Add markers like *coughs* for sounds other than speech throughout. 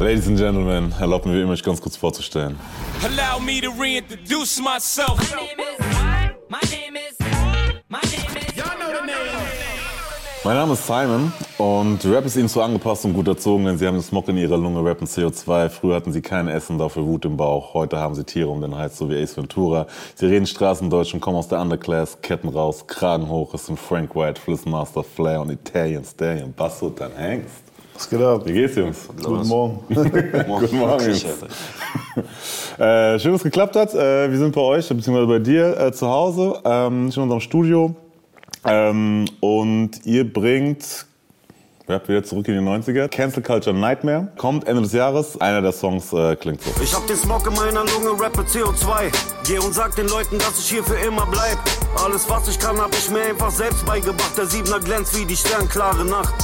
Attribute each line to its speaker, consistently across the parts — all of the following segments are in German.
Speaker 1: Ladies and Gentlemen, erlaubt mir wie immer, mich ganz kurz vorzustellen.
Speaker 2: Allow me to reintroduce myself.
Speaker 3: My name is. My name is. My name is.
Speaker 2: Y'all know the name.
Speaker 1: Mein Name ist Simon und Rap ist ihnen zu angepasst und gut erzogen, denn sie haben den Smog in ihrer Lunge, rappen CO2. Früher hatten sie kein Essen, dafür Wut im Bauch. Heute haben sie Tiere um den Hals, so wie Ace Ventura. Sie reden Straßendeutsch und kommen aus der Underclass. Ketten raus, Kragen hoch, es sind Frank White, Flissmaster, Flair und Italian Stallion. Basso, dein Hengst.
Speaker 4: Was geht ab?
Speaker 1: Wie geht's, Jungs?
Speaker 4: Guten *laughs* *laughs* Morgen.
Speaker 1: Guten Morgen, Jungs. Äh, schön, dass es geklappt hat. Äh, wir sind bei euch, beziehungsweise bei dir äh, zu Hause, ähm, in unserem Studio. Ähm, und ihr bringt Rap wieder zurück in die 90er. Cancel Culture Nightmare. Kommt Ende des Jahres. Einer der Songs äh, klingt so.
Speaker 5: Ich hab den Smog in meiner Lunge, rappe CO2. Geh und sag den Leuten, dass ich hier für immer bleib. Alles, was ich kann, hab ich mir einfach selbst beigebracht. Der Siebener glänzt wie die sternklare Nacht.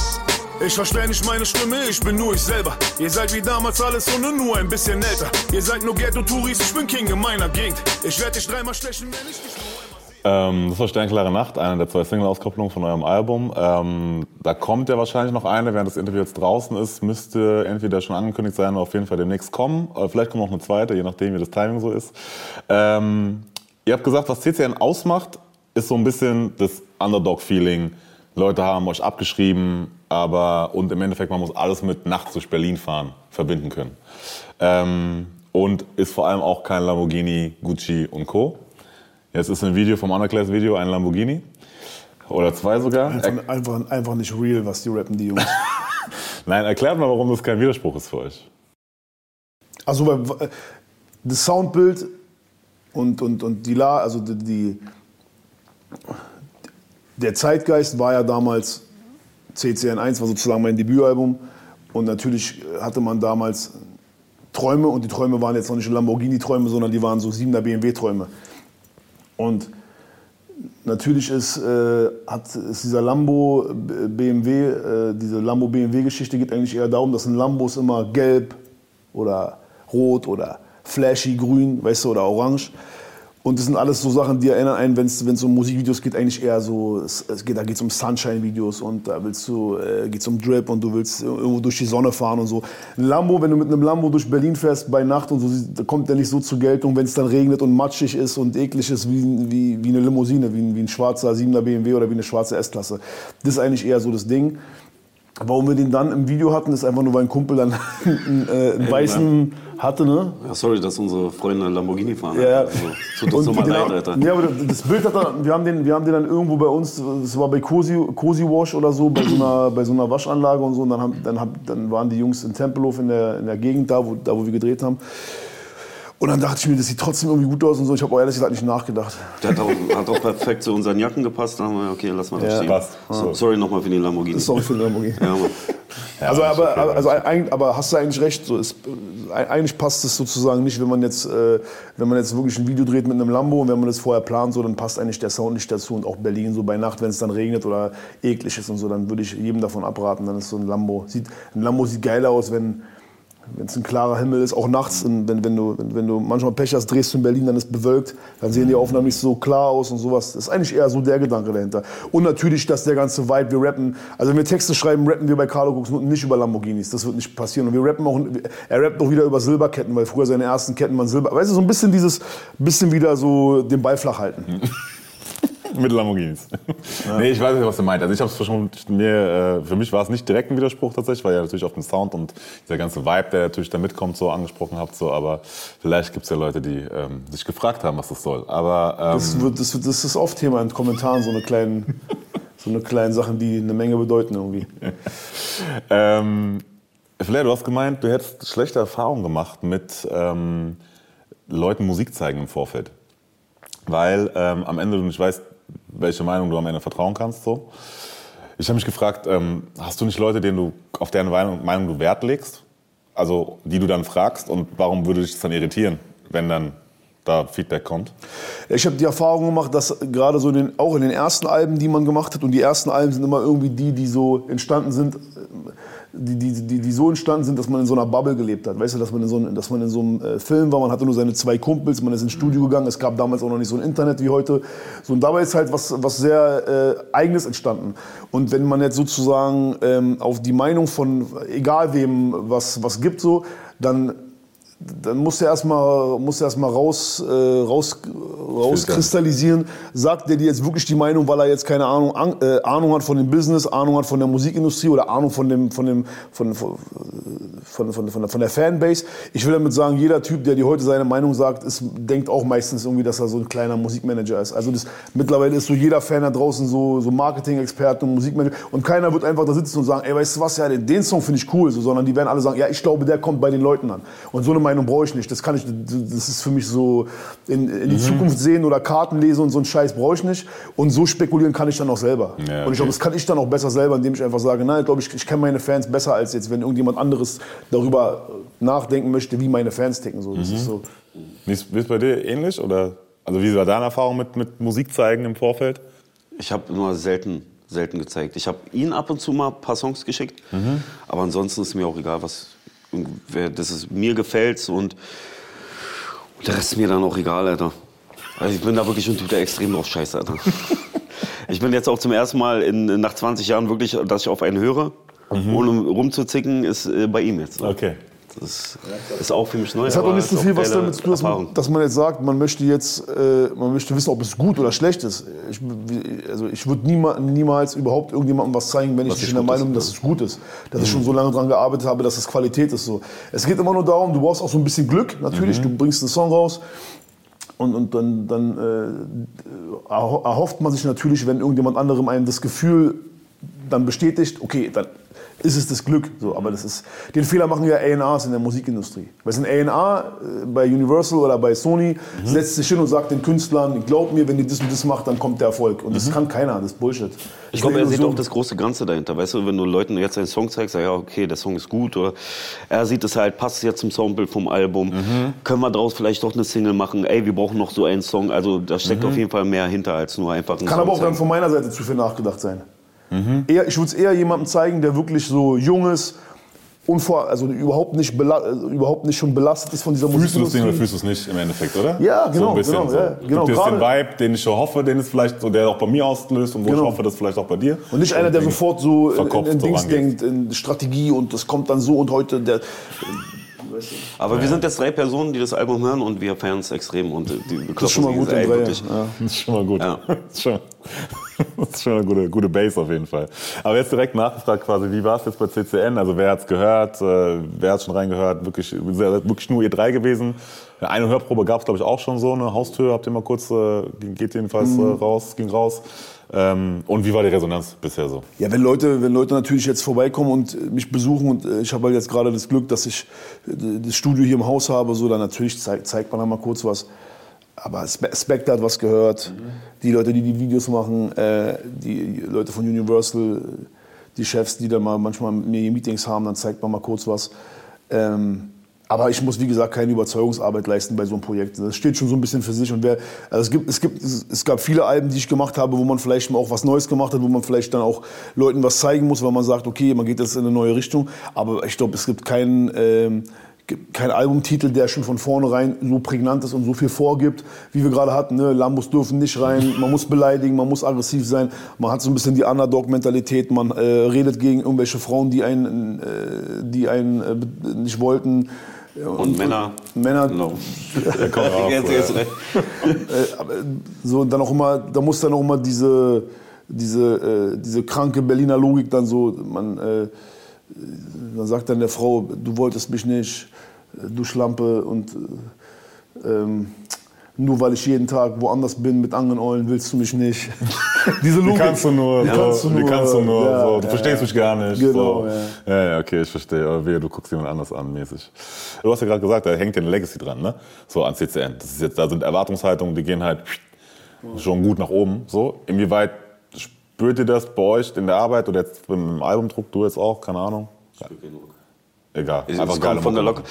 Speaker 6: Ich verstell nicht meine Stimme, ich bin nur ich selber. Ihr seid wie damals alles ohne nur ein bisschen älter. Ihr seid nur Ghetto-Touris, ich bin King in meiner Gegend. Ich werd dich dreimal stechen, wenn ich dich
Speaker 1: Ähm, das war Sternklare Nacht, eine der zwei Single-Auskopplungen von eurem Album. Ähm, da kommt ja wahrscheinlich noch eine, während das Interview jetzt draußen ist, müsste entweder schon angekündigt sein oder auf jeden Fall demnächst kommen. Oder vielleicht kommt noch eine zweite, je nachdem, wie das Timing so ist. Ähm, ihr habt gesagt, was CCN ausmacht, ist so ein bisschen das Underdog-Feeling. Leute haben euch abgeschrieben, aber und im Endeffekt, man muss alles mit nachts durch Berlin fahren verbinden können. Ähm, und ist vor allem auch kein Lamborghini, Gucci und Co. Jetzt ist ein Video vom Underclass-Video ein Lamborghini. Oder zwei sogar.
Speaker 4: Einfach, einfach, einfach nicht real, was die rappen, die Jungs. *laughs*
Speaker 1: nein, erklärt mal, warum das kein Widerspruch ist für euch.
Speaker 4: Also äh, das Soundbild und, und, und die La, also die, die, der Zeitgeist war ja damals CCN1 war sozusagen mein Debütalbum und natürlich hatte man damals Träume und die Träume waren jetzt noch nicht Lamborghini-Träume, sondern die waren so 7er BMW-Träume. Und natürlich ist, äh, hat, ist dieser Lambo äh, BMW, äh, diese Lambo BMW-Geschichte geht eigentlich eher darum, dass ein Lambos immer gelb oder rot oder flashy grün, weißt du, oder orange. Und das sind alles so Sachen, die erinnern einen, wenn es um Musikvideos geht, eigentlich eher so, es, es geht, da geht es um Sunshine-Videos und da willst du, äh, geht es um Drip und du willst irgendwo durch die Sonne fahren und so. Ein Lambo, wenn du mit einem Lambo durch Berlin fährst bei Nacht und so, da kommt der nicht so zur Geltung, wenn es dann regnet und matschig ist und eklig ist wie, wie, wie eine Limousine, wie, wie ein schwarzer 7er BMW oder wie eine schwarze S-Klasse. Das ist eigentlich eher so das Ding. Warum wir den dann im Video hatten, ist einfach nur, weil ein Kumpel dann *laughs* einen, äh, einen weißen hatte, ne?
Speaker 7: Ja, sorry, dass unsere Freunde Lamborghini fahren.
Speaker 4: Ja, ja.
Speaker 7: Also, tut so mal
Speaker 4: den-
Speaker 7: leid, Alter.
Speaker 4: Ja, aber das Bild hat er, wir haben den, wir haben den dann irgendwo bei uns, das war bei Cosi, Cosi Wash oder so, bei so einer, bei so einer Waschanlage und so. Und dann, haben, dann, hab, dann waren die Jungs in Tempelhof in der, in der Gegend da wo, da, wo wir gedreht haben. Und dann dachte ich mir, das sieht trotzdem irgendwie gut aus und so. Ich habe ehrlich gesagt nicht nachgedacht.
Speaker 7: Der hat auch, hat auch perfekt zu unseren Jacken gepasst. Da haben wir, okay, lass mal das stehen.
Speaker 1: passt.
Speaker 7: So, sorry nochmal für den Lamborghini.
Speaker 4: Das ist auch für den Lamborghini.
Speaker 7: Ja, Mann.
Speaker 4: also, aber,
Speaker 1: okay,
Speaker 4: also aber hast du eigentlich recht. So, es, äh, eigentlich passt es sozusagen nicht, wenn man jetzt, äh, wenn man jetzt wirklich ein Video dreht mit einem Lambo und wenn man das vorher plant, so, dann passt eigentlich der Sound nicht dazu. Und auch Berlin so bei Nacht, wenn es dann regnet oder eklig ist und so, dann würde ich jedem davon abraten. Dann ist so ein Lambo sieht ein Lambo sieht geil aus, wenn wenn es ein klarer Himmel ist, auch nachts, wenn, wenn, du, wenn, wenn du manchmal Pech hast, drehst du in Berlin, dann ist bewölkt, dann sehen die Aufnahmen nicht so klar aus und sowas. Das ist eigentlich eher so der Gedanke dahinter. Und natürlich, dass der ganze Vibe, wir rappen, also wenn wir Texte schreiben, rappen wir bei Carlo Cooks nicht über Lamborghinis, das wird nicht passieren. Und wir rappen auch, er rappt auch wieder über Silberketten, weil früher seine ersten Ketten waren Silber. Weißt du, so ein bisschen dieses, bisschen wieder so den Ball flach halten. *laughs* *laughs*
Speaker 1: Mit Lamborghinis. Nee, ich weiß nicht, was du meint. Also ich habe es schon mir, äh, für mich war es nicht direkt ein Widerspruch tatsächlich, weil ihr natürlich auf den Sound und der ganze Vibe, der natürlich da mitkommt, so angesprochen habt, so. Aber vielleicht gibt es ja Leute, die ähm, sich gefragt haben, was das soll. Aber ähm,
Speaker 4: Das, wird, das, wird, das ist oft Thema in Kommentaren, so eine kleinen, *laughs* so eine kleinen Sachen, die eine Menge bedeuten irgendwie. *laughs*
Speaker 1: Ähm, Flair, du hast gemeint, du hättest schlechte Erfahrungen gemacht mit ähm, Leuten Musik zeigen im Vorfeld. Weil ähm, am Ende du nicht weißt, welche Meinung du am Ende vertrauen kannst. So. Ich habe mich gefragt, ähm, hast du nicht Leute, denen du, auf deren Meinung, Meinung du Wert legst? Also die du dann fragst und warum würde dich das dann irritieren, wenn dann da Feedback kommt?
Speaker 4: Ich habe die Erfahrung gemacht, dass gerade so in den, auch in den ersten Alben, die man gemacht hat, und die ersten Alben sind immer irgendwie die, die so entstanden sind, die, die, die, die so entstanden sind, dass man in so einer Bubble gelebt hat. Weißt du, dass man in so, einem- dass man in so einem äh, Film war, man hatte nur seine zwei Kumpels, man ist ins Studio gegangen, es gab damals auch noch nicht so ein Internet wie heute. So, und dabei ist halt was, was sehr äh, Eigenes entstanden. Und wenn man jetzt sozusagen ähm, auf die Meinung von egal wem was, was gibt, so, dann dann muss er erstmal er erstmal raus, äh, raus, rauskristallisieren. Sagt der dir jetzt wirklich die Meinung, weil er jetzt keine Ahnung, an, äh, Ahnung hat von dem Business, Ahnung hat von der Musikindustrie oder Ahnung von dem von dem von, von, von, von, von, der, von der Fanbase. Ich will damit sagen, jeder Typ, der dir heute seine Meinung sagt, ist, denkt auch meistens irgendwie, dass er so ein kleiner Musikmanager ist. Also das, mittlerweile ist so jeder Fan da draußen so, so Marketing-Experte und Musikmanager und keiner wird einfach da sitzen und sagen, ey, weißt du was, ja, den, den Song finde ich cool, so, sondern die werden alle sagen, ja, ich glaube, der kommt bei den Leuten an. Und so eine Meinung brauche ich nicht. Das kann ich, das ist für mich so in, in die Zukunft sehen oder Karten lesen und so einen Scheiß brauche ich nicht. Und so spekulieren kann ich dann auch selber.
Speaker 1: Ja,
Speaker 4: Und ich glaube,
Speaker 1: okay.
Speaker 4: das kann ich dann auch besser selber, indem ich einfach sage, nein, ich glaube, ich, ich kenne meine Fans besser als jetzt, wenn irgendjemand anderes darüber nachdenken möchte, wie meine Fans ticken. So, das ist so.
Speaker 1: Wie ist, wie ist bei dir ähnlich? Oder? Also wie war deine Erfahrung mit, mit Musik zeigen im Vorfeld?
Speaker 7: Ich habe nur selten, selten gezeigt. Ich habe ihn ab und zu mal ein paar Songs geschickt, aber ansonsten ist mir auch egal, was, wer, das ist mir gefällt und der Rest ist mir dann auch egal, Alter. Also ich bin da wirklich ein Typ, der extrem drauf scheißt, Alter. *laughs* ich bin jetzt auch zum ersten Mal in, nach 20 Jahren wirklich, dass ich auf einen höre, ohne rumzuzicken, ist äh, bei ihm jetzt.
Speaker 1: Okay.
Speaker 7: Das ist auch für mich neu.
Speaker 4: Es hat auch nicht so viel was damit zu tun, dass man, dass man jetzt sagt, man möchte jetzt, äh, man möchte wissen, ob es gut oder schlecht ist. Ich, also ich würde niema, niemals überhaupt irgendjemandem was zeigen, wenn ich
Speaker 7: Was
Speaker 4: nicht
Speaker 7: nicht
Speaker 4: in der Meinung bin, dass es gut ist. Dass ich schon so lange daran gearbeitet habe, dass es Qualität ist. So. Es geht immer nur darum, du brauchst auch so ein bisschen Glück, natürlich. Du bringst einen Song raus. Und, und dann, dann äh, erho- erhofft man sich natürlich, wenn irgendjemand anderem einem das Gefühl dann bestätigt, okay, dann ist es das Glück. So, aber das ist, den Fehler machen ja A&Rs in der Musikindustrie. Weil ein A&R äh, bei Universal oder bei Sony setzt sich hin und sagt den Künstlern, glaub mir, wenn ihr das und das macht, dann kommt der Erfolg. Und das kann keiner, das ist Bullshit.
Speaker 7: Ich glaube, er sieht auch das große Ganze dahinter. Weißt du, wenn du Leuten jetzt einen Song zeigst, ja, okay, der Song ist gut. Oder er sieht es halt, passt jetzt zum Soundbild vom Album. Können wir daraus vielleicht doch eine Single machen? Ey, wir brauchen noch so einen Song. Also da steckt auf jeden Fall mehr hinter als nur einfach ein
Speaker 4: Kann
Speaker 7: Song
Speaker 4: aber auch dann von meiner Seite zu viel nachgedacht sein. Eher, ich würde es eher jemandem zeigen, der wirklich so jung ist, unvor, also überhaupt nicht, überhaupt nicht schon belastet ist von dieser
Speaker 1: Fühlst du das
Speaker 4: Musikindustrie.
Speaker 1: oder fühlst du es nicht im Endeffekt, oder?
Speaker 4: Ja, genau,
Speaker 1: So ein bisschen
Speaker 4: genau,
Speaker 1: so.
Speaker 4: ja, genau.
Speaker 1: Gibt den Vibe, den ich so hoffe, den es vielleicht so, der auch bei mir auslöst und wo
Speaker 4: Genau.
Speaker 1: ich hoffe, dass vielleicht auch bei dir.
Speaker 4: Und nicht einer, der sofort so in, in Dings denkt, in Strategie und das kommt dann so und heute der.
Speaker 7: Aber wir sind jetzt drei Personen, die das Album hören und wir feiern es extrem. Und die
Speaker 4: Das ist schon mal gut
Speaker 7: ey, wirklich.
Speaker 4: Ja.
Speaker 1: Das ist schon mal gut.
Speaker 7: Ja. *laughs*
Speaker 1: Das ist schon, das ist schon eine gute, gute Base auf jeden Fall. Aber jetzt direkt nachgefragt quasi, wie war es jetzt bei CCN? Also wer hat's gehört? Äh, wer hat schon reingehört? Wirklich, wirklich nur ihr drei gewesen. Eine Hörprobe gab es glaube ich auch schon so, eine Haustür habt ihr mal kurz, äh, geht jedenfalls
Speaker 4: Mhm.
Speaker 1: äh, raus, ging raus. Ähm, und wie war die Resonanz bisher so?
Speaker 4: Ja, wenn Leute, wenn Leute natürlich jetzt vorbeikommen und äh, mich besuchen und äh, ich habe halt jetzt gerade das Glück, dass ich äh, das Studio hier im Haus habe, so dann natürlich zeigt, zeigt man da mal kurz was. Aber Spe- Spectre hat was gehört. Die Leute, die die Videos machen, äh, die Leute von Universal, die Chefs, die dann mal manchmal mit mir Meetings haben, dann zeigt man mal kurz was. Ähm, aber ich muss, wie gesagt, keine Überzeugungsarbeit leisten bei so einem Projekt. Das steht schon so ein bisschen für sich. Und wer, also es, gibt, es, gibt, es gab viele Alben, die ich gemacht habe, wo man vielleicht mal auch was Neues gemacht hat, wo man vielleicht dann auch Leuten was zeigen muss, weil man sagt, okay, man geht jetzt in eine neue Richtung. Aber ich glaube, es gibt keinen, ähm, keinen Albumtitel, der schon von vornherein so prägnant ist und so viel vorgibt, wie wir gerade hatten. Ne? Lambos dürfen nicht rein, man muss beleidigen, man muss aggressiv sein. Man hat so ein bisschen die Underdog-Mentalität, man äh, redet gegen irgendwelche Frauen, die einen, äh, die einen äh, nicht wollten.
Speaker 7: Und Männer.
Speaker 4: Männer,
Speaker 7: Genau. *laughs*
Speaker 1: auch,
Speaker 7: jetzt,
Speaker 1: ja.
Speaker 7: jetzt recht.
Speaker 4: äh, so und dann auch immer, da muss dann auch immer diese, diese, äh, diese kranke Berliner Logik dann so, man, äh, dann sagt dann der Frau, du wolltest mich nicht, äh, du Schlampe und äh, ähm, nur weil ich jeden Tag woanders bin mit anderen Eulen, willst du mich nicht. *laughs* diese
Speaker 1: Wie
Speaker 4: Logik.
Speaker 1: kannst du nur,
Speaker 4: Wie
Speaker 1: so,
Speaker 4: kannst du
Speaker 1: wie
Speaker 4: nur,
Speaker 1: kannst du nur,
Speaker 4: ja,
Speaker 1: so, du
Speaker 4: ja,
Speaker 1: verstehst
Speaker 4: ja.
Speaker 1: mich gar nicht.
Speaker 4: Genau,
Speaker 1: so.
Speaker 4: ja.
Speaker 1: ja. Ja, okay, ich verstehe. Aber wehe, du guckst jemand anders an, mäßig. Du hast ja gerade gesagt, da hängt ja eine Legacy dran, ne? So an CCN. Das ist jetzt, da sind Erwartungshaltungen, die gehen halt schon gut nach oben. So, inwieweit spürt ihr das bei euch in der Arbeit oder jetzt beim Albumdruck, du jetzt auch, keine Ahnung? Egal.
Speaker 7: Es
Speaker 1: Einfach
Speaker 7: kommt
Speaker 1: geile
Speaker 7: von der Lok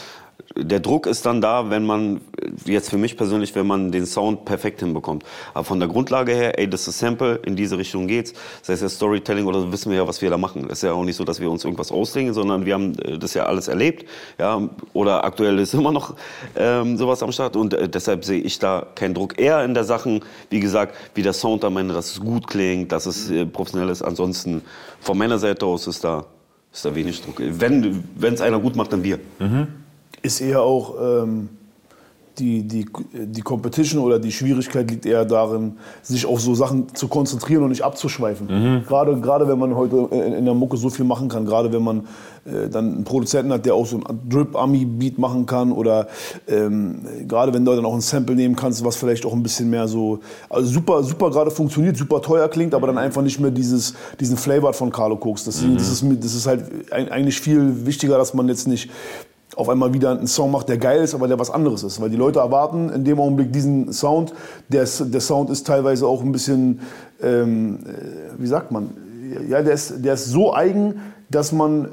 Speaker 7: der Druck ist dann da, wenn man, jetzt für mich persönlich, wenn man den Sound perfekt hinbekommt. Aber von der Grundlage her, ey, das ist Sample, in diese Richtung geht's. Das heißt ja Storytelling oder so, wissen wir ja, was wir da machen. Das ist ja auch nicht so, dass wir uns irgendwas auslegen, sondern wir haben äh, das ja alles erlebt. Ja, oder aktuell ist *laughs* immer noch ähm, sowas am Start und äh, deshalb sehe ich da keinen Druck. Eher in der Sachen, wie gesagt, wie der Sound am Ende, dass es gut klingt, dass es äh, professionell ist. Ansonsten von meiner Seite aus ist da, ist da wenig Druck. Wenn es einer gut macht, dann wir.
Speaker 4: Ist eher auch ähm, die, die, die Competition oder die Schwierigkeit liegt eher darin, sich auf so Sachen zu konzentrieren und nicht abzuschweifen. Gerade, gerade wenn man heute in, in der Mucke so viel machen kann, gerade wenn man äh, dann einen Produzenten hat, der auch so ein Drip-Ami-Beat machen kann oder ähm, gerade wenn du dann auch ein Sample nehmen kannst, was vielleicht auch ein bisschen mehr so also super, super gerade funktioniert, super teuer klingt, aber dann einfach nicht mehr dieses, diesen Flavor von Carlo Cooks. Deswegen, das, ist, mir- das ist halt eigentlich viel wichtiger, dass man jetzt nicht auf einmal wieder einen Song macht, der geil ist, aber der was anderes ist. Weil die Leute erwarten in dem Augenblick diesen Sound. Der, der Sound ist teilweise auch ein bisschen, ähm, äh, wie sagt man, ja, der ist, der ist so eigen, dass man,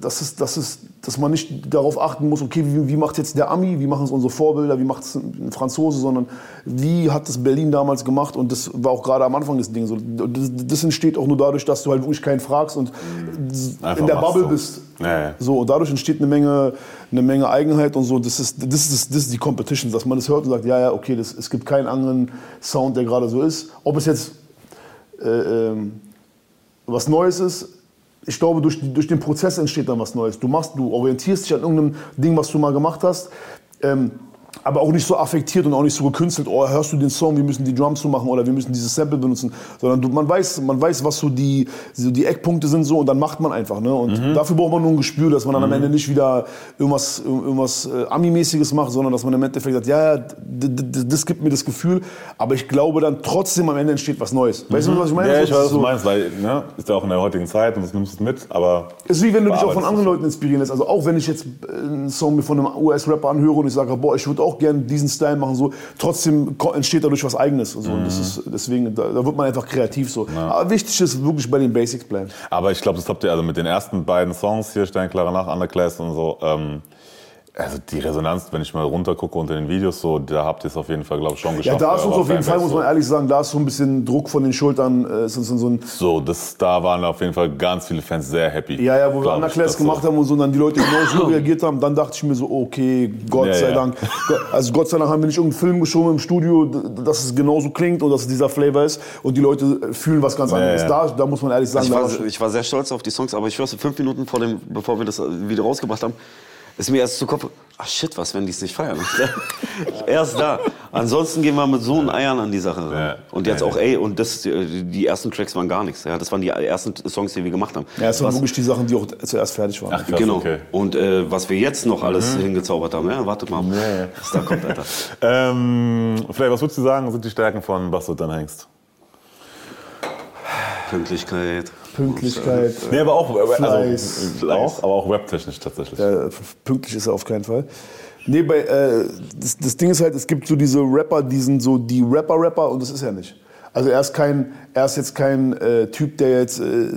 Speaker 4: dass, es, dass, es, dass man nicht darauf achten muss, okay, wie, wie macht jetzt der Ami, wie machen es unsere Vorbilder, wie macht es ein Franzose, sondern wie hat es Berlin damals gemacht und das war auch gerade am Anfang des Dings so. Das, das entsteht auch nur dadurch, dass du halt wirklich keinen fragst und
Speaker 1: Einfach
Speaker 4: in der Bubble
Speaker 1: so.
Speaker 4: bist.
Speaker 1: Ja, ja.
Speaker 4: So, und dadurch entsteht eine Menge, eine Menge Eigenheit und so. Das ist, das, ist, das ist die Competition, dass man das hört und sagt, ja, ja, okay, das, es gibt keinen anderen Sound, der gerade so ist. Ob es jetzt äh, ähm, was Neues ist, ich glaube, durch, durch den Prozess entsteht dann was Neues. Du machst, du orientierst dich an irgendeinem Ding, was du mal gemacht hast. Ähm, aber auch nicht so affektiert und auch nicht so gekünstelt, oh, hörst du den Song, wir müssen die Drums so machen oder wir müssen dieses Sample benutzen, sondern du, man, weiß, man weiß, was so die, so die Eckpunkte sind so und dann macht man einfach. Ne? Und dafür braucht man nur ein Gespür, dass man dann am Ende nicht wieder irgendwas, irgendwas äh, Ami-mäßiges macht, sondern dass man im Endeffekt sagt, ja, ja, das gibt mir das Gefühl, aber ich glaube dann trotzdem am Ende entsteht was Neues. Weißt du, was ich meine?
Speaker 1: Ja, ich weiß, was du meinst, weil ne, ist ja auch in der heutigen Zeit und das nimmst du mit, aber
Speaker 4: ist wie wenn du dich auch von anderen
Speaker 1: es.
Speaker 4: Leuten inspirieren lässt. Also auch wenn ich jetzt äh, einen Song mir von einem US-Rapper anhöre und ich sage, boah, ich würde auch gerne diesen Style machen, so, trotzdem entsteht dadurch was Eigenes. Und so. Und
Speaker 1: Mhm.
Speaker 4: das ist, deswegen, da, da wird man einfach kreativ so. Aber wichtig ist wirklich bei den Basics bleiben.
Speaker 1: Aber ich glaube, das habt ihr also mit den ersten beiden Songs hier, Steinklarer Nacht, Underclass und so, ähm, also die Resonanz, wenn ich mal runtergucke unter den Videos, so, da habt ihr es auf jeden Fall, glaube ich, schon
Speaker 4: Ja,
Speaker 1: geschafft.
Speaker 4: da ist uns auf jeden Fall, muss man
Speaker 1: so.
Speaker 4: ehrlich sagen, da ist so ein bisschen Druck von den Schultern. Äh, es ist so ein,
Speaker 1: So, das, da waren auf jeden Fall ganz viele Fans sehr happy.
Speaker 4: ja, ja, wo wir Underclass gemacht
Speaker 1: so.
Speaker 4: haben und so, und dann die Leute genau so *laughs* reagiert haben, dann dachte ich mir so, okay, Gott
Speaker 1: Ja,
Speaker 4: sei
Speaker 1: ja.
Speaker 4: Dank. Also Gott sei Dank haben wir nicht irgendeinen Film geschoben im Studio, dass es genauso klingt und dass es dieser Flavor ist und die Leute fühlen was ganz anderes.
Speaker 1: ja.
Speaker 4: Da, da muss man ehrlich sagen,
Speaker 7: Also ich, war,
Speaker 4: war
Speaker 7: ich war sehr stolz auf die Songs, aber ich dir, fünf Minuten vor dem, bevor wir das Video rausgebracht haben, ist mir erst zu Kopf, ach shit, was, wenn die es nicht feiern? *laughs* erst da. Ansonsten gehen wir mit so einen Eiern an die Sache ran.
Speaker 1: Ja.
Speaker 7: Und jetzt auch, ey, und das, die, ersten Tracks waren gar nichts. Ja, das waren die ersten Songs, die wir gemacht haben.
Speaker 4: Ja, es waren
Speaker 7: Was-
Speaker 4: wirklich die Sachen, die auch zuerst fertig waren.
Speaker 1: Ach, krass,
Speaker 7: Genau.
Speaker 1: okay.
Speaker 7: Und äh, was wir jetzt noch alles hingezaubert haben, ja, wartet mal, was da kommt, Alter. *laughs*
Speaker 1: Ähm, vielleicht, was würdest du sagen, sind die Stärken von Bastard dann Hengst?
Speaker 7: Pünktlichkeit.
Speaker 4: Pünktlichkeit.
Speaker 1: Nee, aber auch, also,
Speaker 4: Fleiß.
Speaker 1: auch, aber auch raptechnisch tatsächlich.
Speaker 4: Äh, pünktlich ist er auf keinen Fall. Nee, bei, äh, das, das Ding ist halt, es gibt so diese Rapper, die sind so die Rapper-Rapper und das ist er nicht. Also er ist kein, er ist jetzt kein äh, Typ, der jetzt äh,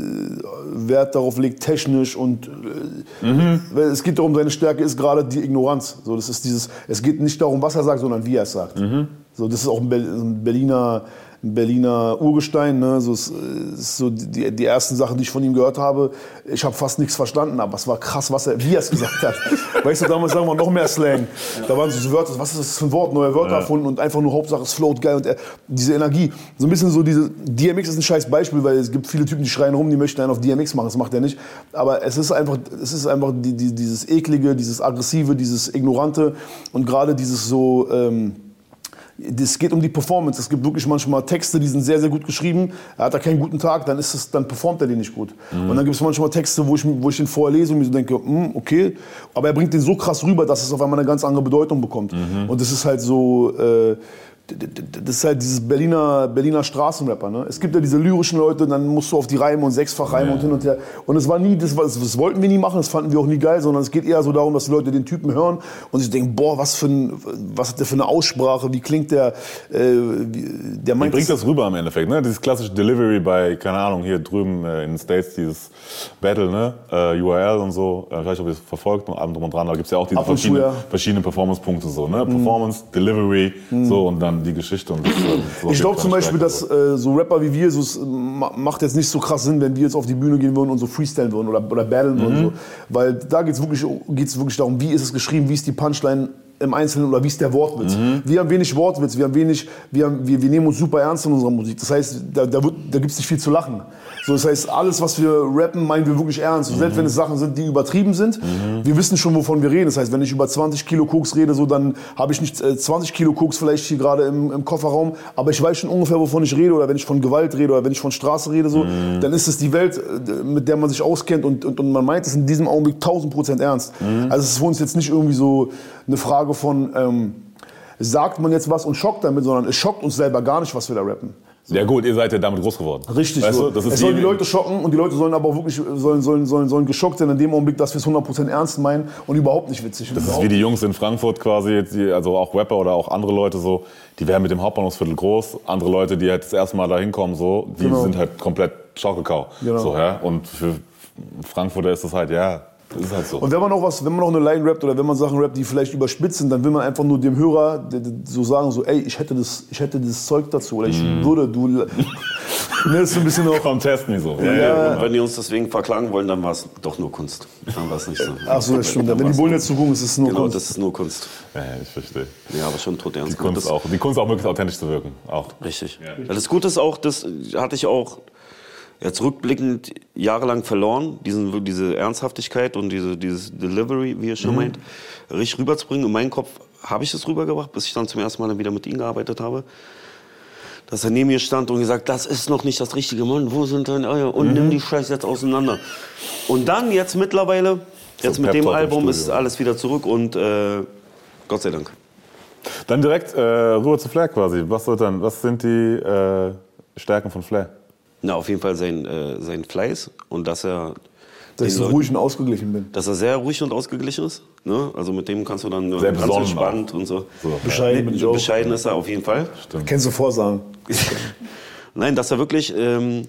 Speaker 4: Wert darauf legt, technisch und äh, weil es geht darum, seine Stärke ist gerade die Ignoranz. So, das ist dieses, es geht nicht darum, was er sagt, sondern wie er es sagt. So, das ist auch ein, Ber- ein Berliner, Berliner Urgestein. Ne? So, es ist so die, die ersten Sachen, die ich von ihm gehört habe. Ich habe fast nichts verstanden, aber es war krass, was er, wie er es gesagt hat. *laughs* weißt du, damals sagen wir noch mehr Slang. Da waren so Wörter, was ist das für ein Wort, neue Wörter erfunden und einfach nur Hauptsache es float geil und er, diese Energie. So ein bisschen so diese, DMX ist ein scheiß Beispiel, weil es gibt viele Typen, die schreien rum, die möchten einen auf DMX machen, das macht er nicht. Aber es ist einfach, es ist einfach die, die, dieses eklige, dieses aggressive, dieses ignorante und gerade dieses so, ähm, es geht um die Performance. Es gibt wirklich manchmal Texte, die sind sehr, sehr gut geschrieben. Er hat da keinen guten Tag, dann, ist es, dann performt er den nicht gut. Und dann gibt es manchmal Texte, wo ich, wo ich den vorher lese und mir so denke, hm, okay. Aber er bringt den so krass rüber, dass es auf einmal eine ganz andere Bedeutung bekommt. Und das ist halt so, äh, das ist halt dieses Berliner, Berliner Straßenrapper. Ne? Es gibt ja diese lyrischen Leute, dann musst du auf die Reime und sechsfach Reime und hin und her. Und es war nie, das, war, das wollten wir nie machen, das fanden wir auch nie geil, sondern es geht eher so darum, dass die Leute den Typen hören und sich denken, boah, was für ein, was hat der für eine Aussprache, wie klingt der, äh, wie, der meint
Speaker 1: bringt das rüber im Endeffekt, ne? Dieses klassische Delivery bei, keine Ahnung, hier drüben äh, in den States, dieses Battle, ne? Äh, URL und so. Äh, vielleicht ob ihr es verfolgt und allem drum und dran. Da gibt's ja auch diese
Speaker 4: und
Speaker 1: verschiedenen,
Speaker 4: ja. Mhm.
Speaker 1: verschiedenen Performance-Punkte so, ne? Performance, Delivery, so und dann die Geschichte. Und das, äh, so
Speaker 4: Ich glaube zum Beispiel, dass äh, so Rapper wie wir, so, es ma- macht jetzt nicht so krass Sinn, wenn wir jetzt auf die Bühne gehen würden und so freestylen würden oder, oder battlen würden.
Speaker 1: Mhm.
Speaker 4: So. Weil da geht es wirklich, geht's wirklich darum, wie ist es geschrieben, wie ist die Punchline im Einzelnen oder wie ist der Wortwitz.
Speaker 1: Mhm.
Speaker 4: Wir haben wenig Wortwitz, wir, haben wenig, wir, haben, wir, wir nehmen uns super ernst in unserer Musik. Das heißt, da, da, wird- da gibt es nicht viel zu lachen. So, das heißt, alles, was wir rappen, meinen wir wirklich ernst.
Speaker 1: Mhm.
Speaker 4: selbst wenn es Sachen sind, die übertrieben sind, wir wissen schon, wovon wir reden. Das heißt, wenn ich über 20 Kilo Koks rede, so, dann habe ich nicht äh, 20 Kilo Koks vielleicht hier gerade im, im Kofferraum, aber ich weiß schon ungefähr, wovon ich rede. Oder wenn ich von Gewalt rede oder wenn ich von Straße rede, so, dann ist es die Welt, äh, mit der man sich auskennt und, und, und man meint es in diesem Augenblick 1000 Prozent ernst. Also es ist für uns jetzt nicht irgendwie so eine Frage von, ähm, sagt man jetzt was und schockt damit, sondern es schockt uns selber gar nicht, was wir da rappen.
Speaker 1: Ja gut, ihr seid ja damit groß geworden.
Speaker 4: Richtig,
Speaker 1: Weißt
Speaker 4: so.
Speaker 1: du, das ist
Speaker 4: es sollen die Leute schocken und die Leute sollen aber auch wirklich sollen, sollen, sollen, sollen geschockt sein in dem Augenblick, dass wir es 100% ernst meinen und überhaupt nicht witzig.
Speaker 1: Das ist wie die Jungs in Frankfurt quasi, die, also auch Rapper oder auch andere Leute so, die werden mit dem Hauptbahnhofsviertel groß. Andere Leute, die halt das erste Mal da hinkommen, so, die
Speaker 4: Genau.
Speaker 1: sind halt komplett Schaukelkau.
Speaker 4: Genau.
Speaker 1: So, ja? Und für Frankfurter ist das halt, ja, das ist halt so.
Speaker 4: Und wenn man auch was, wenn man auch eine Line rappt oder wenn man Sachen rappt, die vielleicht überspitzt sind, dann will man einfach nur dem Hörer so sagen, so, ey, ich hätte das, ich hätte das Zeug dazu oder ich
Speaker 1: Mhm.
Speaker 4: würde, du, *laughs* ne, das ist ein bisschen auch,
Speaker 1: Komm, test mich so. Ja,
Speaker 4: Ja.
Speaker 7: Und wenn die uns deswegen verklagen wollen, dann war es doch nur Kunst. Dann war es nicht so.
Speaker 4: ach so, das stimmt. Wenn die Bullen jetzt zugucken, ist es nur
Speaker 7: Genau,
Speaker 4: Kunst.
Speaker 7: das ist nur Kunst.
Speaker 1: ja, ich verstehe.
Speaker 7: Ja, aber schon tot ernst.
Speaker 1: Die Kunst auch. Die Kunst auch möglichst authentisch zu wirken. Auch.
Speaker 7: Richtig. Weil das Gute ist auch, das hatte ich auch jetzt rückblickend jahrelang verloren, diesen, diese Ernsthaftigkeit und diese, dieses Delivery, wie ihr schon meint, richtig rüberzubringen. In meinen Kopf habe ich das rübergebracht, bis ich dann zum ersten Mal dann wieder mit ihm gearbeitet habe. Dass er neben mir stand und gesagt, das ist noch nicht das richtige Mann, wo sind denn Eier? Und nimm die Scheiße jetzt auseinander. Und dann jetzt mittlerweile, jetzt mit dem Album ist alles wieder zurück und äh, Gott sei Dank.
Speaker 1: Dann direkt äh, rüber zu Flair quasi. Was, wird dann, was sind die äh, Stärken von Flair?
Speaker 7: Na, auf jeden Fall sein, äh, sein Fleiß und dass er
Speaker 4: dass ich so ruhig und ausgeglichen bin.
Speaker 7: dass er sehr ruhig und ausgeglichen ist. Ne? Also mit dem kannst du dann
Speaker 1: Sehr
Speaker 7: ganz entspannt und so.
Speaker 1: So.
Speaker 4: Bescheiden bin ich auch.
Speaker 7: Bescheiden ist er auf jeden Fall.
Speaker 4: Kennst du Vorsagen? *laughs*
Speaker 7: Nein, dass er wirklich, ähm,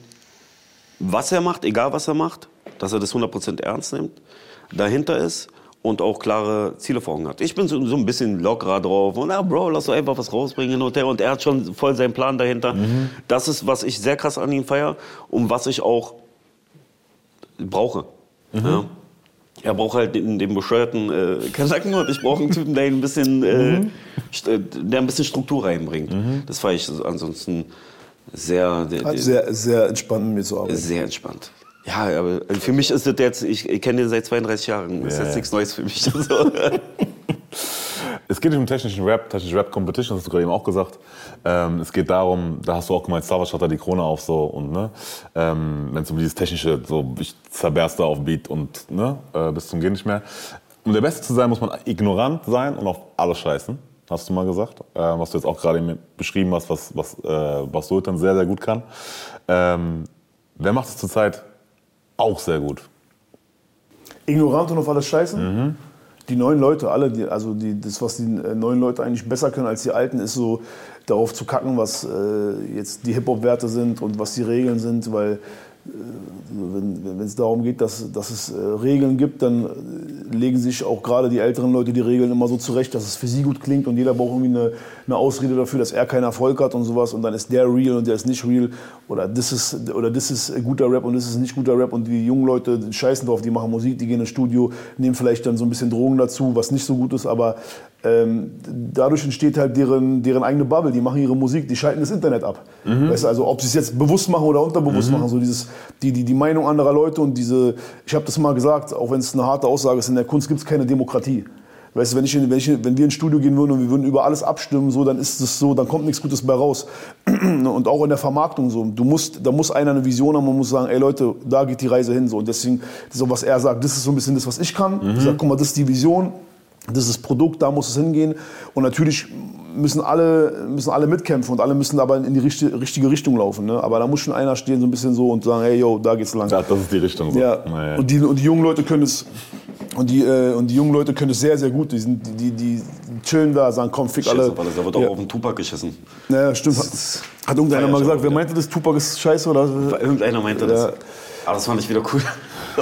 Speaker 7: was er macht, egal was er macht, dass er das 100% ernst nimmt, dahinter ist und auch klare Ziele vor Augen hat. Ich bin so, so ein bisschen lockerer drauf und, ah, Bro, lass doch einfach was rausbringen hin und her. Und er hat schon voll seinen Plan dahinter. Das ist, was ich sehr krass an ihm feier und was ich auch brauche. Ja. Er braucht halt den, den bescheuerten äh, Kanaken und ich brauche einen Typen, der ein bisschen, äh, st- äh, der ein bisschen Struktur reinbringt. Das feiere ich so- ansonsten sehr, der,
Speaker 4: sehr, sehr entspannt mit mir zu arbeiten.
Speaker 7: sehr entspannt. Ja, aber für mich ist das jetzt, ich, ich kenne den seit 32 Jahren, ist
Speaker 1: Ja,
Speaker 7: jetzt nichts Neues für mich. Also, *laughs*
Speaker 1: Es geht nicht um technischen Rap, technische Rap-Competition, das hast du gerade eben auch gesagt. Ähm, es geht darum, da hast du auch gemeint, Savage hat da die Krone auf so und ne, ähm, wenn es um dieses technische, so ich zerberste auf Beat und ne, äh, bis zum Gehen nicht mehr. Um der Beste zu sein, muss man ignorant sein und auf alles scheißen, hast du mal gesagt. Äh, was du jetzt auch gerade eben beschrieben hast, was, was, äh, was Sultan sehr, sehr gut kann. Ähm, wer macht es zurzeit auch sehr gut?
Speaker 4: ignorant und auf alles scheißen. Die neuen Leute, alle, die, also die, das, was die äh, neuen Leute eigentlich besser können als die alten, ist so darauf zu kacken, was äh, jetzt die Hip-Hop-Werte sind und was die Regeln sind, weil wenn es darum geht, dass, dass es äh, Regeln gibt, dann äh, legen sich auch gerade die älteren Leute die Regeln immer so zurecht, dass es für sie gut klingt und jeder braucht irgendwie eine, eine Ausrede dafür, dass er keinen Erfolg hat und sowas und dann ist der real und der ist nicht real oder das ist, oder das ist guter Rap und das ist nicht guter Rap und die jungen Leute scheißen drauf, die machen Musik, die gehen ins Studio, nehmen vielleicht dann so ein bisschen Drogen dazu, was nicht so gut ist, aber ähm, dadurch entsteht halt deren, deren eigene Bubble. Die machen ihre Musik, die schalten das Internet ab. Weißt du, also ob sie es jetzt bewusst machen oder unterbewusst machen, so dieses, die, die, die Meinung anderer Leute und diese, ich habe das mal gesagt, auch wenn es eine harte Aussage ist, in der Kunst gibt es keine Demokratie. Weißt du, wenn, ich, in- wenn, ich, wenn wir ins Studio gehen würden und wir würden über alles abstimmen, so, dann ist es so, dann kommt nichts Gutes bei raus. *clears throat* Und auch in der Vermarktung so. Du musst, da muss einer eine Vision haben und muss sagen, ey Leute, da geht die Reise hin. So. Und deswegen, auch, was er sagt, das ist so ein bisschen das, was ich kann. Ich sag, guck mal, das ist die Vision, das ist das Produkt, da muss es hingehen. Und natürlich müssen alle, müssen alle mitkämpfen und alle müssen aber in die richtige, richtige Richtung laufen. Ne? Aber da muss schon einer stehen, so ein bisschen so und sagen, hey, yo, da geht's lang.
Speaker 1: Ja, das ist die Richtung. So.
Speaker 4: Ja,
Speaker 1: Naja.
Speaker 4: und die, und die jungen Leute können es. Und die, äh, und die jungen Leute können es sehr, sehr gut. Die, sind, die, die, chillen da, sagen, komm, fick
Speaker 7: Scheiß
Speaker 4: alle.
Speaker 7: auf alles, da wird auch
Speaker 4: ja.
Speaker 7: auf den Tupac geschissen.
Speaker 4: Ja, stimmt. Hat, hat irgendeiner mal gesagt, wer
Speaker 7: wieder.
Speaker 4: meinte das? Tupac ist scheiße oder?
Speaker 7: Irgendeiner meinte das. Aber das fand ich wieder cool.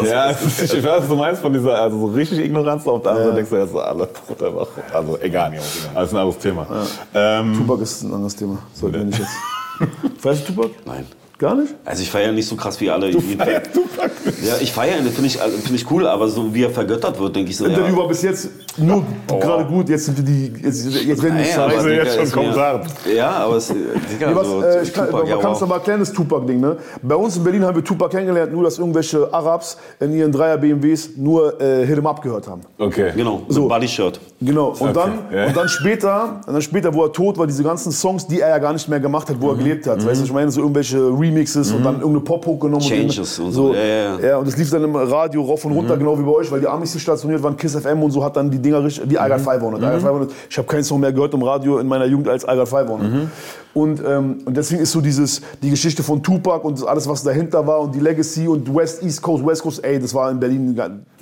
Speaker 1: Ja, ist, *laughs* ich weiß, was du meinst von dieser, also so richtig Ignoranz, auf der anderen Seite denkst du jetzt so, alle, gut, einfach, also egal, alles ein anderes Thema. Ähm,
Speaker 4: Tupac ist ein anderes Thema. Sollten wir nicht jetzt. *laughs* Feierst du Tupac?
Speaker 7: Nein.
Speaker 4: Gar nicht?
Speaker 7: Also ich feiere nicht so krass wie alle.
Speaker 1: du feierst Tupac nicht.
Speaker 7: Ja, ich feiere ihn, finde ich, also find ich cool, aber so wie er vergöttert wird, denke ich so,
Speaker 4: Interview
Speaker 7: ja.
Speaker 4: war bis jetzt nur gerade gut. Jetzt sind wir die. Jetzt, jetzt werden die
Speaker 7: Naja,
Speaker 4: scheiße.
Speaker 1: Also jetzt schon Kommentar.
Speaker 7: Ja, aber es, Digga,
Speaker 4: Nee, was,
Speaker 7: so,
Speaker 4: äh, ich kann,
Speaker 7: Tupac, ja,
Speaker 4: man kann es
Speaker 7: wow.
Speaker 4: aber erklären, das Tupac-Ding. Ne? Bei uns in Berlin haben wir Tupac kennengelernt, nur dass irgendwelche Arabs in ihren Dreier-BMWs nur äh, Hit 'em Up gehört haben.
Speaker 1: Okay.
Speaker 7: Genau,
Speaker 4: So.
Speaker 7: Body-Shirt.
Speaker 4: Genau. Und, dann,
Speaker 1: ja.
Speaker 4: und dann später, und dann später, wo er tot war, diese ganzen Songs, die er ja gar nicht mehr gemacht hat, wo er gelebt hat. Weißt du, ich meine, so irgendwelche Remixes und dann irgendeine Pop-Hook genommen.
Speaker 7: Changes
Speaker 4: und,
Speaker 7: und
Speaker 4: so.
Speaker 7: so. Ja, ja, ja.
Speaker 4: und das lief dann im Radio rauf und runter, genau wie bei euch, weil die Amis hier stationiert waren, Kiss FM und so hat dann die Dinger richtig, die I Got 500. I Got 500. Ich habe keinen Song mehr gehört im Radio in meiner Jugend als I Got 500. Und, ähm, und deswegen ist so dieses, die Geschichte von Tupac und alles, was dahinter war und die Legacy und West, East Coast, West Coast, ey, das war in Berlin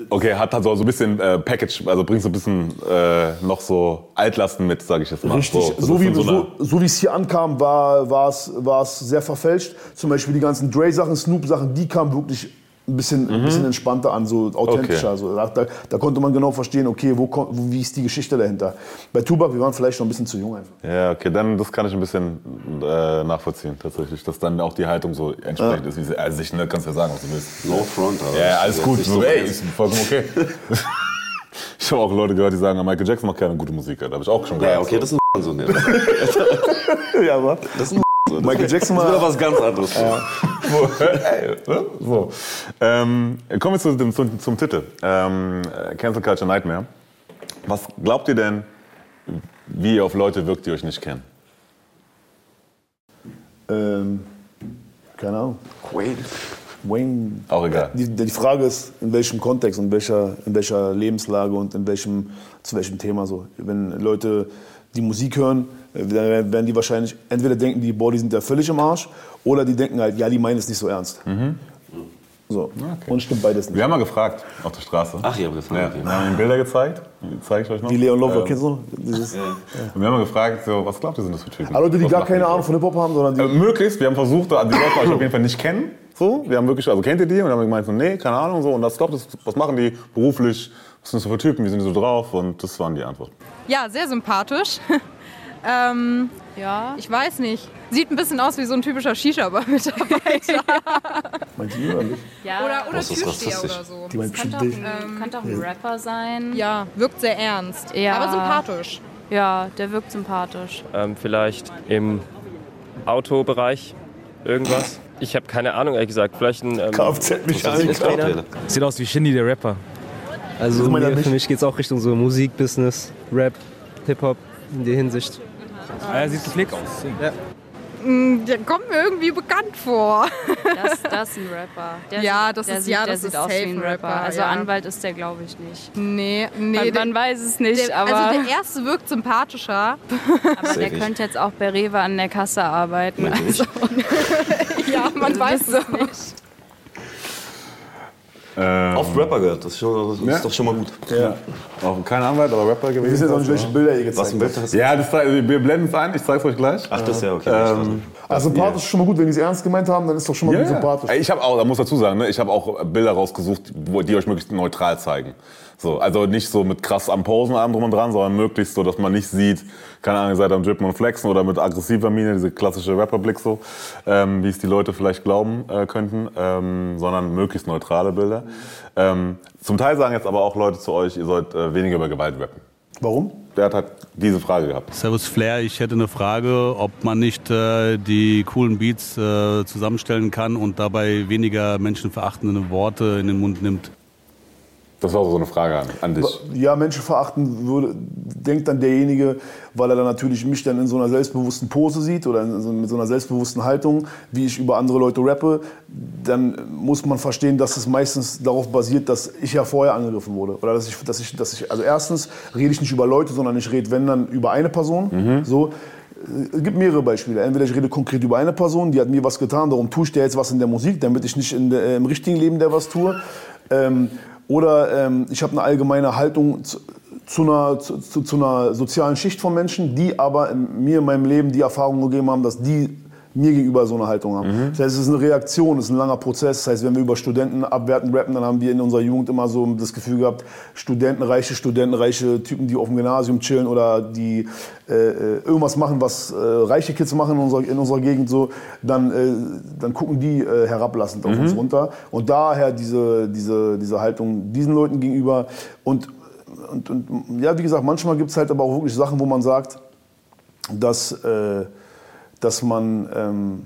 Speaker 1: Okay, hat halt so ein bisschen äh, Package, also bringt so ein bisschen äh, noch so Altlasten mit, sage ich jetzt mal.
Speaker 4: Richtig.
Speaker 1: So,
Speaker 4: So, wie,
Speaker 1: so
Speaker 4: so, so wie es hier ankam, war war es war es sehr verfälscht. Zum Beispiel die ganzen Dre-Sachen, Snoop-Sachen, die kamen wirklich ein bisschen, ein bisschen entspannter an, so authentischer.
Speaker 1: Mhm. Okay.
Speaker 4: So, da, da, da konnte man genau verstehen, okay, wo, wie ist die Geschichte dahinter. Bei Tupac, wir waren vielleicht noch ein bisschen zu jung einfach.
Speaker 1: Ja, okay, dann das kann ich ein bisschen äh, nachvollziehen tatsächlich, dass dann auch die Haltung so entsprechend ist, wie sie, also ich ne, kannst ja sagen, was du willst.
Speaker 7: No front, aber
Speaker 1: Ja, ja, alles
Speaker 7: das
Speaker 1: gut,
Speaker 7: ist
Speaker 1: so,
Speaker 7: so
Speaker 1: ey, ist vollkommen okay. *laughs* ich habe auch Leute gehört, die sagen, Michael Jackson macht keine gute Musik, da habe ich auch schon gehört.
Speaker 7: Ja, okay, das ist ein so. Ne?
Speaker 4: ja, *laughs* aber
Speaker 7: Das ist ein so.
Speaker 4: Michael *laughs* Jackson
Speaker 7: Das ist
Speaker 4: war.
Speaker 7: was ganz anderes.
Speaker 1: So, *laughs* ey, ne? so. Ähm, kommen wir zu dem, zum, zum Titel. Ähm, äh, Cancel Culture Nightmare. Was glaubt ihr denn, wie ihr auf Leute wirkt, die euch nicht kennen?
Speaker 4: Ähm, keine Ahnung.
Speaker 7: Wayne.
Speaker 4: Wayne.
Speaker 1: Auch egal.
Speaker 4: Die, die Frage ist, in welchem Kontext, in welcher, in welcher Lebenslage und in welchem, zu welchem Thema so. Wenn Leute die Musik hören, dann werden die wahrscheinlich, entweder denken die, boah, die sind ja völlig im Arsch, oder die denken halt, ja, die meinen es nicht so ernst. So. Und stimmt beides nicht.
Speaker 1: Wir haben mal gefragt auf der Straße.
Speaker 7: Ach, ihr habt gefragt,
Speaker 1: Ja,
Speaker 7: okay.
Speaker 1: wir haben ihnen Bilder gezeigt. Die zeige ich euch noch.
Speaker 4: Die Leon Lover,
Speaker 1: Ähm,
Speaker 4: kennst du noch? Dieses,
Speaker 1: Und wir haben mal gefragt, so, was glaubt ihr, sind das für Typen?
Speaker 4: Aber Leute, die
Speaker 1: Was
Speaker 4: gar keine? Ahnung von Hip-Hop haben, sondern die,
Speaker 1: Äh, möglichst, wir haben versucht, die Leute euch auf jeden Fall nicht kennen. So, wir haben wirklich, also kennt ihr die? Und dann haben wir gemeint, so, nee, keine Ahnung, so. Und das glaubt, das, was machen die beruflich? Was sind das für Typen? Wie sind die so drauf? Und das waren die Antworten.
Speaker 8: Ja, sehr sympathisch. *laughs* ähm,
Speaker 9: Ja.
Speaker 8: ich weiß nicht. Sieht ein bisschen aus wie so ein typischer Shisha-Mitarbeiter. *laughs*
Speaker 4: meinst du oder nicht?
Speaker 9: ja.
Speaker 8: oder oder
Speaker 7: Das
Speaker 8: Türsteher oder so.
Speaker 4: Die meint
Speaker 9: könnte
Speaker 4: bestimmt
Speaker 9: auch, ein, könnte auch ein Rapper sein.
Speaker 8: Ja, wirkt sehr ernst.
Speaker 9: Ja.
Speaker 8: Aber sympathisch.
Speaker 9: Ja, der wirkt sympathisch.
Speaker 10: Ähm, vielleicht im Autobereich irgendwas. Ich habe keine Ahnung, ehrlich gesagt. Vielleicht ein. Ähm,
Speaker 4: Kfz-Mechaniker.
Speaker 11: Sieht aus wie Shindy, der Rapper. Also
Speaker 4: Das
Speaker 11: mir, für mich geht es auch Richtung so Musik, Business, Rap, Hip-Hop in der Hinsicht.
Speaker 10: Er sieht gepflegt aus.
Speaker 11: Ja.
Speaker 8: Mm, Der kommt mir irgendwie bekannt vor.
Speaker 9: Das, *laughs* das ist ein Rapper. Der
Speaker 8: Ja,
Speaker 9: sieht,
Speaker 8: das
Speaker 9: der
Speaker 8: ist-
Speaker 9: sieht,
Speaker 8: ja,
Speaker 9: der
Speaker 8: das
Speaker 9: sieht
Speaker 8: ist
Speaker 9: aus wie ein Rapper.
Speaker 8: Rapper,
Speaker 9: Also
Speaker 8: ja.
Speaker 9: Anwalt ist der, glaube ich, nicht.
Speaker 8: Nee, nee.
Speaker 9: Man,
Speaker 8: der,
Speaker 9: man weiß es nicht,
Speaker 8: der,
Speaker 9: aber,
Speaker 8: also der erste wirkt sympathischer.
Speaker 9: aber *laughs* der könnte jetzt auch bei Rewe an der Kasse arbeiten. Also, *laughs*
Speaker 8: Ja, man weiß es nicht.
Speaker 1: Ähm,
Speaker 7: Oft Rapper gehört, das ist, schon, das ist
Speaker 1: Ja.
Speaker 7: doch schon mal gut.
Speaker 1: ja. Auch kein Anwalt, aber Rapper gewesen.
Speaker 4: Wir wissen jetzt auch nicht, welche Bilder ihr gezeigt
Speaker 7: Was ein
Speaker 4: habt.
Speaker 7: Bild hast
Speaker 1: Ja, das, wir blenden es ein, ich zeige es euch gleich.
Speaker 7: Ach, das ist ja okay.
Speaker 1: Ähm,
Speaker 4: Also sympathisch ist schon mal gut, wenn die es ernst gemeint haben, dann ist doch schon mal
Speaker 1: Ja,
Speaker 4: gut sympathisch.
Speaker 1: Ich habe auch, da muss dazu sagen, ne, ich habe auch Bilder rausgesucht, wo die euch möglichst neutral zeigen. So, also nicht so mit krass am Posen allem drum und dran, sondern möglichst so, dass man nicht sieht, keine Ahnung, ihr seid am Drippen und Flexen oder mit aggressiver Miene, diese klassische Rapperblick so, ähm, wie es die Leute vielleicht glauben äh, könnten, ähm, sondern möglichst neutrale Bilder. Ähm, zum Teil sagen jetzt aber auch Leute zu euch, ihr sollt äh, weniger über Gewalt rappen.
Speaker 4: Warum?
Speaker 1: Der hat halt diese Frage gehabt.
Speaker 12: Servus Flair, ich hätte eine Frage, ob man nicht äh, die coolen Beats äh, zusammenstellen kann und dabei weniger menschenverachtende Worte in den Mund nimmt.
Speaker 1: Das war so eine Frage an, an dich.
Speaker 4: Ja, Menschen verachten würde, denkt dann derjenige, weil er dann natürlich mich dann in so einer selbstbewussten Pose sieht oder in so, mit so einer selbstbewussten Haltung, wie ich über andere Leute rappe, dann muss man verstehen, dass es meistens darauf basiert, dass ich ja vorher angegriffen wurde. Oder dass ich, dass ich, dass ich also erstens rede ich nicht über Leute, sondern ich rede, wenn dann, über eine Person. So. Es gibt mehrere Beispiele. Entweder ich rede konkret über eine Person, die hat mir was getan, darum tue ich der jetzt was in der Musik, damit ich nicht in der, im richtigen Leben der was tue. Ähm, oder ähm, ich habe eine allgemeine Haltung zu, zu, einer, zu, zu, einer sozialen Schicht von Menschen, die aber in, mir in meinem Leben die Erfahrung gegeben haben, dass die mir gegenüber so eine Haltung haben. Das heißt, es ist eine Reaktion, es ist ein langer Prozess. Das heißt, wenn wir über Studenten abwerten rappen, dann haben wir in unserer Jugend immer so das Gefühl gehabt, Studenten, reiche Studenten, reiche Typen, die auf dem Gymnasium chillen oder die äh, äh, irgendwas machen, was äh, reiche Kids machen in unserer, in unserer Gegend, so, dann, äh, dann gucken die äh, herablassend auf
Speaker 1: Mhm.
Speaker 4: uns runter. Und daher diese, diese, diese Haltung diesen Leuten gegenüber. Und, und, und ja, wie gesagt, manchmal gibt es halt aber auch wirklich Sachen, wo man sagt, dass, äh, dass, man, ähm,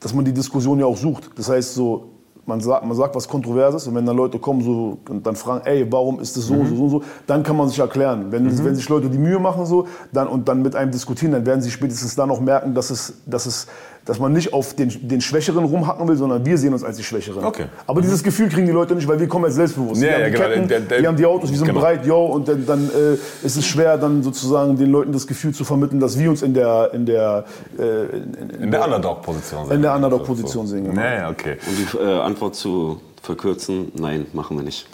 Speaker 4: dass man die Diskussion ja auch sucht. Das heißt, so, man, sagt, man sagt was Kontroverses und wenn dann Leute kommen so, und dann fragen, ey, warum ist das so, so, so, so, dann kann man sich erklären. Wenn, wenn sich Leute die Mühe machen so, dann, und dann mit einem diskutieren, dann werden sie spätestens dann auch merken, dass, es, dass, es, dass man nicht auf den, den Schwächeren rumhacken will, sondern wir sehen uns als die Schwächeren.
Speaker 1: Okay.
Speaker 4: Aber dieses Gefühl kriegen die Leute nicht, weil wir kommen jetzt selbstbewusst.
Speaker 1: Ja,
Speaker 4: wir
Speaker 1: ja,
Speaker 4: haben die
Speaker 1: genau.
Speaker 4: Ketten,
Speaker 1: Der- der-
Speaker 4: wir haben die Autos, wir sind
Speaker 1: genau.
Speaker 4: bereit, yo, und dann, dann äh, ist es schwer, dann sozusagen den Leuten das Gefühl zu vermitteln, dass wir uns in der, in der, äh, in,
Speaker 1: In der Underdog-Position sehen.
Speaker 4: in der Underdog-Position sehen. Genau.
Speaker 1: Nee, okay.
Speaker 7: Um die äh, Antwort zu verkürzen, nein, machen wir nicht.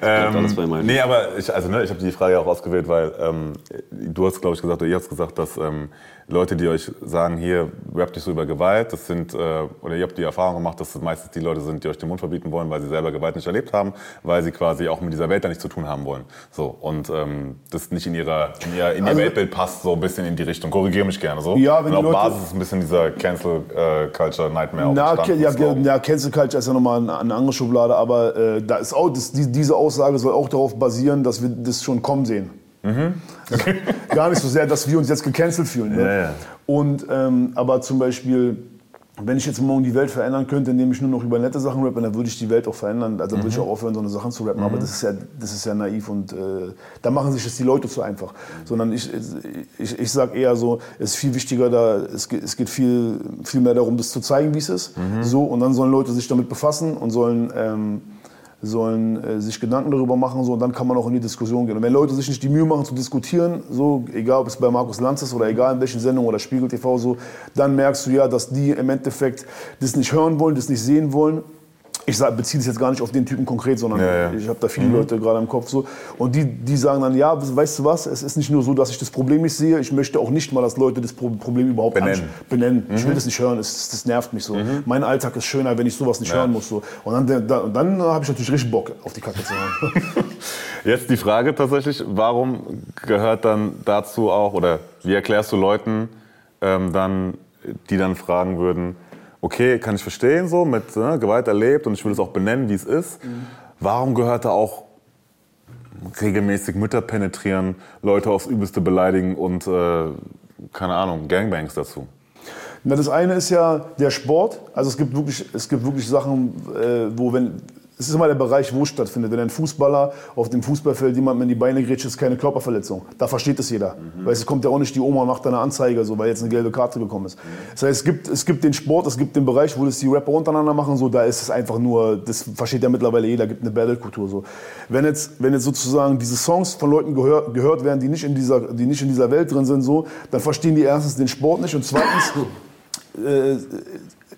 Speaker 7: Ja, also, *laughs* meinem.
Speaker 1: Nee, aber ich, also, ne, ich habe die Frage auch ausgewählt, weil ähm, du hast, glaube ich, gesagt, oder ihr habt gesagt, dass ähm, Leute, die euch sagen, hier, rappt nicht so über Gewalt, das sind, äh, oder ihr habt die Erfahrung gemacht, dass das meistens die Leute sind, die euch den Mund verbieten wollen, weil sie selber Gewalt nicht erlebt haben, weil sie quasi auch mit dieser Welt da nichts zu tun haben wollen. So, und ähm, das nicht in, ihrer, in, ihr, in ihr
Speaker 4: Also-
Speaker 1: Weltbild passt, so ein bisschen in die Richtung. Korrigiere mich gerne so.
Speaker 4: Ja, wenn
Speaker 1: und auf
Speaker 4: Leute-
Speaker 1: Basis ist ein bisschen dieser Cancel äh, Culture Nightmare auch
Speaker 4: Na,
Speaker 1: entstanden.
Speaker 4: ja, ja, Cancel Culture ist ja nochmal eine, eine andere Schublade, aber äh, da ist auch, das, die, diese Aussage soll auch darauf basieren, dass wir das schon kommen sehen. Gar nicht so sehr, dass wir uns jetzt gecancelt fühlen. Ne?
Speaker 1: Ja, ja.
Speaker 4: Und, ähm, aber zum Beispiel, wenn ich jetzt morgen die Welt verändern könnte, indem ich nur noch über nette Sachen rappe, dann würde ich die Welt auch verändern. Also dann würde ich auch aufhören, so eine Sachen zu rappen. Aber das ist ja, das ist ja naiv und äh, da machen sich jetzt die Leute zu einfach. Sondern ich, ich, ich sage eher so, es ist viel wichtiger, da, es, geht, es geht viel, viel mehr darum, das zu zeigen, wie es ist. So, und dann sollen Leute sich damit befassen und sollen... Ähm, sollen äh, sich Gedanken darüber machen so, und dann kann man auch in die Diskussion gehen. Und wenn Leute sich nicht die Mühe machen zu diskutieren, so, egal ob es bei Markus Lanz ist oder egal in welchen Sendungen oder Spiegel TV, so, dann merkst du ja, dass die im Endeffekt das nicht hören wollen, das nicht sehen wollen. Ich beziehe es jetzt gar nicht auf den Typen konkret, sondern
Speaker 1: Ja, ja.
Speaker 4: ich habe da viele Leute gerade im Kopf so. Und die, die sagen dann, ja, weißt du was, es ist nicht nur so, dass ich das Problem nicht sehe, ich möchte auch nicht mal, dass Leute das Pro- Problem überhaupt
Speaker 1: Benennen.
Speaker 4: benennen. Ich will das nicht hören, es, das nervt mich so. Mein Alltag ist schöner, wenn ich sowas nicht
Speaker 1: Ja.
Speaker 4: hören muss. So. Und dann, da, und dann habe ich natürlich richtig Bock, auf die Kacke zu hauen. *laughs*
Speaker 1: Jetzt die Frage tatsächlich, warum gehört dann dazu auch, oder wie erklärst du Leuten ähm, dann, die dann fragen würden, okay, kann ich verstehen so, mit ne, Gewalt erlebt und ich will es auch benennen, wie es ist. Warum gehört da auch regelmäßig Mütter penetrieren, Leute aufs Übelste beleidigen und, äh, keine Ahnung, Gangbangs dazu?
Speaker 4: Na, das eine ist ja der Sport. Also es gibt wirklich, es gibt wirklich Sachen, äh, wo wenn es ist immer der Bereich, wo es stattfindet. Wenn ein Fußballer auf dem Fußballfeld jemand in die Beine grätscht, ist keine Körperverletzung. Da versteht es jeder. Weil es kommt ja auch nicht die Oma und macht da eine Anzeige, so, weil jetzt eine gelbe Karte gekommen ist. Das heißt, es gibt, es gibt den Sport, es gibt den Bereich, wo das die Rapper untereinander machen, so, da ist es einfach nur, das versteht ja mittlerweile jeder, gibt eine Battle-Kultur. So. Wenn, jetzt, wenn jetzt sozusagen diese Songs von Leuten gehör, gehört werden, die nicht, in dieser, die nicht in dieser Welt drin sind, so, dann verstehen die erstens den Sport nicht und zweitens *coughs* äh,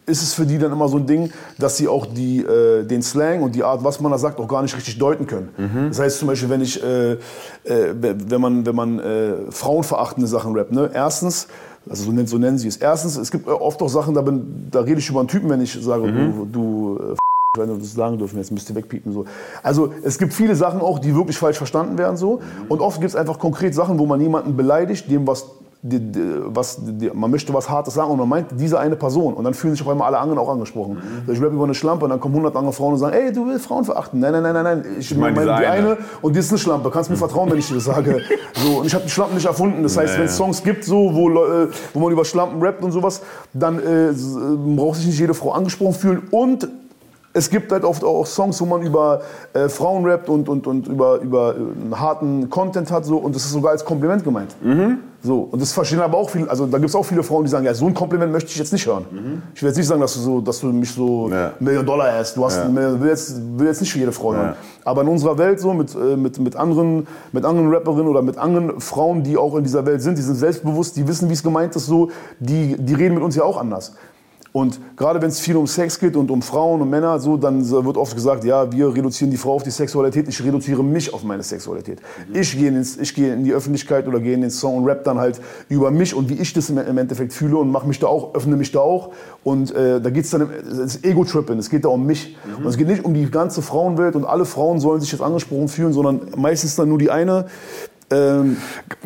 Speaker 4: ist es für die dann immer so ein Ding, dass sie auch die, äh, den Slang und die Art, was man da sagt, auch gar nicht richtig deuten können. Das heißt zum Beispiel, wenn ich, äh, äh, wenn man, wenn man äh, frauenverachtende Sachen rappt, ne? erstens, also so nennen, so nennen sie es. Erstens, es gibt oft auch Sachen, da, bin, da rede ich über einen Typen, wenn ich sage, du, du äh, wenn wir das sagen dürfen, jetzt müsst ihr wegpiepen. So. Also es gibt viele Sachen auch, die wirklich falsch verstanden werden. So. Und oft gibt es einfach konkret Sachen, wo man jemanden beleidigt, dem was, die, die, was die, man möchte was Hartes sagen und man meint diese eine Person. Und dann fühlen sich auf einmal alle anderen auch angesprochen. Ich rap über eine Schlampe und dann kommen 100 andere Frauen und sagen, ey, du willst Frauen verachten. Nein, nein, nein, nein, nein. Ich,
Speaker 1: meine diese
Speaker 4: die
Speaker 1: eine.
Speaker 4: eine und die ist eine Schlampe. Kannst mir vertrauen, wenn ich dir das sage. *laughs* So, und ich habe die Schlampen nicht erfunden. Das heißt,
Speaker 1: Nee.
Speaker 4: wenn es Songs gibt, so, wo, äh, wo man über Schlampen rappt und sowas, dann äh, äh, braucht sich nicht jede Frau angesprochen fühlen. Und Es gibt halt oft auch Songs, wo man über äh, Frauen rappt und, und, und über, über äh, einen harten Content hat so, und das ist sogar als Kompliment gemeint. So, und das verstehen aber auch viele, also da gibt es auch viele Frauen, die sagen, ja, so ein Kompliment möchte ich jetzt nicht hören. Ich will jetzt nicht sagen, dass du, so, dass du mich so Million Dollar hast. Du hast
Speaker 1: Ja.
Speaker 4: Million, will, jetzt, will jetzt nicht für jede Frau hören. Aber in unserer Welt so mit, äh, mit, mit, anderen, mit anderen Rapperinnen oder mit anderen Frauen, die auch in dieser Welt sind, die sind selbstbewusst, die wissen, wie es gemeint ist, so, die, die reden mit uns ja auch anders. Und gerade wenn es viel um Sex geht und um Frauen und Männer, so, dann wird oft gesagt, ja, wir reduzieren die Frau auf die Sexualität, ich reduziere mich auf meine Sexualität. Ich gehe ins, ich gehe in die Öffentlichkeit oder gehe in den Song und rap dann halt über mich und wie ich das im, im Endeffekt fühle und mache mich da auch, öffne mich da auch. Und äh, da geht es dann, es ist Ego-Tripping, es geht da um mich. Und es geht nicht um die ganze Frauenwelt und alle Frauen sollen sich jetzt angesprochen fühlen, sondern meistens dann nur die eine. Ähm,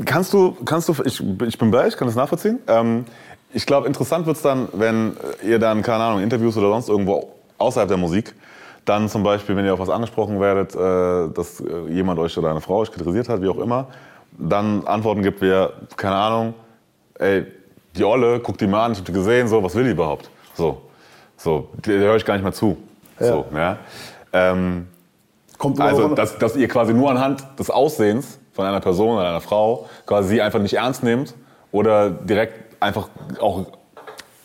Speaker 1: Kannst du, kannst du, ich, ich bin bei, ich kann das nachvollziehen. Ähm, ich glaube, interessant wird es dann, wenn ihr dann, keine Ahnung, Interviews oder sonst irgendwo außerhalb der Musik, dann zum Beispiel, wenn ihr auf was angesprochen werdet, äh, dass äh, jemand euch oder eine Frau euch kritisiert hat, wie auch immer, dann Antworten gibt, wie, keine Ahnung, ey, die Olle, guck die mal an, ich hab die gesehen, so, was will die überhaupt? So, so, der höre ich gar nicht mehr zu.
Speaker 4: Ja.
Speaker 1: So, ja. Ähm,
Speaker 4: Kommt
Speaker 1: also, dass, dass ihr quasi nur anhand des Aussehens von einer Person oder einer Frau quasi sie einfach nicht ernst nehmt oder direkt einfach auch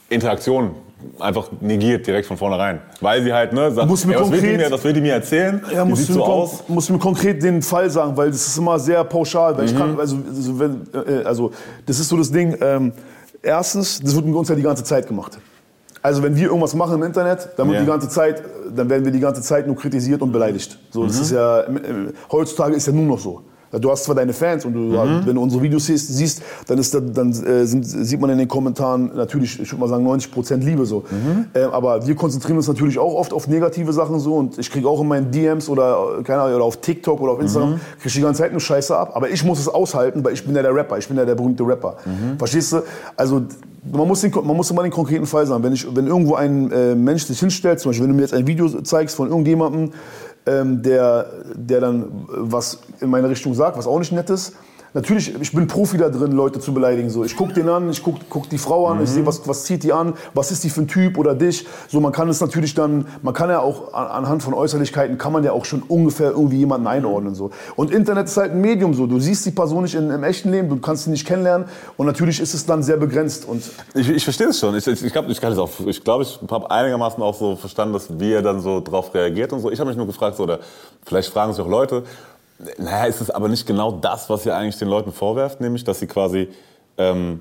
Speaker 1: Interaktion einfach negiert direkt von vornherein. Weil sie halt, ne, sagt,
Speaker 4: Musst du mir
Speaker 1: ey, was, will die
Speaker 4: konkret-
Speaker 1: mir, was will die mir erzählen?
Speaker 4: Ja,
Speaker 1: die
Speaker 4: musst
Speaker 1: sieht so aus.
Speaker 4: musst du mir konkret den Fall sagen, weil das ist immer sehr pauschal. Weil ich
Speaker 1: Mhm.
Speaker 4: kann, also, also, wenn, äh, also das ist so das Ding. Ähm, erstens, das wird mit uns ja die ganze Zeit gemacht. Also wenn wir irgendwas machen im Internet, dann wird
Speaker 1: Ja.
Speaker 4: die ganze Zeit, dann werden wir die ganze Zeit nur kritisiert und beleidigt. So, das
Speaker 1: Mhm.
Speaker 4: ist ja äh, heutzutage ist ja nur noch so. Du hast zwar deine Fans und du,
Speaker 1: Mhm.
Speaker 4: wenn du unsere Videos siehst, siehst dann, ist da, dann äh, sind, sieht man in den Kommentaren natürlich, ich würde mal sagen, 90% Liebe so.
Speaker 1: Mhm.
Speaker 4: Äh, aber wir konzentrieren uns natürlich auch oft auf negative Sachen so und ich kriege auch in meinen DMs oder, äh, keine Ahnung, oder auf TikTok oder auf Instagram,
Speaker 1: Mhm.
Speaker 4: kriege ich die ganze Zeit nur Scheiße ab. Aber ich muss es aushalten, weil ich bin ja der Rapper, ich bin ja der berühmte Rapper.
Speaker 1: Mhm.
Speaker 4: Verstehst du? Also man muss, den, man muss immer den konkreten Fall sagen. Wenn, ich, wenn irgendwo ein äh, Mensch sich hinstellt, zum Beispiel wenn du mir jetzt ein Video zeigst von irgendjemandem, ähm, der, der dann was in meine Richtung sagt, was auch nicht nett ist. Natürlich, ich bin Profi da drin, Leute zu beleidigen. So, ich gucke den an, ich gucke guck die Frau an, ich sehe, was, was zieht die an, was ist die für ein Typ oder dich. So, man kann es natürlich dann, man kann ja auch an, anhand von Äußerlichkeiten, kann man ja auch schon ungefähr irgendwie jemanden einordnen. So. Und Internet ist halt ein Medium so. Du siehst die Person nicht in, im echten Leben, du kannst sie nicht kennenlernen und natürlich ist es dann sehr begrenzt. Und
Speaker 1: Ich, ich verstehe es schon. Ich, ich, ich glaube, ich, kann es auch- ich, glaub, ich habe einigermaßen auch so verstanden, dass wie er dann so drauf reagiert und so. Ich habe mich nur gefragt, so, oder vielleicht fragen sich auch Leute, naja, ist es aber nicht genau das, was ihr eigentlich den Leuten vorwerft, nämlich, dass sie quasi ähm,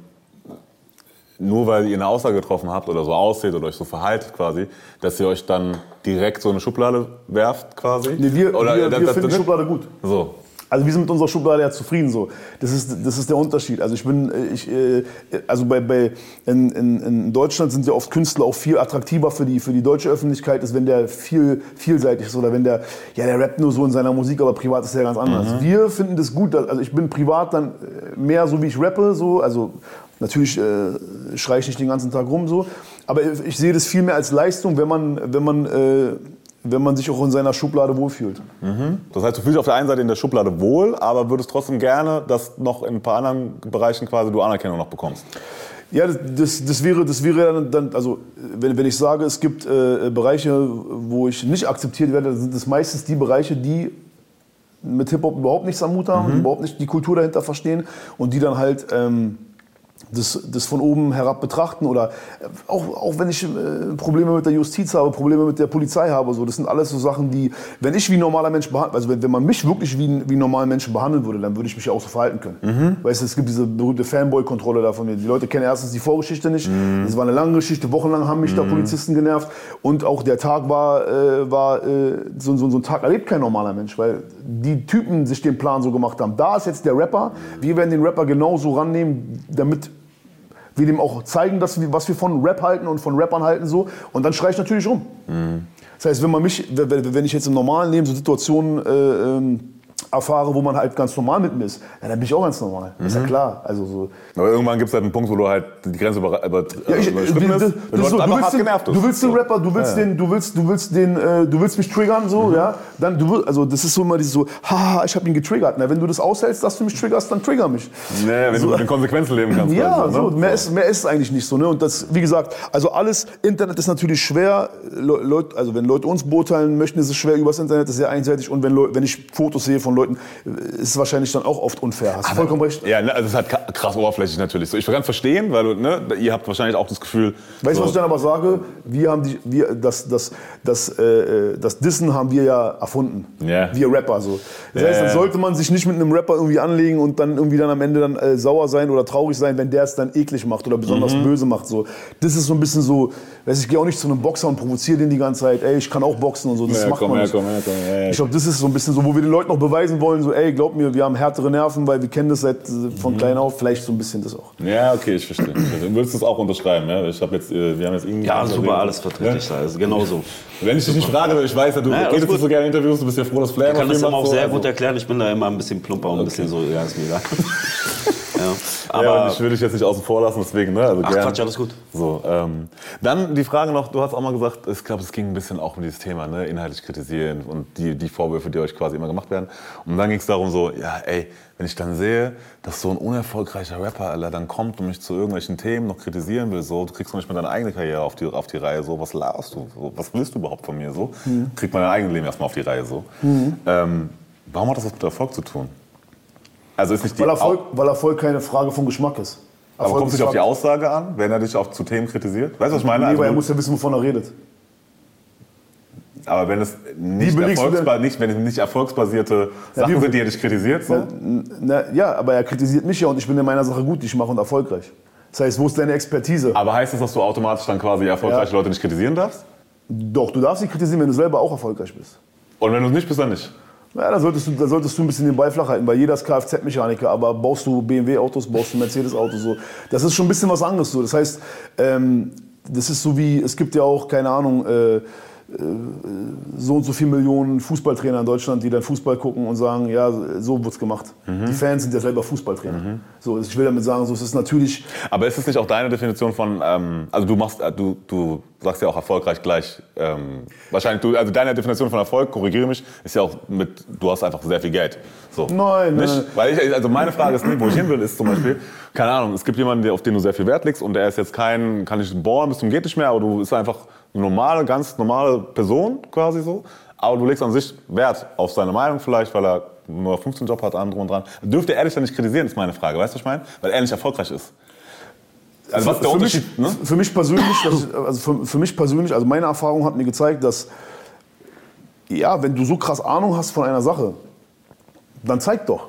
Speaker 1: nur weil ihr eine Aussage getroffen habt oder so aussieht oder euch so verhaltet quasi, dass ihr euch dann direkt so eine Schublade werft quasi?
Speaker 4: Nee, wir,
Speaker 1: Oder,
Speaker 4: wir, wir
Speaker 1: das-
Speaker 4: finden die
Speaker 1: das-
Speaker 4: Schublade gut.
Speaker 1: So.
Speaker 4: Also wir sind mit unserer Schublade ja zufrieden so. Das ist, das ist der Unterschied. Also ich bin, äh, ich, äh, also bei, bei in, in, in Deutschland sind ja oft Künstler auch viel attraktiver für die, für die deutsche Öffentlichkeit, ist, wenn der viel vielseitig ist oder wenn der, ja der rappt nur so in seiner Musik, aber privat ist er ganz anders.
Speaker 1: Mhm.
Speaker 4: Wir finden das gut, also ich bin privat dann äh, mehr so wie ich rappe, so, also natürlich äh, schreie ich nicht den ganzen Tag rum so, aber ich sehe das viel mehr als Leistung, wenn man, wenn man, äh, wenn man sich auch in seiner Schublade wohlfühlt.
Speaker 1: Mhm. Das heißt, du fühlst dich auf der einen Seite in der Schublade wohl, aber würdest trotzdem gerne, dass noch in ein paar anderen Bereichen quasi du Anerkennung noch bekommst.
Speaker 4: Ja, das, das, das wäre, das wäre dann, also wenn, wenn ich sage, es gibt äh, Bereiche, wo ich nicht akzeptiert werde, dann sind es meistens die Bereiche, die mit Hip-Hop überhaupt nichts am Hut haben,
Speaker 1: Mhm.
Speaker 4: überhaupt nicht die Kultur dahinter verstehen und die dann halt ähm, das, das von oben herab betrachten oder äh, auch, auch wenn ich äh, Probleme mit der Justiz habe, Probleme mit der Polizei habe, so, das sind alles so Sachen, die, wenn ich wie ein normaler Mensch behandelt, also wenn, wenn man mich wirklich wie, ein- wie einen normalen Menschen behandeln würde, dann würde ich mich auch so verhalten können.
Speaker 1: Mhm.
Speaker 4: Weißt du, es gibt diese berühmte Fanboy-Kontrolle da von mir. Die Leute kennen erstens die Vorgeschichte nicht. Es war eine lange Geschichte, wochenlang haben mich da
Speaker 1: Mhm.
Speaker 4: Polizisten genervt und auch der Tag war, äh, war äh, so, so, so ein Tag erlebt kein normaler Mensch, weil die Typen sich den Plan so gemacht haben. Da ist jetzt der Rapper, wir werden den Rapper genauso rannehmen, damit wir dem auch zeigen, dass wir, was wir von Rap halten und von Rappern halten so. Und dann schreie ich natürlich rum. Das heißt, wenn man mich, wenn ich jetzt im normalen Leben so Situationen äh, ähm, erfahre, wo man halt ganz normal mit mir ist, ja, dann bin ich auch ganz normal. Ist ja
Speaker 1: Mhm.
Speaker 4: klar. Also so.
Speaker 1: Aber irgendwann gibt es halt einen Punkt, wo du halt die Grenze über, über,
Speaker 4: Ja, ich,
Speaker 1: überschritten
Speaker 4: das, das
Speaker 1: wenn
Speaker 4: ist so,
Speaker 1: du
Speaker 4: willst
Speaker 1: hart
Speaker 4: den,
Speaker 1: genervt
Speaker 4: du willst den
Speaker 1: So.
Speaker 4: Rapper, du willst
Speaker 1: Ja.
Speaker 4: den, du willst, du willst den, äh, du willst mich triggern, so, ja. Dann du also das ist so immer dieses so, haha, ich habe ihn getriggert. Na, wenn du das aushältst, dass du mich triggerst, dann trigger mich.
Speaker 1: Nee, wenn du mit den Konsequenzen leben kannst.
Speaker 4: Ja,
Speaker 1: quasi,
Speaker 4: so,
Speaker 1: ne?
Speaker 4: mehr, ist, mehr ist es eigentlich nicht so. Ne? Und das, wie gesagt, also alles, Internet ist natürlich schwer. Le Leut, also wenn Leute uns beurteilen möchten, ist es schwer übers Internet, das ist sehr einseitig. Und wenn, Leu wenn ich Fotos sehe von Leuten, äh, ist es wahrscheinlich dann auch oft unfair. Hast du vollkommen recht.
Speaker 1: Ja, ne, also es ist halt krass oberflächlich natürlich. So, ich kann verstehen, weil ne, ihr habt wahrscheinlich auch das Gefühl.
Speaker 4: Weißt du,
Speaker 1: so,
Speaker 4: was ich dann aber sage? Wir haben die, wir, das, das, das, äh, das Dissen haben wir ja erfunden.
Speaker 1: Ja.
Speaker 4: Wir Rapper so. Das
Speaker 1: Ja,
Speaker 4: heißt, dann
Speaker 1: ja.
Speaker 4: sollte man sich nicht mit einem Rapper irgendwie anlegen und dann irgendwie dann am Ende dann äh, sauer sein oder traurig sein, wenn der es dann eklig macht oder besonders
Speaker 1: Mhm.
Speaker 4: böse macht. So. Das ist so ein bisschen so, weiß ich, gehe auch nicht zu einem Boxer und provoziere den die ganze Zeit, ey, ich kann auch boxen und so. Das
Speaker 1: Ja,
Speaker 4: macht
Speaker 1: komm
Speaker 4: man
Speaker 1: her,
Speaker 4: nicht.
Speaker 1: komm her, komm ja.
Speaker 4: Ich glaube, das ist so ein bisschen so, wo wir den Leuten noch beweisen wollen, so, ey, glaub mir, wir haben härtere Nerven, weil wir kennen das seit äh,
Speaker 1: Mhm.
Speaker 4: von klein auf. Vielleicht so ein bisschen das auch.
Speaker 1: Ja, okay, ich verstehe. Du würdest das auch unterschreiben, ja? Ich habe jetzt, äh, wir haben jetzt irgendwie.
Speaker 7: Ja, super, alles vertrete ich da. Also genau so.
Speaker 1: Wenn ich dich nicht frage, ich weiß ja, du
Speaker 7: Ja, alles
Speaker 1: redest nicht so gerne in Interviews, du bist ja froh, dass Flair
Speaker 7: Ich kann das immer auch
Speaker 1: so,
Speaker 7: sehr
Speaker 1: also-
Speaker 7: gut erklären. Ich bin da immer ein bisschen plumper und ein bisschen so, ja, ist mir egal. *laughs* ja.
Speaker 1: Aber ja, und ich will dich jetzt nicht außen vor lassen, deswegen, ne? Also
Speaker 7: Ach,
Speaker 1: gern.
Speaker 7: Quatsch, alles gut.
Speaker 1: So, ähm, dann die Frage noch, du hast auch mal gesagt, ich glaube, es ging ein bisschen auch um dieses Thema, ne? inhaltlich kritisieren und die, die Vorwürfe, die euch quasi immer gemacht werden. Und dann ging es darum so, ja, ey, wenn ich dann sehe, dass so ein unerfolgreicher Rapper, Alter, dann kommt und mich zu irgendwelchen Themen noch kritisieren will, so, du kriegst noch nicht mal deine eigene Karriere auf die, auf die Reihe, so, was laberst du, so, was willst du überhaupt von mir, so,
Speaker 4: Mhm.
Speaker 1: kriegt man dein eigenes Leben erstmal auf die Reihe, so.
Speaker 4: Mhm.
Speaker 1: Ähm, warum hat das was mit Erfolg zu tun? Also ist nicht die
Speaker 4: Weil Erfolg, weil Erfolg keine Frage von Geschmack ist.
Speaker 1: aber
Speaker 4: Erfolg
Speaker 1: kommt es nicht auf die. Aussage an, wenn er dich auch zu Themen kritisiert? Weißt du, was ich meine?
Speaker 4: Nee,
Speaker 1: Also,
Speaker 4: er muss ja wissen, wovon er redet.
Speaker 1: aber wenn es nicht, erfolgsba nicht, wenn es nicht erfolgsbasierte
Speaker 4: Ja,
Speaker 1: Sachen sind, die er dich kritisiert, so?
Speaker 4: Ja, na, ja, aber er kritisiert mich ja und ich bin in meiner Sache gut, die ich mache und erfolgreich. Das heißt, wo ist deine Expertise?
Speaker 1: Aber heißt das, dass du automatisch dann quasi erfolgreiche
Speaker 4: Ja.
Speaker 1: Leute nicht kritisieren darfst?
Speaker 4: Doch, du darfst sie kritisieren, wenn du selber auch erfolgreich bist.
Speaker 1: Und wenn du es nicht bist, dann nicht?
Speaker 4: Ja, da solltest, du, da solltest du ein bisschen den Ball flach halten, weil jeder ist Kfz-Mechaniker, aber baust du BMW-Autos, baust du Mercedes-Autos, so. Das ist schon ein bisschen was anderes. So. Das heißt, ähm, das ist so wie, es gibt ja auch, keine Ahnung, äh, so und so viele Millionen Fußballtrainer in Deutschland, die dann Fußball gucken und sagen, ja, so wird's gemacht.
Speaker 1: Mhm.
Speaker 4: Die Fans sind ja selber Fußballtrainer. So, ich will damit sagen, so, es ist natürlich,
Speaker 1: Aber ist es nicht auch deine Definition von, ähm, also du machst, äh, du, du sagst ja auch erfolgreich gleich, ähm, wahrscheinlich, du, also deine Definition von Erfolg, korrigiere mich, ist ja auch mit, du hast einfach sehr viel Geld. So.
Speaker 4: Nein,
Speaker 1: nicht?
Speaker 4: nein.
Speaker 1: Weil ich, also meine Frage ist, nicht, wo ich hin will, ist zum Beispiel, keine Ahnung, es gibt jemanden, auf den du sehr viel Wert legst und der ist jetzt kein, kann nicht bohren bis zum geht nicht mehr, aber du bist einfach normale, ganz normale Person quasi so. Aber du legst an sich Wert auf seine Meinung vielleicht, weil er nur 15 Job hat, andere und dran. Dürfte er dich dann nicht kritisieren, ist meine Frage. Weißt du, was ich meine? Weil er nicht erfolgreich ist. Also was ist der
Speaker 4: für,
Speaker 1: Unterschied?
Speaker 4: mich, für mich persönlich, ist, also für, für mich persönlich, also meine Erfahrung hat mir gezeigt, dass ja, wenn du so krass Ahnung hast von einer Sache, dann zeig doch.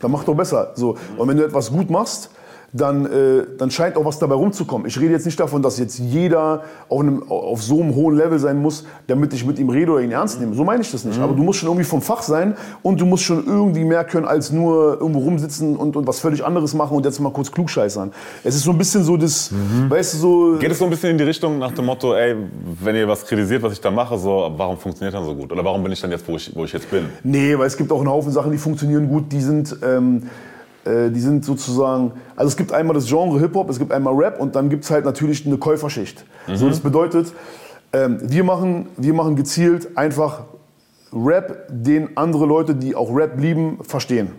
Speaker 4: Dann mach doch besser. So. Und wenn du etwas gut machst, dann, äh, dann scheint auch was dabei rumzukommen. Ich rede jetzt nicht davon, dass jetzt jeder auf, einem, auf so einem hohen Level sein muss, damit ich mit ihm rede oder ihn ernst nehme. So meine ich das nicht. Aber du musst schon irgendwie vom Fach sein und du musst schon irgendwie mehr können, als nur irgendwo rumsitzen und, und was völlig anderes machen und jetzt mal kurz klugscheißern. Es ist so ein bisschen so das, weißt du, so...
Speaker 1: Geht es so ein bisschen in die Richtung nach dem Motto, ey, wenn ihr was kritisiert, was ich da mache, so, warum funktioniert dann so gut? Oder warum bin ich dann jetzt, wo ich, wo ich jetzt bin?
Speaker 4: Nee, weil es gibt auch einen Haufen Sachen, die funktionieren gut, die sind, ähm, äh, die sind sozusagen, also es gibt einmal das Genre Hip-Hop, es gibt einmal Rap und dann gibt es halt natürlich eine Käuferschicht.
Speaker 1: Mhm.
Speaker 4: So, das bedeutet, ähm, wir, machen, wir machen gezielt einfach Rap, den andere Leute, die auch Rap lieben, verstehen.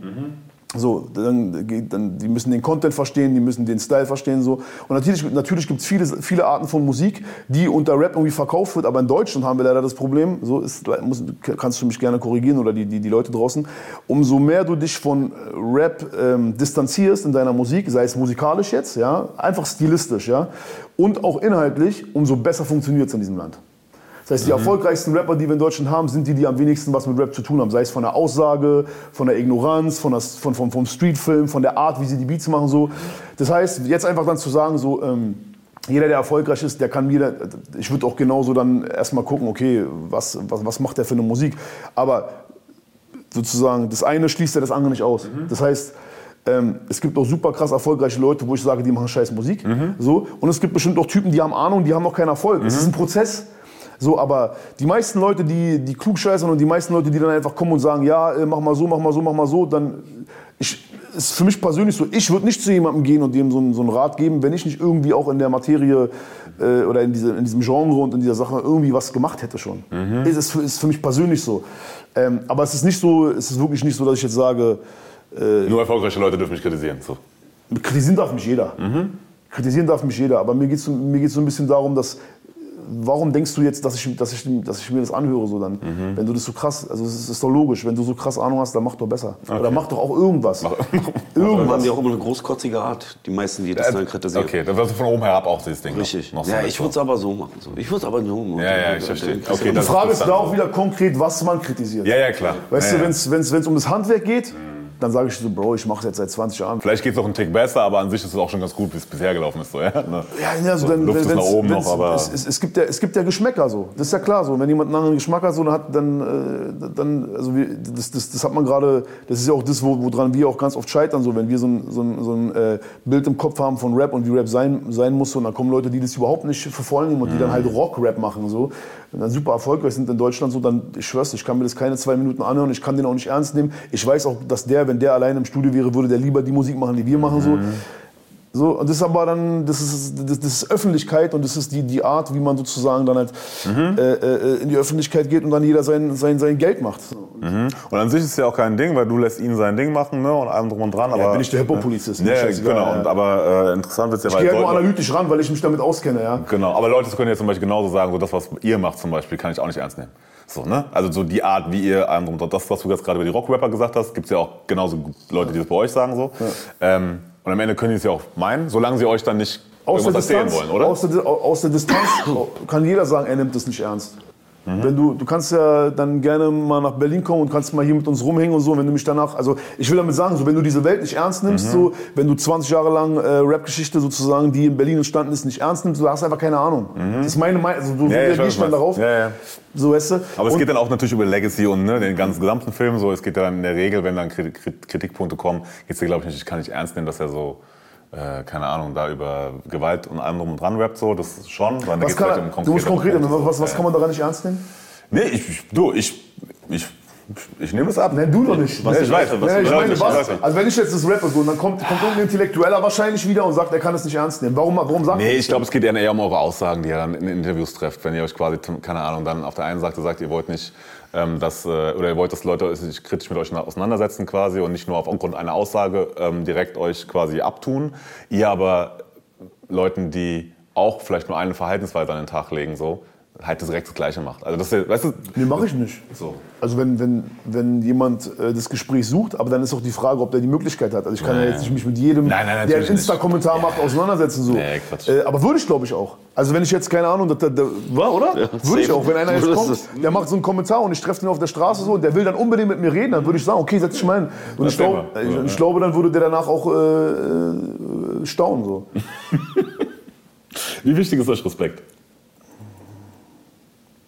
Speaker 4: So, dann, dann, die müssen den Content verstehen, die müssen den Style verstehen. So. Und natürlich, natürlich gibt es viele, viele Arten von Musik, die unter Rap irgendwie verkauft wird, aber in Deutschland haben wir leider das Problem, so ist, muss, kannst du mich gerne korrigieren oder die, die, die Leute draußen, umso mehr du dich von Rap ähm, distanzierst in deiner Musik, sei es musikalisch jetzt, ja, einfach stilistisch, ja, und auch inhaltlich, umso besser funktioniert es in diesem Land. Das heißt, die erfolgreichsten Rapper, die wir in Deutschland haben, sind die, die am wenigsten was mit Rap zu tun haben. Sei es von der Aussage, von der Ignoranz, von der, von, von, vom Streetfilm, von der Art, wie sie die Beats machen. So. Das heißt, jetzt einfach dann zu sagen, so, ähm, jeder, der erfolgreich ist, der kann mir, ich würde auch genauso dann erstmal gucken, okay, was, was, was macht der für eine Musik. Aber sozusagen, das eine schließt ja das andere nicht aus. Das heißt, ähm, es gibt auch super krass erfolgreiche Leute, wo ich sage, die machen scheiß Musik. So. Und es gibt bestimmt auch Typen, die haben Ahnung, die haben noch keinen Erfolg. Es ist ein Prozess. So, aber die meisten Leute, die, die klug scheißen und die meisten Leute, die dann einfach kommen und sagen, ja, äh, mach mal so, mach mal so, mach mal so, dann ich, ist für mich persönlich so, ich würde nicht zu jemandem gehen und dem so, einen- so einen Rat geben, wenn ich nicht irgendwie auch in der Materie äh, oder in, diese, in diesem Genre und in dieser Sache irgendwie was gemacht hätte schon. Ist, es für, ist für mich persönlich so. Ähm, aber es ist nicht so, es ist wirklich nicht so, dass ich jetzt sage, äh,
Speaker 1: Nur erfolgreiche Leute dürfen mich kritisieren. So.
Speaker 4: Kritisieren darf mich jeder. Kritisieren darf mich jeder. Aber mir geht es mir geht's so ein bisschen darum, dass. Warum denkst du jetzt, dass ich, dass ich, dass ich mir das anhöre so dann? Wenn du das so krass, also es ist, ist doch logisch, wenn du so krass Ahnung hast, dann mach doch besser. Oder mach doch auch irgendwas. *laughs*
Speaker 7: Dann haben
Speaker 4: irgendwas.
Speaker 7: die auch immer eine großkotzige Art, die meisten, die das dann kritisieren.
Speaker 1: Okay, dann wirst du von oben herab auch dieses Ding.
Speaker 7: Richtig.
Speaker 1: Noch so
Speaker 7: ja,
Speaker 1: mit
Speaker 7: ich
Speaker 1: so.
Speaker 7: würde es aber so machen. So. Ich würde es aber so machen.
Speaker 1: Ja, ja, ich verstehe. Okay,
Speaker 4: Die Frage ist da auch wieder konkret, was man kritisiert.
Speaker 1: Ja, ja, klar.
Speaker 4: Weißt
Speaker 1: ja,
Speaker 4: du,
Speaker 1: ja.
Speaker 4: wenn es um das Handwerk geht, dann sage ich so, Bro, ich mache es jetzt seit 20 Jahren.
Speaker 1: Vielleicht geht es auch einen Tick besser, aber an sich ist es auch schon ganz gut, wie es bisher gelaufen ist. So, ja? Ne?
Speaker 4: Ja, ja, so
Speaker 1: So,
Speaker 4: dann,
Speaker 1: Luft ist nach oben noch, aber-
Speaker 4: es, es, es, gibt ja, es gibt ja Geschmäcker so. Das ist ja klar so. Wenn jemand einen anderen Geschmack hat, so, dann, hat, dann, äh, dann also wir, das, das, das hat man gerade, das ist ja auch das, wo- woran wir auch ganz oft scheitern, so, wenn wir so ein, so ein, so ein äh, Bild im Kopf haben von Rap und wie Rap sein, sein muss und dann kommen Leute, die das überhaupt nicht für voll nehmen und die dann
Speaker 1: Mhm.
Speaker 4: halt Rock-Rap machen so dann super erfolgreich sind in Deutschland so, dann, ich schwör's, ich kann mir das keine zwei Minuten anhören, ich kann den auch nicht ernst nehmen. Ich weiß auch, dass der, wenn der alleine im Studio wäre, würde der lieber die Musik machen, die wir machen so. So, und das ist aber dann, das ist, das, das ist Öffentlichkeit und das ist die, die Art, wie man sozusagen dann halt
Speaker 1: Mhm.
Speaker 4: äh, äh, in die Öffentlichkeit geht und dann jeder sein, sein, sein Geld macht.
Speaker 1: Mhm. Und an sich ist es ja auch kein Ding, weil du lässt ihn sein Ding machen ne, und allem drum und dran. Aber,
Speaker 4: bin ich der Hip-Hop-Polizist,
Speaker 1: Ja,
Speaker 4: mir
Speaker 1: ja, genau.
Speaker 4: ja.
Speaker 1: Und, aber äh, interessant wird es ja,
Speaker 4: Ich
Speaker 1: weil
Speaker 4: gehe ja nur analytisch ran, weil ich mich damit auskenne, ja.
Speaker 1: Genau, aber Leute können ja zum Beispiel genauso sagen, so das, was ihr macht zum Beispiel, kann ich auch nicht ernst nehmen. So, ne? Also so die Art, wie ihr allem drum und dran- das, was du jetzt gerade über die Rock-Rapper gesagt hast, gibt es ja auch genauso Leute, die das bei euch sagen. So. Ähm, und am Ende können die es ja auch meinen, solange sie euch dann nicht
Speaker 4: Aus der, Distanz,
Speaker 1: wollen, oder?
Speaker 4: Aus, der, aus der Distanz *laughs* kann jeder sagen, er nimmt das nicht ernst.
Speaker 1: Mhm.
Speaker 4: Wenn du, du kannst ja dann gerne mal nach Berlin kommen und kannst mal hier mit uns rumhängen und so. Wenn du mich danach, also ich will damit sagen, so wenn du diese Welt nicht ernst nimmst,
Speaker 1: Mhm.
Speaker 4: so wenn du 20 Jahre lang äh, Rap-Geschichte sozusagen, die in Berlin entstanden ist, nicht ernst nimmst, du hast einfach keine Ahnung. Das ist meine Meinung. Also, so
Speaker 1: Mhm. Ja,
Speaker 4: reagiere ich dann darauf.
Speaker 1: Ja, ja.
Speaker 4: So weißt du.
Speaker 1: Aber es
Speaker 4: Und-
Speaker 1: geht dann auch natürlich über Legacy und ne, den ganzen gesamten Film. So, es geht dann in der Regel, wenn dann Kri- Kri- Kritikpunkte kommen, geht es ja, glaube ich, nicht, ich kann nicht ernst nehmen, dass er so, äh, keine Ahnung, da über Gewalt und allem drum und dran rappt. So, das ist schon. Sondern da
Speaker 4: was kann,
Speaker 1: vielleicht um
Speaker 4: du musst konkret, was, was, was kann man daran nicht ernst nehmen?
Speaker 1: Nee, ich, ich, du, ich, ich, ich nehme es ab.
Speaker 4: Nein, du doch nicht.
Speaker 1: Was
Speaker 4: Nee,
Speaker 1: ich weiß, was
Speaker 4: nee,
Speaker 1: ich
Speaker 4: meine, was? Also wenn ich jetzt das rappe so, und dann kommt, kommt irgendein Intellektueller wahrscheinlich wieder und sagt, er kann es nicht ernst nehmen. Warum, warum sagt er
Speaker 1: Nee, ich glaube, es geht eher um eure Aussagen, die ihr dann in Interviews trefft. Wenn ihr euch quasi, keine Ahnung, dann auf der einen Seite sagt, ihr wollt nicht, ähm, dass, äh, oder ihr wollt, dass Leute sich kritisch mit euch auseinandersetzen quasi und nicht nur aufgrund einer Aussage ähm, direkt euch quasi abtun. Ihr aber Leuten, die auch vielleicht nur eine Verhaltensweise an den Tag legen, so, halt direkt das Gleiche macht. Also das, weißt du,
Speaker 4: Nee, mache ich nicht.
Speaker 1: so.
Speaker 4: Also wenn, wenn, wenn jemand äh, das Gespräch sucht, aber dann ist auch die Frage, ob der die Möglichkeit hat. Also ich kann ja
Speaker 1: Nee.
Speaker 4: jetzt nicht mich mit jedem,
Speaker 1: Nein, nein,
Speaker 4: der einen Insta-Kommentar macht, auseinandersetzen. So.
Speaker 1: Nee.
Speaker 4: Äh, aber würde ich, glaube ich, auch. Also wenn ich jetzt, keine Ahnung, das, das, war, oder? würde ich auch. Wenn einer jetzt kommt, der macht so einen Kommentar und ich treffe den auf der Straße so und der will dann unbedingt mit mir reden, dann würde ich sagen, okay, setz dich mal hin. Und ich, glaub, ich,
Speaker 1: Ja,
Speaker 4: ich
Speaker 1: ja.
Speaker 4: glaube, dann würde der danach auch äh, äh, staunen. So. *laughs*
Speaker 1: Wie wichtig ist euch Respekt?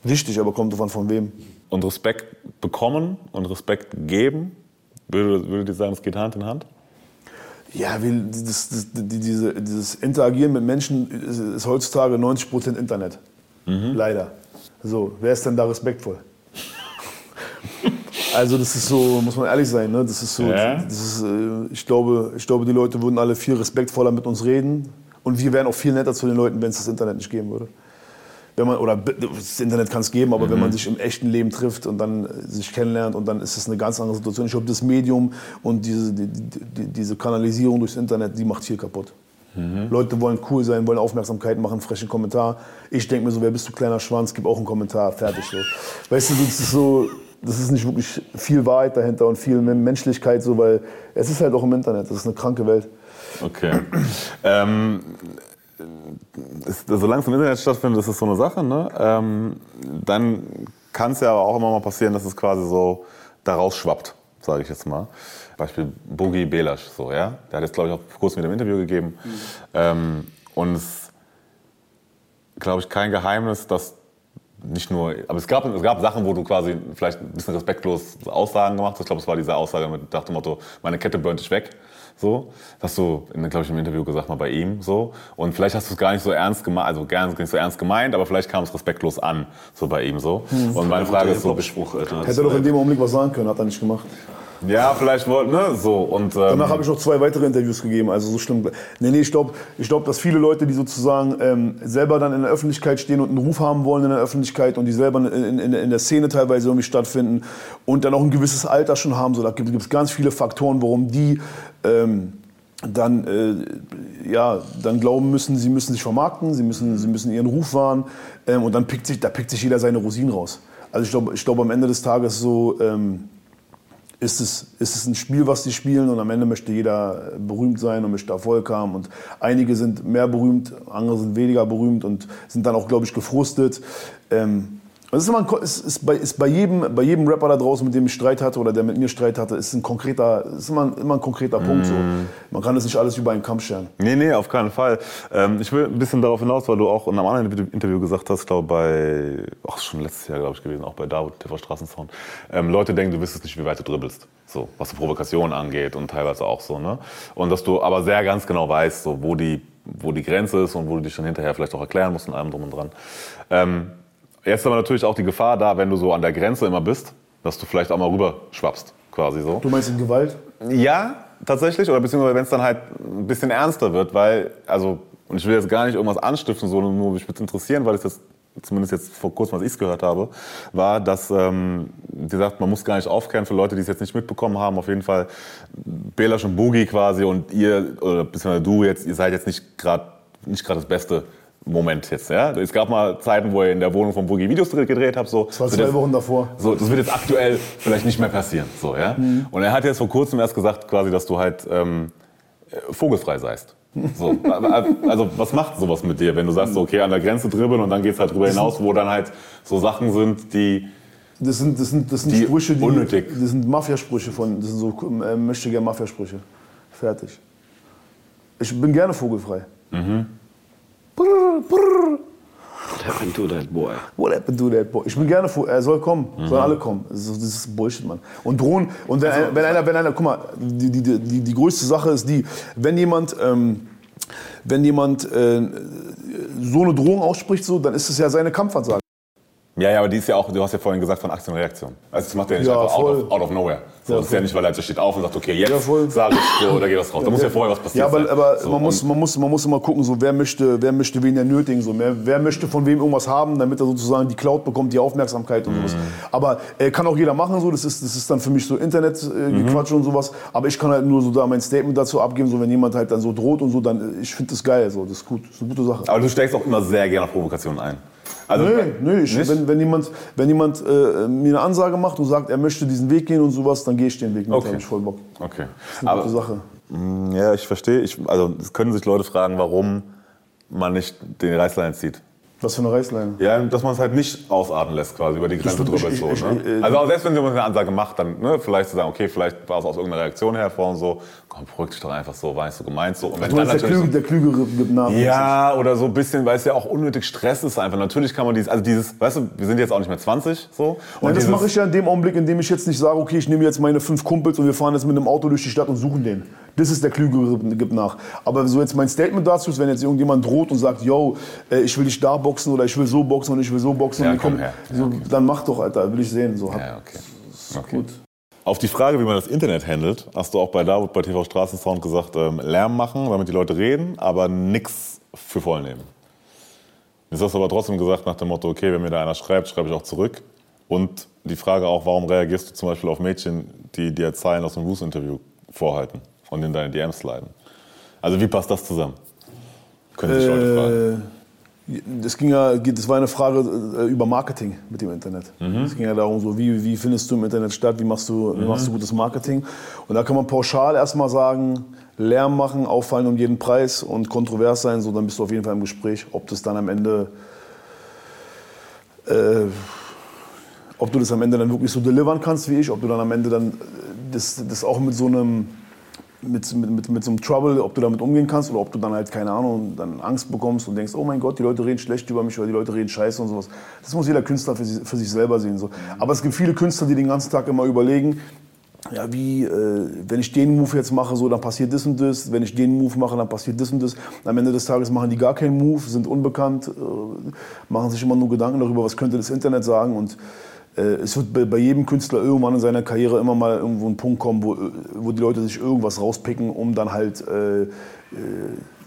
Speaker 4: Wichtig, aber kommt davon von wem.
Speaker 1: Und Respekt bekommen und Respekt geben, würdet, würdet ihr sagen, es geht Hand in Hand?
Speaker 4: Ja, das, das, die, diese, dieses Interagieren mit Menschen ist, ist heutzutage 90% Internet. Leider. So, wer ist denn da respektvoll? *laughs* also das ist so, muss man ehrlich sein, ne? das ist so,
Speaker 1: Ja.
Speaker 4: das ist, äh, ich, glaube, ich glaube, die Leute würden alle viel respektvoller mit uns reden und wir wären auch viel netter zu den Leuten, wenn es das Internet nicht geben würde. Wenn man, oder das Internet kann es geben, aber wenn man sich im echten Leben trifft und dann äh, sich kennenlernt und dann ist es eine ganz andere Situation. Ich glaube, das Medium und diese, die, die, diese Kanalisierung durchs Internet, die macht viel kaputt. Leute wollen cool sein, wollen Aufmerksamkeit machen, frechen Kommentar. Ich denke mir so, wer bist du, kleiner Schwanz, gib auch einen Kommentar, fertig. So. Weißt du, das ist so, das ist nicht wirklich viel Wahrheit dahinter und viel Menschlichkeit, so, weil es ist halt auch im Internet, das ist eine kranke Welt.
Speaker 1: Okay. ähm, ist, solange es im Internet stattfindet, ist es so eine Sache. Ne? Ähm, dann kann es ja aber auch immer mal passieren, dass es quasi so daraus schwappt, sage ich jetzt mal. Beispiel Boogie Belasch, so, ja? Der hat jetzt, glaube ich, auch vor kurzem wieder ein Interview gegeben. Ähm, und es glaube ich, kein Geheimnis, dass nicht nur, aber es gab, es gab Sachen, wo du quasi vielleicht ein bisschen respektlos Aussagen gemacht hast. Ich glaube, es war diese Aussage mit nach dem Motto, meine Kette burnt dich weg. So, das hast du, glaube ich, im Interview gesagt mal bei ihm so. Und vielleicht hast du es gar nicht so ernst gemeint, also gar nicht so ernst gemeint, aber vielleicht kam es respektlos an, so bei ihm so.
Speaker 4: Hm.
Speaker 1: Und meine Frage ist so.
Speaker 4: Hätte er doch in dem Augenblick was sagen können, hat er nicht gemacht.
Speaker 1: Ja, vielleicht wollte, ne, so und ähm,
Speaker 4: Danach habe ich noch zwei weitere Interviews gegeben, also so schlimm. Nee, nee, ich glaube, ich glaub, dass viele Leute, die sozusagen ähm, selber dann in der Öffentlichkeit stehen und einen Ruf haben wollen in der Öffentlichkeit und die selber in, in, in der Szene teilweise irgendwie stattfinden und dann auch ein gewisses Alter schon haben, so da gibt es ganz viele Faktoren, warum die ähm, dann, äh, ja, dann glauben müssen, sie müssen sich vermarkten, sie müssen, sie müssen ihren Ruf wahren ähm, und dann pickt sich, da pickt sich jeder seine Rosinen raus. Also ich glaube, ich glaub, am Ende des Tages so ähm, ist es, ist es ein Spiel, was sie spielen und am Ende möchte jeder berühmt sein und möchte Erfolg haben und einige sind mehr berühmt, andere sind weniger berühmt und sind dann auch, glaube ich, gefrustet. Ähm, das ist, immer ein, ist, ist, bei, ist bei, jedem, bei jedem Rapper da draußen, mit dem ich Streit hatte oder der mit mir Streit hatte, ist, ein konkreter, ist immer, immer ein konkreter Punkt. So. Man kann das nicht alles über einen Kamm scheren.
Speaker 1: Nee, nee, auf keinen Fall. Ähm, ich will ein bisschen darauf hinaus, weil du auch in einem anderen Interview gesagt hast, glaube bei, ach schon letztes Jahr, glaube ich, gewesen, auch bei David, TV Straßensound. Ähm, Leute denken, du wüsstest nicht, wie weit du dribbelst. So, was die Provokation angeht und teilweise auch so, ne? Und dass du aber sehr ganz genau weißt, so, wo die, wo die Grenze ist und wo du dich dann hinterher vielleicht auch erklären musst und allem drum und dran. Ähm, jetzt ist aber natürlich auch die Gefahr da, wenn du so an der Grenze immer bist, dass du vielleicht auch mal rüber schwappst, quasi so.
Speaker 4: Du meinst in Gewalt?
Speaker 1: Ja, tatsächlich. Oder beziehungsweise wenn es dann halt ein bisschen ernster wird, weil, also, und ich will jetzt gar nicht irgendwas anstiften, sondern nur mich würde interessieren, weil es jetzt, zumindest jetzt vor kurzem, was ich gehört habe, war, dass, ähm, sie sagt, man muss gar nicht aufkehren für Leute, die es jetzt nicht mitbekommen haben. Auf jeden Fall Belasch und Boogie quasi und ihr, oder beziehungsweise du jetzt, ihr seid jetzt nicht gerade nicht gerade das Beste Moment jetzt. Ja? Es gab mal Zeiten, wo ihr in der Wohnung von Boogie Videos gedreht habt. So.
Speaker 4: Das war zwei Wochen davor.
Speaker 1: so, das wird jetzt aktuell vielleicht nicht mehr passieren. So, ja?
Speaker 4: Mhm.
Speaker 1: Und er hat jetzt vor kurzem erst gesagt, quasi, dass du halt ähm, äh, vogelfrei seist. So, *laughs* also was macht sowas mit dir, wenn du sagst, so, okay, an der Grenze dribbeln und dann geht's halt drüber hinaus, wo dann halt so Sachen sind, die
Speaker 4: Das sind, das sind, das sind
Speaker 1: Die
Speaker 4: Sprüche, die.
Speaker 1: unnötig.
Speaker 4: Das sind Mafiasprüche von. Das sind so äh, möchte gerne Mafiasprüche. Fertig. Ich bin gerne vogelfrei.
Speaker 1: Mhm.
Speaker 4: Brrr, brrr.
Speaker 7: What happened to that boy?
Speaker 4: What happened to that boy? Ich bin gerne vor, er soll kommen,
Speaker 1: Mhm.
Speaker 4: sollen alle kommen. Das ist, Bullshit, Mann. Und drohen, und wenn, einer- wenn einer, wenn einer, guck mal, die, die, die, die größte Sache ist die, wenn jemand, ähm, wenn jemand äh, so eine Drohung ausspricht, so, dann ist es ja seine Kampfansage.
Speaker 1: Ja, ja, aber die ist ja auch, du hast ja vorhin gesagt, von Aktienreaktion. Also das macht er ja nicht
Speaker 4: Ja,
Speaker 1: einfach out of, out of nowhere. So,
Speaker 4: Ja,
Speaker 1: das ist ja nicht, weil er jetzt steht auf und sagt, okay, jetzt
Speaker 4: Ja, voll.
Speaker 1: sag ich so, oder geht was drauf. Da muss ja vorher was
Speaker 4: Ja,
Speaker 1: passieren.
Speaker 4: aber, aber
Speaker 1: so,
Speaker 4: man, muss, man, muss, man muss immer gucken, so, wer, möchte, wer möchte wen ja nötigen. So. Wer, wer möchte von wem irgendwas haben, damit er sozusagen die Cloud bekommt, die Aufmerksamkeit und sowas.
Speaker 1: Mhm.
Speaker 4: Aber äh, kann auch jeder machen, so. das, ist, das ist dann für mich so Internet-Gequatsch
Speaker 1: Mhm.
Speaker 4: und sowas. Aber ich kann halt nur so da mein Statement dazu abgeben, so, wenn jemand halt dann so droht und so, dann äh, ich finde das geil, so. das ist gut, das ist eine gute Sache.
Speaker 1: aber du steckst auch immer sehr gerne auf Provokationen ein. Also,
Speaker 4: nö, nö, ich, wenn, wenn jemand, wenn jemand äh, mir eine Ansage macht und sagt, er möchte diesen Weg gehen und sowas, dann gehe ich den Weg mit,
Speaker 1: Okay.
Speaker 4: hab ich voll Bock.
Speaker 1: Okay.
Speaker 4: Das ist eine
Speaker 1: Aber,
Speaker 4: gute Sache.
Speaker 1: Mm, Ja, ich verstehe. Ich, also es können sich Leute fragen, warum man nicht den Reißlein zieht.
Speaker 4: Was für eine Reißleine.
Speaker 1: Ja, dass man es halt nicht ausarten lässt, quasi über die Grenze drüber.
Speaker 4: ich-
Speaker 1: so,
Speaker 4: ich-
Speaker 1: ne?
Speaker 4: ich-
Speaker 1: also auch selbst wenn jemand eine Ansage macht, dann ne, vielleicht zu sagen, okay, vielleicht war es aus irgendeiner Reaktion hervor und so, komm, beruhig dich doch einfach so, war nicht so gemeint. So. Und wenn
Speaker 4: Du meinst, der, Klüge, der Klügere gibt nach.
Speaker 1: Ja, oder so ein bisschen, weil es ja auch unnötig Stress ist einfach. Natürlich kann man dieses, also dieses, weißt du, wir sind jetzt auch nicht mehr 20, so.
Speaker 4: Nein, das
Speaker 1: dieses-
Speaker 4: mache ich ja in dem Augenblick, in dem ich jetzt nicht sage, okay, ich nehme jetzt meine fünf Kumpels und wir fahren jetzt mit einem Auto durch die Stadt und suchen den. Das ist der Klügere, gibt nach. Aber so jetzt mein Statement dazu ist, wenn jetzt irgendjemand droht und sagt, yo, äh, ich will dich da boxen oder ich will so boxen und ich will so boxen,
Speaker 1: Ja,
Speaker 4: und die
Speaker 1: komm
Speaker 4: kommen-
Speaker 1: her.
Speaker 4: so, dann mach doch, Alter, will ich sehen. So, hab,
Speaker 1: Ja, okay.
Speaker 4: ist
Speaker 1: Okay.
Speaker 4: gut.
Speaker 1: Auf die Frage, wie man das Internet handelt, hast du auch bei David bei TV Straßensound gesagt, ähm, Lärm machen, damit die Leute reden, aber nichts für voll nehmen. Jetzt hast du aber trotzdem gesagt nach dem Motto, okay, wenn mir da einer schreibt, schreibe ich auch zurück. Und die Frage auch, warum reagierst du zum Beispiel auf Mädchen, die dir Zeilen aus einem Roos-Interview vorhalten und in deine DMs leiten? Also wie passt das zusammen? Können sich Leute fragen.
Speaker 4: Das, ging ja, das war eine Frage äh, über Marketing mit dem Internet.
Speaker 1: Mhm.
Speaker 4: Es ging ja darum, so, wie, wie findest du im Internet statt, wie machst du, wie machst du gutes Marketing. Und da kann man pauschal erstmal sagen, Lärm machen, auffallen um jeden Preis und kontrovers sein, so, dann bist du auf jeden Fall im Gespräch. Ob das dann am Ende, äh, ob du das am Ende dann wirklich so delivern kannst wie ich, ob du dann am Ende dann äh, das, das auch mit so einem mit, mit, mit, mit so einem Trouble, ob du damit umgehen kannst oder ob du dann halt, keine Ahnung, dann Angst bekommst und denkst, oh mein Gott, die Leute reden schlecht über mich oder die Leute reden scheiße und sowas. Das muss jeder Künstler für sich, für sich selber sehen. So. Aber es gibt viele Künstler, die den ganzen Tag immer überlegen, ja, wie, äh, wenn ich den Move jetzt mache, so, dann passiert das und das. Wenn ich den Move mache, dann passiert das und das. Am Ende des Tages machen die gar keinen Move, sind unbekannt, äh, machen sich immer nur Gedanken darüber, was könnte das Internet sagen. Und es wird bei, bei jedem Künstler irgendwann in seiner Karriere immer mal irgendwo ein Punkt kommen, wo, wo die Leute sich irgendwas rauspicken, um dann halt äh, äh,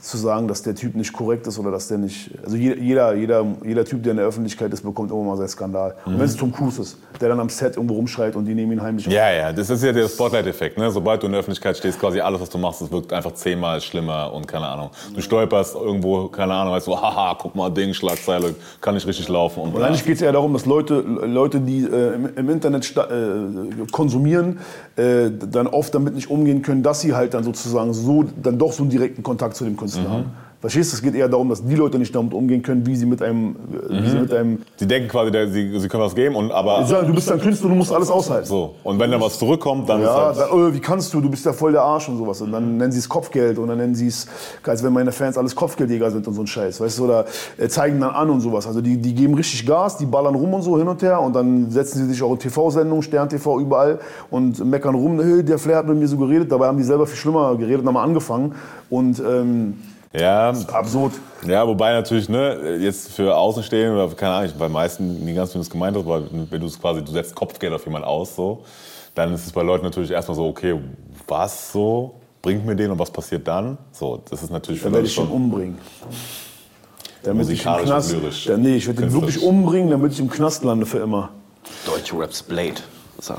Speaker 4: zu sagen, dass der Typ nicht korrekt ist oder dass der nicht. Also jeder, jeder, jeder Typ, der in der Öffentlichkeit ist, bekommt immer mal seinen Skandal. Und
Speaker 1: Mhm.
Speaker 4: wenn es Tom Cruise ist, der dann am Set irgendwo rumschreit und die nehmen ihn heimlich
Speaker 1: Ja, ja, das ist ja der Spotlight-Effekt. Ne? Sobald du in der Öffentlichkeit stehst, quasi alles, was du machst, das wirkt einfach zehnmal schlimmer und keine Ahnung. Du stolperst irgendwo, keine Ahnung, weißt du, haha, guck mal, Ding, Schlagzeile, kann nicht richtig laufen. Und
Speaker 4: Und eigentlich geht es eher darum, dass Leute, Leute die äh, im, im Internet äh, konsumieren, äh, dann oft damit nicht umgehen können, dass sie halt dann sozusagen so, dann doch so einen direkten Kontakt zu dem Künstler
Speaker 1: Mhm.
Speaker 4: haben. Verstehst du? Es geht eher darum, dass die Leute nicht damit umgehen können, wie sie mit einem, äh, wie sie
Speaker 1: Mhm.
Speaker 4: mit einem
Speaker 1: Die denken quasi, der, sie, sie können was geben, und, aber.
Speaker 4: Sie sagen, du bist ein Künstler, du musst alles aushalten.
Speaker 1: So. Und wenn dann was zurückkommt, dann
Speaker 4: ja,
Speaker 1: ist halt.
Speaker 4: dann, äh, wie kannst du, du bist ja voll der Arsch und sowas. Und dann nennen sie es Kopfgeld und dann nennen sie es, als wenn meine Fans alles Kopfgeldjäger sind und so ein Scheiß, weißt du, oder äh, zeigen dann an und sowas. Also die, die geben richtig Gas, die ballern rum und so hin und her und dann setzen sie sich auch in TV-Sendungen, Stern-TV, überall und meckern rum, hey, der Flair hat mit mir so geredet, dabei haben die selber viel schlimmer geredet und haben mal angefangen und ähm,
Speaker 1: Ja.
Speaker 4: absurd.
Speaker 1: Ja, wobei natürlich, ne, jetzt für Außenstehende oder keine Ahnung, bei meisten nie ganz, wie du es gemeint hast, weil wenn du es quasi, du setzt Kopfgeld auf jemanden aus, so, dann ist es bei Leuten natürlich erstmal so, okay, was so, bringt mir den und was passiert dann? So, das ist natürlich für
Speaker 4: Dann werde ich ihn
Speaker 1: schon
Speaker 4: umbringen. Damit ich im
Speaker 1: musikalisch
Speaker 4: Knast,
Speaker 1: und lyrisch.
Speaker 4: ja, nee, ich werde ihn wirklich umbringen, damit ich im Knast lande für immer.
Speaker 7: Deutsche Raps Blade. So.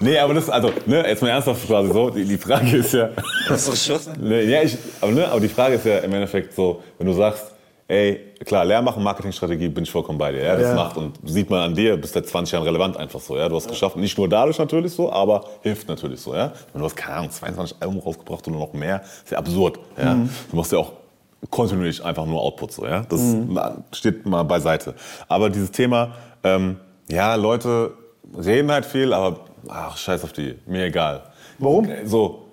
Speaker 1: Nee, aber das, also, ne, jetzt mal ernsthaft quasi so, die, die Frage ist ja.
Speaker 7: Das ist doch schon.
Speaker 1: Ne, ja, ich, aber, ne, aber die Frage ist ja im Endeffekt so, wenn du sagst, ey, klar, Lehrmachen, Marketingstrategie, bin ich vollkommen bei dir. Ja, das
Speaker 4: Ja.
Speaker 1: macht und sieht man an dir, bist seit 20 Jahren relevant einfach so. Ja, du hast geschafft, nicht nur dadurch natürlich so, aber hilft natürlich so. Ja, wenn du hast keine Ahnung, 22 Alben rausgebracht oder noch mehr, ist ja absurd. Ja,
Speaker 4: Mhm.
Speaker 1: du machst ja auch kontinuierlich einfach nur Output so. Ja, das
Speaker 4: Mhm.
Speaker 1: steht mal beiseite. Aber dieses Thema, ähm, ja, Leute reden halt viel, aber ach, scheiß auf die, mir egal.
Speaker 4: Warum?
Speaker 1: So,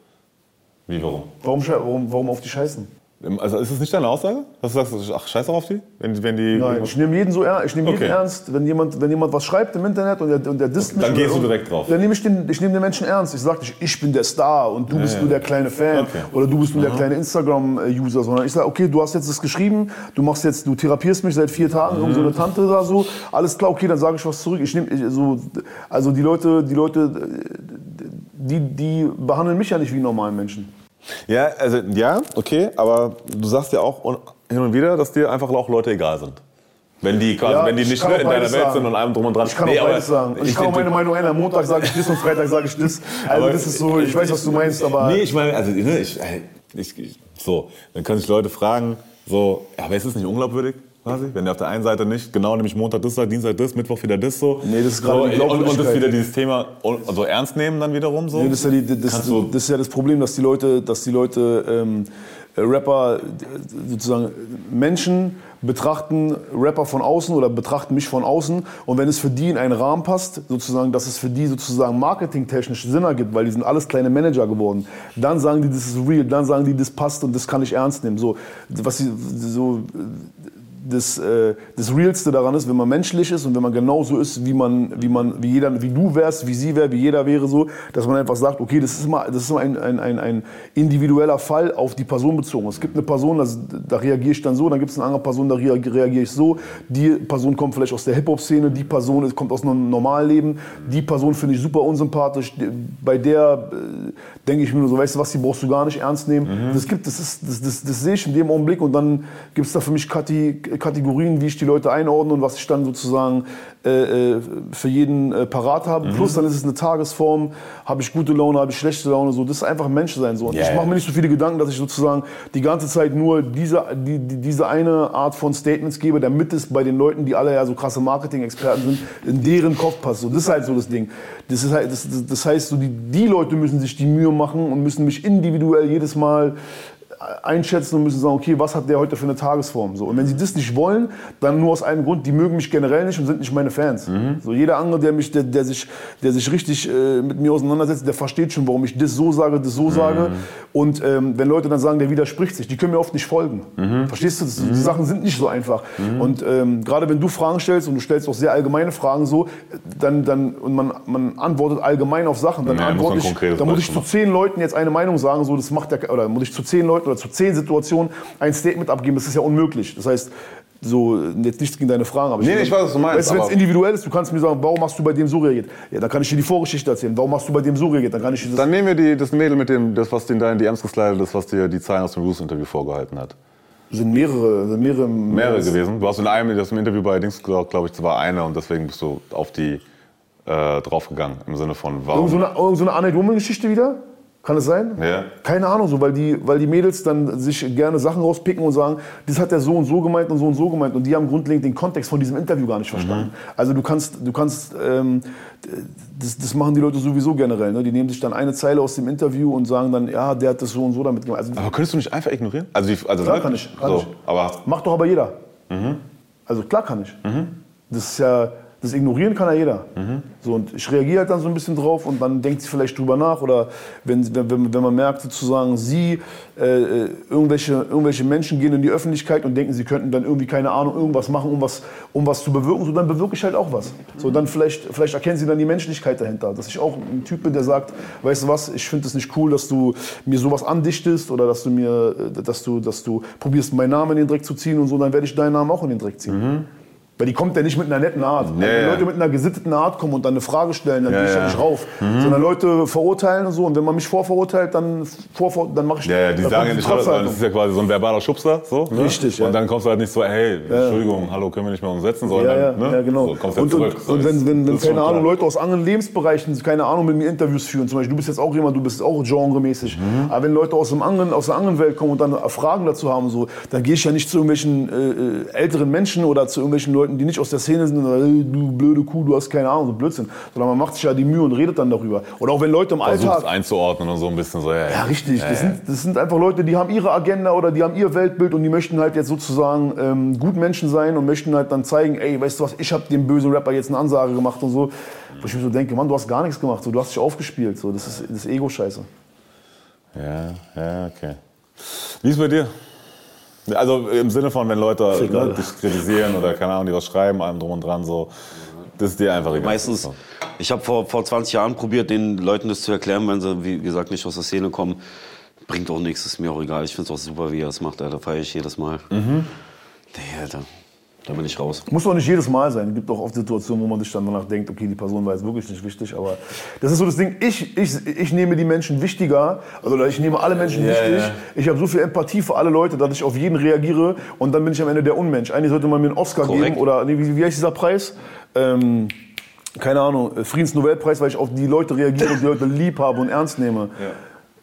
Speaker 1: wie warum?
Speaker 4: Warum, warum, warum auf die scheißen?
Speaker 1: Also ist das nicht deine Aussage? Dass du sagst, ach, scheiß auf die? Wenn, wenn die
Speaker 4: Nein, ich nehme jeden so ernst. Ich nehme
Speaker 1: Okay.
Speaker 4: jeden ernst, wenn jemand, wenn jemand was schreibt im Internet und der, und der disst mich.
Speaker 1: Dann gehst du direkt drauf.
Speaker 4: Dann nehme ich den, ich nehme den Menschen ernst. Ich sage nicht, ich bin der Star und du
Speaker 1: Ja,
Speaker 4: bist
Speaker 1: ja.
Speaker 4: nur der kleine Fan
Speaker 1: Okay.
Speaker 4: oder du bist nur der
Speaker 1: Aha.
Speaker 4: kleine Instagram-User, sondern ich sage, okay, du hast jetzt das geschrieben, du machst jetzt, du therapierst mich seit vier Tagen, irgend so
Speaker 1: Mhm.
Speaker 4: eine Tante oder so. Alles klar, okay, dann sage ich was zurück. Ich nehme, ich, so, also die Leute, die Leute, die, die behandeln mich ja nicht wie normalen Menschen.
Speaker 1: Ja, also ja, okay, aber du sagst ja auch hin und wieder, dass dir einfach auch Leute egal sind. Wenn die, quasi,
Speaker 4: Ja,
Speaker 1: wenn die
Speaker 4: ich
Speaker 1: nicht
Speaker 4: auch
Speaker 1: in deiner Welt
Speaker 4: sagen.
Speaker 1: sind und allem drum und dran.
Speaker 4: Ich kann
Speaker 1: Nee,
Speaker 4: auch beides sagen. Ich,
Speaker 1: ich
Speaker 4: kann auch meine Meinung ändern. Montag sage ich das und Freitag sage ich das. Also
Speaker 1: Aber-
Speaker 4: das ist so, ich weiß, was du meinst, aber...
Speaker 1: Nee, ich meine, also ne, ich, ich, ich, so, dann können sich Leute fragen, so, ja, aber ist es nicht unglaubwürdig? Quasi? Wenn der auf der einen Seite nicht, genau, nämlich Montag das Dienstag das, Mittwoch wieder das so.
Speaker 4: Nee, das ist gerade
Speaker 1: so, und, und das wieder dieses Thema und, so ernst nehmen dann wiederum so.
Speaker 4: Nee, das, ist ja die, das,
Speaker 1: du-
Speaker 4: das ist ja das Problem, dass die Leute, dass die Leute ähm, äh, Rapper, sozusagen Menschen betrachten Rapper von außen oder betrachten mich von außen und wenn es für die in einen Rahmen passt, sozusagen, dass es für die sozusagen marketingtechnisch Sinn ergibt, weil die sind alles kleine Manager geworden, dann sagen die, das ist real, dann sagen die, das passt und das kann ich ernst nehmen. So, was sie, so, das, äh, das Realste daran ist, wenn man menschlich ist und wenn man genauso ist, wie man, wie man, wie jeder, wie du wärst, wie sie wäre, wie jeder wäre, so, dass man einfach sagt, okay, das ist immer, das ist immer ein, ein, ein, ein individueller Fall auf die Person bezogen. Es gibt eine Person, das, da reagiere ich dann so, dann gibt es eine andere Person, da rea- reagiere ich so. Die Person kommt vielleicht aus der Hip-Hop-Szene, die Person kommt aus einem Normalleben, die Person finde ich super unsympathisch, bei der äh, denke ich mir nur so, weißt du was, die brauchst du gar nicht ernst nehmen. Das gibt, das ist, das, das, das sehe ich in dem Augenblick und dann gibt es da für mich Kati, Kategorien, wie ich die Leute einordne und was ich dann sozusagen äh, äh, für jeden äh, parat habe.
Speaker 1: Mhm.
Speaker 4: Plus dann ist es eine Tagesform, habe ich gute Laune, habe ich schlechte Laune, so. Das ist einfach ein Mensch sein. So. Und
Speaker 1: Ja,
Speaker 4: ich mache mir nicht so viele Gedanken, dass ich sozusagen die ganze Zeit nur diese, die, die, diese eine Art von Statements gebe, damit es bei den Leuten, die alle ja so krasse Marketing-Experten sind, in deren Kopf passt. So, das ist halt so das Ding. Das, ist halt, das- das heißt, so die, die Leute müssen sich die Mühe machen und müssen mich individuell jedes Mal einschätzen und müssen sagen, okay, was hat der heute für eine Tagesform? So. Und wenn sie das nicht wollen, dann nur aus einem Grund, die mögen mich generell nicht und sind nicht meine Fans. So, jeder andere, der, mich, der, der, sich, der sich richtig äh, mit mir auseinandersetzt, der versteht schon, warum ich das so sage, das so sage. Und ähm, wenn Leute dann sagen, der widerspricht sich, die können mir oft nicht folgen. Verstehst du? Das, Die Sachen sind nicht so einfach. Und ähm, gerade wenn du Fragen stellst und du stellst auch sehr allgemeine Fragen so, dann, dann und man, man antwortet allgemein auf Sachen, dann
Speaker 1: Ja, muss
Speaker 4: antworte ich, dann muss ich zu zehn Leuten jetzt eine Meinung sagen, so das macht der, oder muss ich zu zehn Leuten oder zu zehn Situationen ein Statement abgeben, das ist ja unmöglich. Das heißt, so jetzt nichts gegen deine Fragen, aber
Speaker 1: Nee, nee, ich weiß, was du meinst,
Speaker 4: Weißt wenn es individuell ist, du kannst mir sagen, warum hast du bei dem so reagiert? Ja, dann kann ich dir die Vorgeschichte erzählen. Warum hast du bei dem so reagiert? Dann kann ich dir das
Speaker 1: Dann nehmen wir die, das Mädel mit dem, das, was dir in deinen DMs geslidet ist, was dir die Zahlen aus dem Roos-Interview vorgehalten hat.
Speaker 4: sind mehrere, sind mehrere,
Speaker 1: Mehrere gewesen. Du hast in einem, das im Interview bei Dings gesagt, glaube ich, war eine und deswegen bist du auf die äh, draufgegangen. Im Sinne von, warum?
Speaker 4: Irgend so eine, irgend so eine Arnold Woman-Geschichte wieder? Kann es sein?
Speaker 1: Ja.
Speaker 4: Keine Ahnung, so, weil, die, weil die Mädels dann sich gerne Sachen rauspicken und sagen, das hat der so und so gemeint und so und so gemeint. Und die haben grundlegend den Kontext von diesem Interview gar nicht verstanden. Also du kannst, du kannst ähm, das, das machen die Leute sowieso generell. Ne? Die nehmen sich dann eine Zeile aus dem Interview und sagen dann, ja, der hat das so und so damit gemacht. Also,
Speaker 1: aber könntest du nicht einfach ignorieren? Also, die, also
Speaker 4: Klar
Speaker 1: ne?
Speaker 4: kann ich, kann
Speaker 1: so,
Speaker 4: ich.
Speaker 1: Aber
Speaker 4: Macht doch aber jeder. Also klar kann ich. Das ist ja, das ignorieren kann ja jeder. So, und ich reagiere halt dann so ein bisschen drauf und dann denkt sie vielleicht drüber nach. Oder wenn, wenn, wenn, man merkt, sozusagen, sie, äh, äh, irgendwelche, irgendwelche Menschen gehen in die Öffentlichkeit und denken, sie könnten dann irgendwie, keine Ahnung, irgendwas machen, um was, um was zu bewirken, so dann bewirke ich halt auch was. So, dann vielleicht, vielleicht erkennen sie dann die Menschlichkeit dahinter. Dass ich auch ein Typ bin, der sagt, weißt du was, ich finde es nicht cool, dass du mir sowas andichtest oder dass du mir, äh, dass du, dass du probierst, meinen Namen in den Dreck zu ziehen und so, dann werde ich deinen Namen auch in den Dreck ziehen. Weil die kommt ja nicht mit einer netten Art.
Speaker 1: Ja,
Speaker 4: Wenn
Speaker 1: ja.
Speaker 4: Leute mit einer gesitteten Art kommen und dann eine Frage stellen, dann
Speaker 1: Ja,
Speaker 4: gehe ich ja nicht rauf.
Speaker 1: Mhm.
Speaker 4: Sondern Leute verurteilen und so. Und wenn man mich vorverurteilt, dann, vorver dann mache ich
Speaker 1: Ja, ja, die sagen ja nicht, das
Speaker 4: Trotzhaltung.
Speaker 1: ist ja quasi so ein verbaler Schubser. So, ne?
Speaker 4: Richtig, ja.
Speaker 1: Und dann kommst du halt nicht so, hey, Entschuldigung, hallo, können wir nicht mehr umsetzen, sondern,
Speaker 4: Ja, ja,
Speaker 1: ne?
Speaker 4: ja, genau.
Speaker 1: so, kommst
Speaker 4: und,
Speaker 1: zurück.
Speaker 4: und,
Speaker 1: So,
Speaker 4: und wenn, wenn, wenn keine Ahnung. Leute aus anderen Lebensbereichen, keine Ahnung, mit mir Interviews führen, zum Beispiel, du bist jetzt auch jemand, du bist auch genremäßig,
Speaker 1: Mhm.
Speaker 4: aber wenn Leute aus, dem anderen, aus der anderen Welt kommen und dann Fragen dazu haben, so, dann gehe ich ja nicht zu irgendwelchen äh, äh, älteren Menschen oder zu irgendwelchen Leuten, die nicht aus der Szene sind, und du blöde Kuh, du hast keine Ahnung, so Blödsinn, sondern man macht sich ja die Mühe und redet dann darüber. Oder auch wenn Leute im
Speaker 1: Versuchst
Speaker 4: Alltag...
Speaker 1: einzuordnen und so ein bisschen so, ja,
Speaker 4: Ja, richtig.
Speaker 1: Ja,
Speaker 4: Das, sind, das sind einfach Leute, die haben ihre Agenda oder die haben ihr Weltbild und die möchten halt jetzt sozusagen ähm, gut Menschen sein und möchten halt dann zeigen, ey, weißt du was, ich habe dem bösen Rapper jetzt eine Ansage gemacht und so. Wo ich mir so denke, Mann, du hast gar nichts gemacht, so, du hast dich aufgespielt. So, das ist, das Ego-Scheiße.
Speaker 1: Ja, ja, okay. Wie ist bei dir? Also im Sinne von, wenn Leute ne, dich kritisieren oder keine Ahnung, die was schreiben, allem drum und dran, so, das ist dir einfach egal.
Speaker 7: Meistens, ich habe vor, vor 20 Jahren probiert, den Leuten das zu erklären, wenn sie, wie gesagt, nicht aus der Szene kommen. Bringt auch nichts, ist mir auch egal. Ich finde es auch super, wie er es macht, Alter. Feiere ich jedes Mal.
Speaker 1: Mhm.
Speaker 7: Nee, Alter, da bin ich raus.
Speaker 4: Muss doch nicht jedes Mal sein. Es gibt auch oft Situationen, wo man sich dann danach denkt, okay, die Person war jetzt wirklich nicht wichtig. Aber das ist so das Ding, ich, ich, ich nehme die Menschen wichtiger, also oder ich nehme alle Menschen
Speaker 1: Ja,
Speaker 4: wichtig.
Speaker 1: ja.
Speaker 4: Ich habe so viel Empathie für alle Leute, dass ich auf jeden reagiere und dann bin ich am Ende der Unmensch. Eigentlich sollte man mir einen Oscar
Speaker 7: Korrekt.
Speaker 4: geben oder nee, wie, wie heißt dieser Preis? Ähm, keine Ahnung, Friedensnobelpreis, weil ich auf die Leute reagiere und die Leute lieb habe und ernst nehme.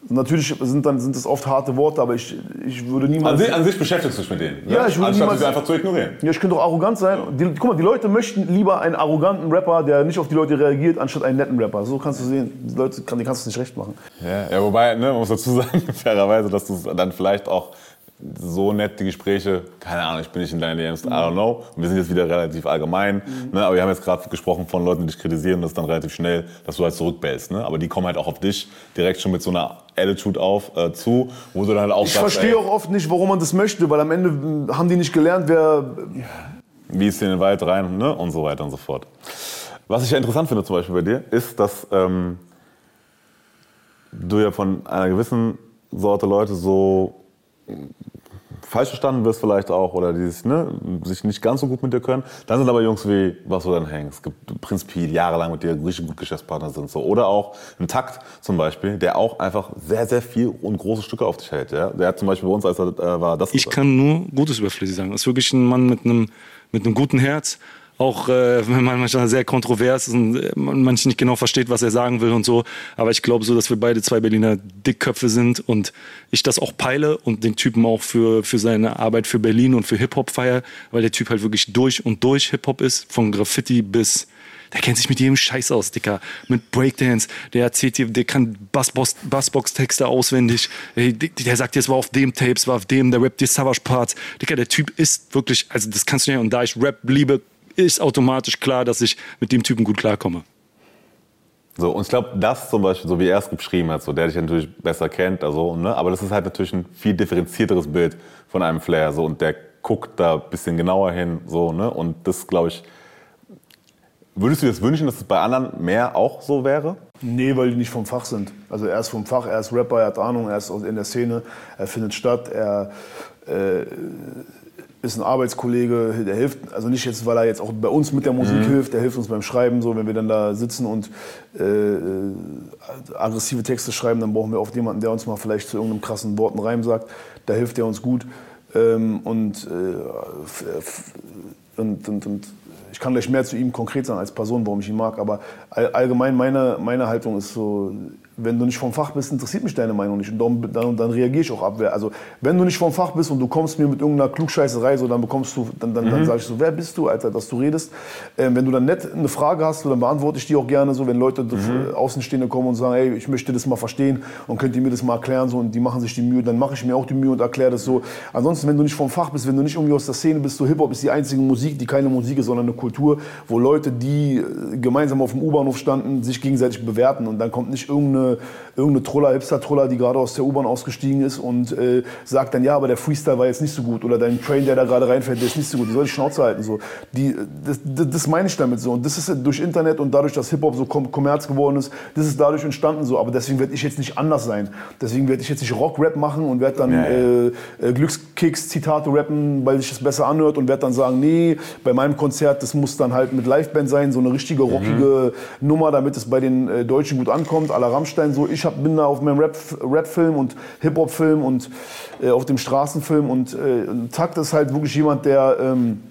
Speaker 4: Natürlich sind, dann, sind das oft harte Worte, aber ich, ich würde
Speaker 1: An,
Speaker 4: niemals...
Speaker 1: sich, an sich beschäftigst du dich mit denen, ne?
Speaker 4: Ja, ich würde
Speaker 1: anstatt
Speaker 4: niemals-
Speaker 1: sie einfach zu ignorieren.
Speaker 4: Ja, ich könnte auch arrogant sein. Die, guck mal, die Leute möchten lieber einen arroganten Rapper, der nicht auf die Leute reagiert, anstatt einen netten Rapper. So kannst du sehen, die Leute, kann- die kannst du es nicht recht machen.
Speaker 1: Ja, ja wobei, ne, man muss dazu *laughs* sagen, fairerweise, dass du dann vielleicht auch so nett die Gespräche, keine Ahnung, ich bin nicht in deinen DMs, I don't know. Und wir sind jetzt wieder relativ allgemein, ne, aber wir haben jetzt gerade gesprochen von Leuten, die dich kritisieren, das ist dann relativ schnell, dass du halt zurückbellst, ne? Aber die kommen halt auch auf dich direkt schon mit so einer Attitude auf, äh, zu, wo du dann halt auch
Speaker 4: Ich
Speaker 1: sagst,
Speaker 4: verstehe
Speaker 1: ey,
Speaker 4: auch oft nicht, warum man das möchte, weil am Ende mh, haben die nicht gelernt, wer.
Speaker 1: wie ist in den Wald rein, ne? Und so weiter und so fort. Was ich ja interessant finde zum Beispiel bei dir, ist, dass ähm, du ja von einer gewissen Sorte Leute so falsch verstanden wirst vielleicht auch oder die sich, ne, sich nicht ganz so gut mit dir können. Dann sind aber Jungs wie, was du dann hängst, gibt prinzipiell jahrelang mit dir richtig gut Geschäftspartner sind. So. Oder auch ein Takt zum Beispiel, der auch einfach sehr, sehr viel und große Stücke auf dich hält. Ja? Der hat zum Beispiel bei uns, als er äh, war, das
Speaker 13: Ich
Speaker 1: gesagt.
Speaker 13: kann nur Gutes über Flizzy sagen. Er ist wirklich ein Mann mit einem, mit einem guten Herz. Auch äh, wenn man manchmal sehr kontrovers ist und äh, man manchmal nicht genau versteht, was er sagen will und so. Aber ich glaube so, dass wir beide zwei Berliner Dickköpfe sind und ich das auch peile und den Typen auch für, für seine Arbeit für Berlin und für Hip-Hop feier, weil der Typ halt wirklich durch und durch Hip-Hop ist. Von Graffiti bis Der kennt sich mit jedem Scheiß aus, Dicker. Mit Breakdance, der erzählt dir, der kann Bassbox- Bassbox-Texte auswendig. Der sagt dir, es war auf dem Tape, es war auf dem, der rappt dir Savage-Parts. Dicker, der Typ ist wirklich, also das kannst du nicht, und da ich Rap liebe, ist automatisch klar, dass ich mit dem Typen gut klarkomme.
Speaker 1: So, und ich glaube, das zum Beispiel, so wie er es beschrieben hat, so, der dich natürlich besser kennt, also, ne? aber das ist halt natürlich ein viel differenzierteres Bild von einem Flair. So, und der guckt da ein bisschen genauer hin. So, ne? Und das, glaube ich, würdest du dir das wünschen, dass es bei anderen mehr auch so wäre?
Speaker 4: Nee, weil die nicht vom Fach sind. Also er ist vom Fach, er ist Rapper, er hat Ahnung, er ist in der Szene, er findet statt, er äh, ist ein Arbeitskollege, der hilft, also nicht jetzt, weil er jetzt auch bei uns mit der Musik
Speaker 1: Mhm.
Speaker 4: hilft, der hilft uns beim Schreiben, so, wenn wir dann da sitzen und äh, aggressive Texte schreiben, dann brauchen wir oft jemanden, der uns mal vielleicht zu irgendeinem krassen Wort einen Reim sagt, da hilft er uns gut. Ähm, und, äh, und, und, und ich kann gleich mehr zu ihm konkret sagen als Person, warum ich ihn mag, aber all, allgemein meine, meine Haltung ist so, wenn du nicht vom Fach bist, interessiert mich deine Meinung nicht und darum, dann, dann reagiere ich auch abwehr. Also wenn du nicht vom Fach bist und du kommst mir mit irgendeiner Klugscheißerei, so, dann bekommst du, dann, dann, dann
Speaker 1: Mhm.
Speaker 4: sage ich so, wer bist du, Alter, dass du redest. Ähm, wenn du dann nett eine Frage hast, so, dann beantworte ich die auch gerne so, wenn Leute
Speaker 1: Mhm.
Speaker 4: äh, Außenstehende kommen und sagen, ey, ich möchte das mal verstehen und könnt ihr mir das mal erklären so und die machen sich die Mühe, dann mache ich mir auch die Mühe und erkläre das so. Ansonsten, wenn du nicht vom Fach bist, wenn du nicht irgendwie aus der Szene bist, so Hip-Hop ist die einzige Musik, die keine Musik ist, sondern eine Kultur, wo Leute, die äh, gemeinsam auf dem U-Bahnhof standen, sich gegenseitig bewerten und dann kommt nicht irgendeine, irgendeine Troller, Hipster-Troller, die gerade aus der U-Bahn ausgestiegen ist und äh, sagt dann, ja, aber der Freestyle war jetzt nicht so gut oder dein Train, der da gerade reinfällt, der ist nicht so gut, die soll die Schnauze halten. So. Die, das, das, das meine ich damit so und das ist durch Internet und dadurch, dass Hip-Hop so kom Kommerz geworden ist, das ist dadurch entstanden so, aber deswegen werde ich jetzt nicht anders sein. Deswegen werde ich jetzt nicht Rock-Rap machen und werde dann
Speaker 1: Ja, ja.
Speaker 4: Äh, äh, Glückskicks-Zitate rappen, weil sich das besser anhört und werde dann sagen, nee, bei meinem Konzert, das muss dann halt mit Liveband sein, so eine richtige rockige Nummer, damit es bei den äh, Deutschen gut ankommt, à la Rammstein so. Ich hab, bin da auf meinem Rap- Rap-Film und Hip-Hop-Film und äh, auf dem Straßenfilm und äh, Takt ist halt wirklich jemand, der... Ähm,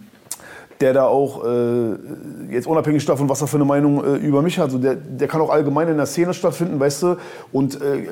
Speaker 4: der da auch, äh, jetzt unabhängig davon, was er für eine Meinung äh, über mich hat, so der, der kann auch allgemein in der Szene stattfinden, weißt du, und äh,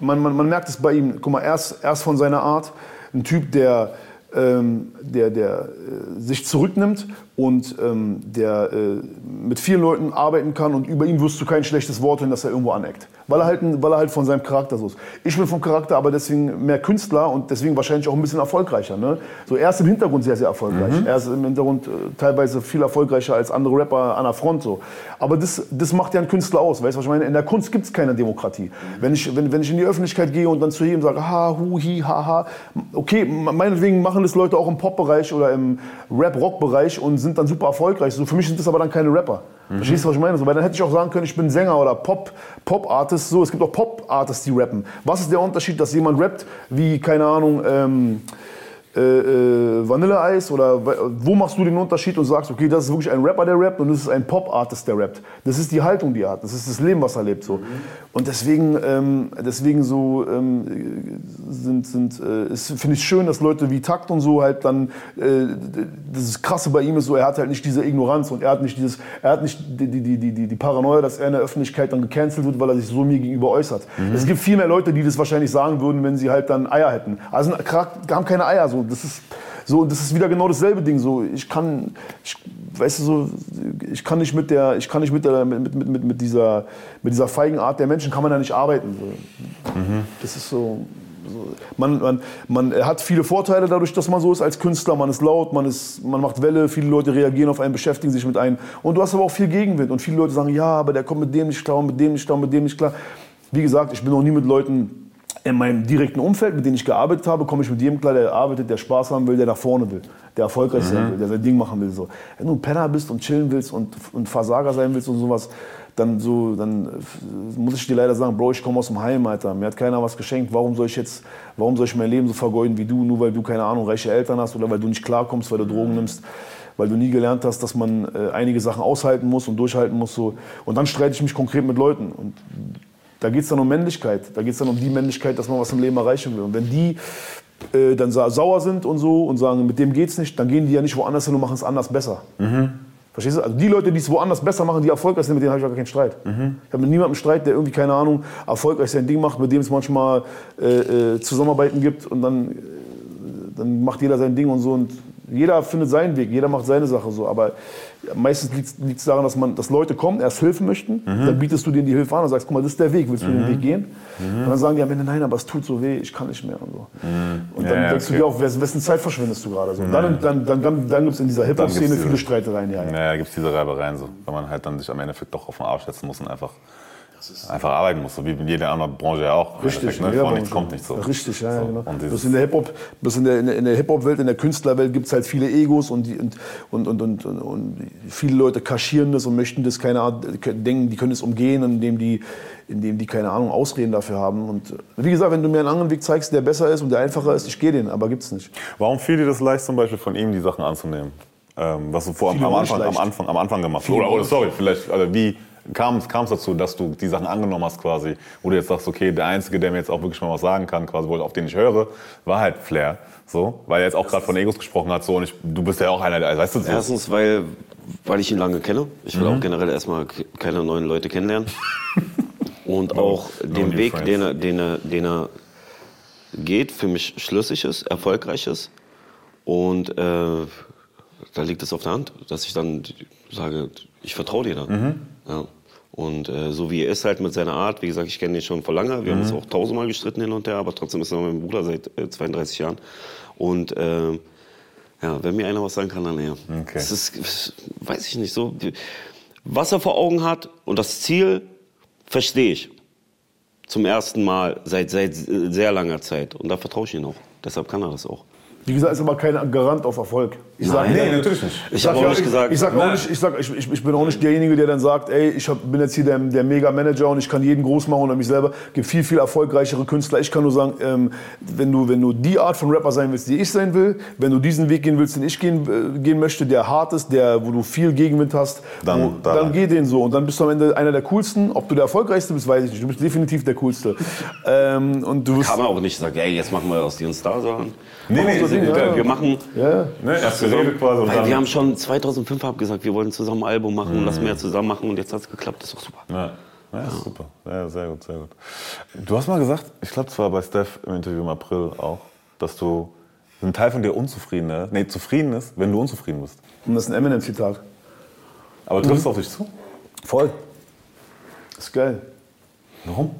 Speaker 4: man, man, man merkt es bei ihm, guck mal, erst, erst von seiner Art, ein Typ, der, der, der äh, sich zurücknimmt und ähm, der äh, mit vielen Leuten arbeiten kann und über ihn wirst du kein schlechtes Wort hören, dass er irgendwo aneckt. Weil er, halt, weil er halt von seinem Charakter so ist. Ich bin vom Charakter aber deswegen mehr Künstler und deswegen wahrscheinlich auch ein bisschen erfolgreicher. Ne? So, er ist im Hintergrund sehr, sehr erfolgreich.
Speaker 1: Mhm.
Speaker 4: Er ist im Hintergrund äh, teilweise viel erfolgreicher als andere Rapper an der Front. So. Aber das, das macht ja einen Künstler aus. Weißt du, was ich meine? In der Kunst gibt es keine Demokratie. Wenn, ich, wenn, wenn ich in die Öffentlichkeit gehe und dann zu jedem sage, ha, hu, hi, ha, ha, okay, meinetwegen machen das Leute auch im Pop-Bereich oder im Rap-Rock-Bereich und sind dann super erfolgreich. So, für mich sind das aber dann keine Rapper. Verstehst du, was ich meine? So, weil dann hätte ich auch sagen können, ich bin Sänger oder Pop, Pop-Artist. So, es gibt auch Pop-Artists, die rappen. Was ist der Unterschied, dass jemand rappt wie, keine Ahnung, ähm, äh, äh, Vanilleeis oder wo machst du den Unterschied und sagst, okay, das ist wirklich ein Rapper, der rappt und das ist ein Pop-Artist, der rappt. Das ist die Haltung, die er hat. Das ist das Leben, was er lebt. So. Und deswegen, ähm, deswegen so ähm, sind, sind, äh, es finde ich schön, dass Leute wie Takt und so halt dann, äh, das Krasse bei ihm ist so, er hat halt nicht diese Ignoranz und er hat nicht dieses, er hat nicht die, die, die, die, die Paranoia, dass er in der Öffentlichkeit dann gecancelt wird, weil er sich so mir gegenüber äußert.
Speaker 1: Mhm.
Speaker 4: Es gibt viel mehr Leute, die das wahrscheinlich sagen würden, wenn sie halt dann Eier hätten. Also haben keine Eier, so. Das ist, so, das ist wieder genau dasselbe Ding. So, ich kann, ich, weißt du, so, ich kann nicht mit der, ich kann nicht mit der, mit, mit, mit, mit dieser, mit dieser feigen Art der Menschen kann man da nicht arbeiten. So. Das ist so. so. Man, man, man hat viele Vorteile dadurch, dass man so ist als Künstler. Man ist laut, man, ist, man macht Welle, viele Leute reagieren auf einen, beschäftigen sich mit einem. Und du hast aber auch viel Gegenwind. Und viele Leute sagen, ja, aber der kommt mit dem nicht klar, mit dem nicht klar, mit dem nicht klar. Wie gesagt, ich bin noch nie mit Leuten in meinem direkten Umfeld, mit denen ich gearbeitet habe, komme ich mit jedem klar, der arbeitet, der Spaß haben will, der nach vorne will, der erfolgreich sein
Speaker 1: Mhm.
Speaker 4: will, der sein Ding machen will. So. Wenn du ein Penner bist und chillen willst und, und Versager sein willst und sowas, dann, so, dann äh, muss ich dir leider sagen, Bro, ich komme aus dem Heim, Alter. Mir hat keiner was geschenkt. Warum soll ich jetzt, warum soll ich mein Leben so vergeuden wie du, nur weil du, keine Ahnung, reiche Eltern hast oder weil du nicht klarkommst, weil du Drogen nimmst? weil du nie gelernt hast, dass man äh, einige Sachen aushalten muss und durchhalten muss. So. Und dann streite ich mich konkret mit Leuten. Und da geht es dann um Männlichkeit. Da geht es dann um die Männlichkeit, dass man was im Leben erreichen will. Und wenn die äh, dann sa sauer sind und so und sagen, mit dem geht's nicht, dann gehen die ja nicht woanders hin und machen es anders besser. Verstehst du? Also die Leute, die es woanders besser machen, die erfolgreich sind, mit denen habe ich auch keinen Streit. Ich habe mit niemandem Streit, der irgendwie, keine Ahnung, erfolgreich sein Ding macht, mit dem es manchmal äh, äh, Zusammenarbeiten gibt und dann, äh, dann macht jeder sein Ding und so. Und Jeder findet seinen Weg, jeder macht seine Sache so. Aber meistens liegt es daran, dass, man, dass Leute kommen, erst helfen möchten,
Speaker 1: Mhm.
Speaker 4: dann bietest du denen die Hilfe an und sagst, guck mal, das ist der Weg, willst du
Speaker 1: Mhm.
Speaker 4: den Weg gehen?
Speaker 1: Mhm.
Speaker 4: Und dann sagen die am Ende, nein, aber es tut so weh, ich kann nicht mehr. Und, so. und
Speaker 1: Ja,
Speaker 4: dann
Speaker 1: ja,
Speaker 4: denkst
Speaker 1: okay.
Speaker 4: du dir auch, wes- wessen Zeit verschwendest du gerade? So.
Speaker 1: Mhm.
Speaker 4: Dann, dann, dann, dann, dann gibt es in dieser Hip-Hop-Szene viele Streitereien. Ja, ja.
Speaker 1: Naja, gibt es diese Reibereien so, weil man halt dann sich am Endeffekt doch auf den Arsch setzen muss und einfach, einfach arbeiten muss, so wie in jeder anderen Branche ja auch.
Speaker 4: Richtig,
Speaker 1: ne? Vor nichts kommt nicht so.
Speaker 4: Richtig, ja, ja,
Speaker 1: So,
Speaker 4: genau.
Speaker 1: Dieses,
Speaker 4: in der Hip-Hop, bloß in der, in der, Hip-Hop-Welt, in der Künstlerwelt gibt es halt viele Egos und, die, und, und, und, und, und, und viele Leute kaschieren das und möchten das, keine Ahnung, denken, die können es umgehen, indem die, indem die, keine Ahnung, Ausreden dafür haben. Und wie gesagt, wenn du mir einen anderen Weg zeigst, der besser ist und der einfacher ist, ich gehe den, aber gibt's nicht.
Speaker 1: warum fiel dir das leicht zum Beispiel von ihm, die Sachen anzunehmen? Ähm, was du vor am, am, Anfang, am. Anfang, am Anfang gemacht hast? Oder, oder sorry, vielleicht, also wie kam es dazu, dass du die Sachen angenommen hast quasi, wo du jetzt sagst, okay, der Einzige, der mir jetzt auch wirklich mal was sagen kann, quasi, auf den ich höre, war halt Flair. So, weil er jetzt auch gerade von Egos gesprochen hat, so, und ich, du bist ja auch einer, der, weißt du, so,
Speaker 7: Erstens, weil, weil ich ihn lange kenne. Ich will
Speaker 1: Mhm.
Speaker 7: auch generell erstmal keine neuen Leute kennenlernen. *laughs* Und auch
Speaker 1: no
Speaker 7: den Weg, den er, den, er, den er geht, für mich schlüssig ist, erfolgreich ist. Und äh, da liegt es auf der Hand, dass ich dann sage, ich vertraue dir dann.
Speaker 1: Mhm.
Speaker 7: Ja. Und äh, so wie er ist halt mit seiner Art, wie gesagt, ich kenne ihn schon vor lange, wir haben
Speaker 1: Mhm.
Speaker 7: uns auch tausendmal gestritten hin und her, aber trotzdem ist er mein Bruder seit äh, 32 Jahren. Und äh, ja, wenn mir einer was sagen kann, dann er.
Speaker 1: Okay.
Speaker 7: Das ist, weiß ich nicht, so, was er vor Augen hat und das Ziel, verstehe ich. Zum ersten Mal seit, seit sehr langer Zeit. Und da vertraue ich ihm auch. Deshalb kann er das auch.
Speaker 4: Wie gesagt, ist aber kein Garant auf Erfolg. Ich sag,
Speaker 7: Nein, nee, natürlich nicht.
Speaker 4: Ich,
Speaker 7: Ich
Speaker 4: sag
Speaker 7: hab auch nicht
Speaker 4: ich,
Speaker 7: gesagt-
Speaker 4: ich sag auch
Speaker 7: Nein.
Speaker 4: nicht, ich, sag, ich, bin auch nicht derjenige, der dann sagt, ey, ich hab, bin jetzt hier der, der Mega-Manager und ich kann jeden groß machen oder mich selber. gibt viel, viel erfolgreichere Künstler. Ich kann nur sagen, ähm, wenn, du, wenn du die Art von Rapper sein willst, die ich sein will, wenn du diesen Weg gehen willst, den ich gehen, äh, gehen möchte, der hart ist, der, wo du viel Gegenwind hast,
Speaker 1: Dann-
Speaker 4: wo,
Speaker 1: da
Speaker 4: dann
Speaker 1: rein.
Speaker 4: geh den so. Und dann bist du am Ende einer der Coolsten. Ob du der Erfolgreichste bist, weiß ich nicht. Du bist definitiv der Coolste. ähm, und du
Speaker 7: Kann man auch nicht sagen, ey, jetzt machen wir aus dir einen Star, sondern
Speaker 1: Nee, nee,
Speaker 7: wir,
Speaker 1: nee,
Speaker 7: wir,
Speaker 1: ja.
Speaker 7: wir machen
Speaker 4: ja.
Speaker 1: Ne, erst geredet quasi und
Speaker 7: Weil
Speaker 1: dann-
Speaker 7: wir haben schon 2005 hab gesagt, wir wollen zusammen ein Album machen,
Speaker 1: Mhm.
Speaker 7: lass mehr zusammen machen und jetzt hat es geklappt, das ist doch super.
Speaker 1: Ja, ja, super. Ja, sehr gut, sehr gut. Du hast mal gesagt, ich glaube, es war bei Steph im Interview im April auch, dass du ein Teil von dir unzufrieden ist, nee, zufrieden ist, wenn du unzufrieden bist.
Speaker 4: Und das ist ein Eminem-Zitat.
Speaker 1: Aber trifft es
Speaker 4: Mhm.
Speaker 1: auf dich zu?
Speaker 4: Voll. ist geil.
Speaker 1: Warum?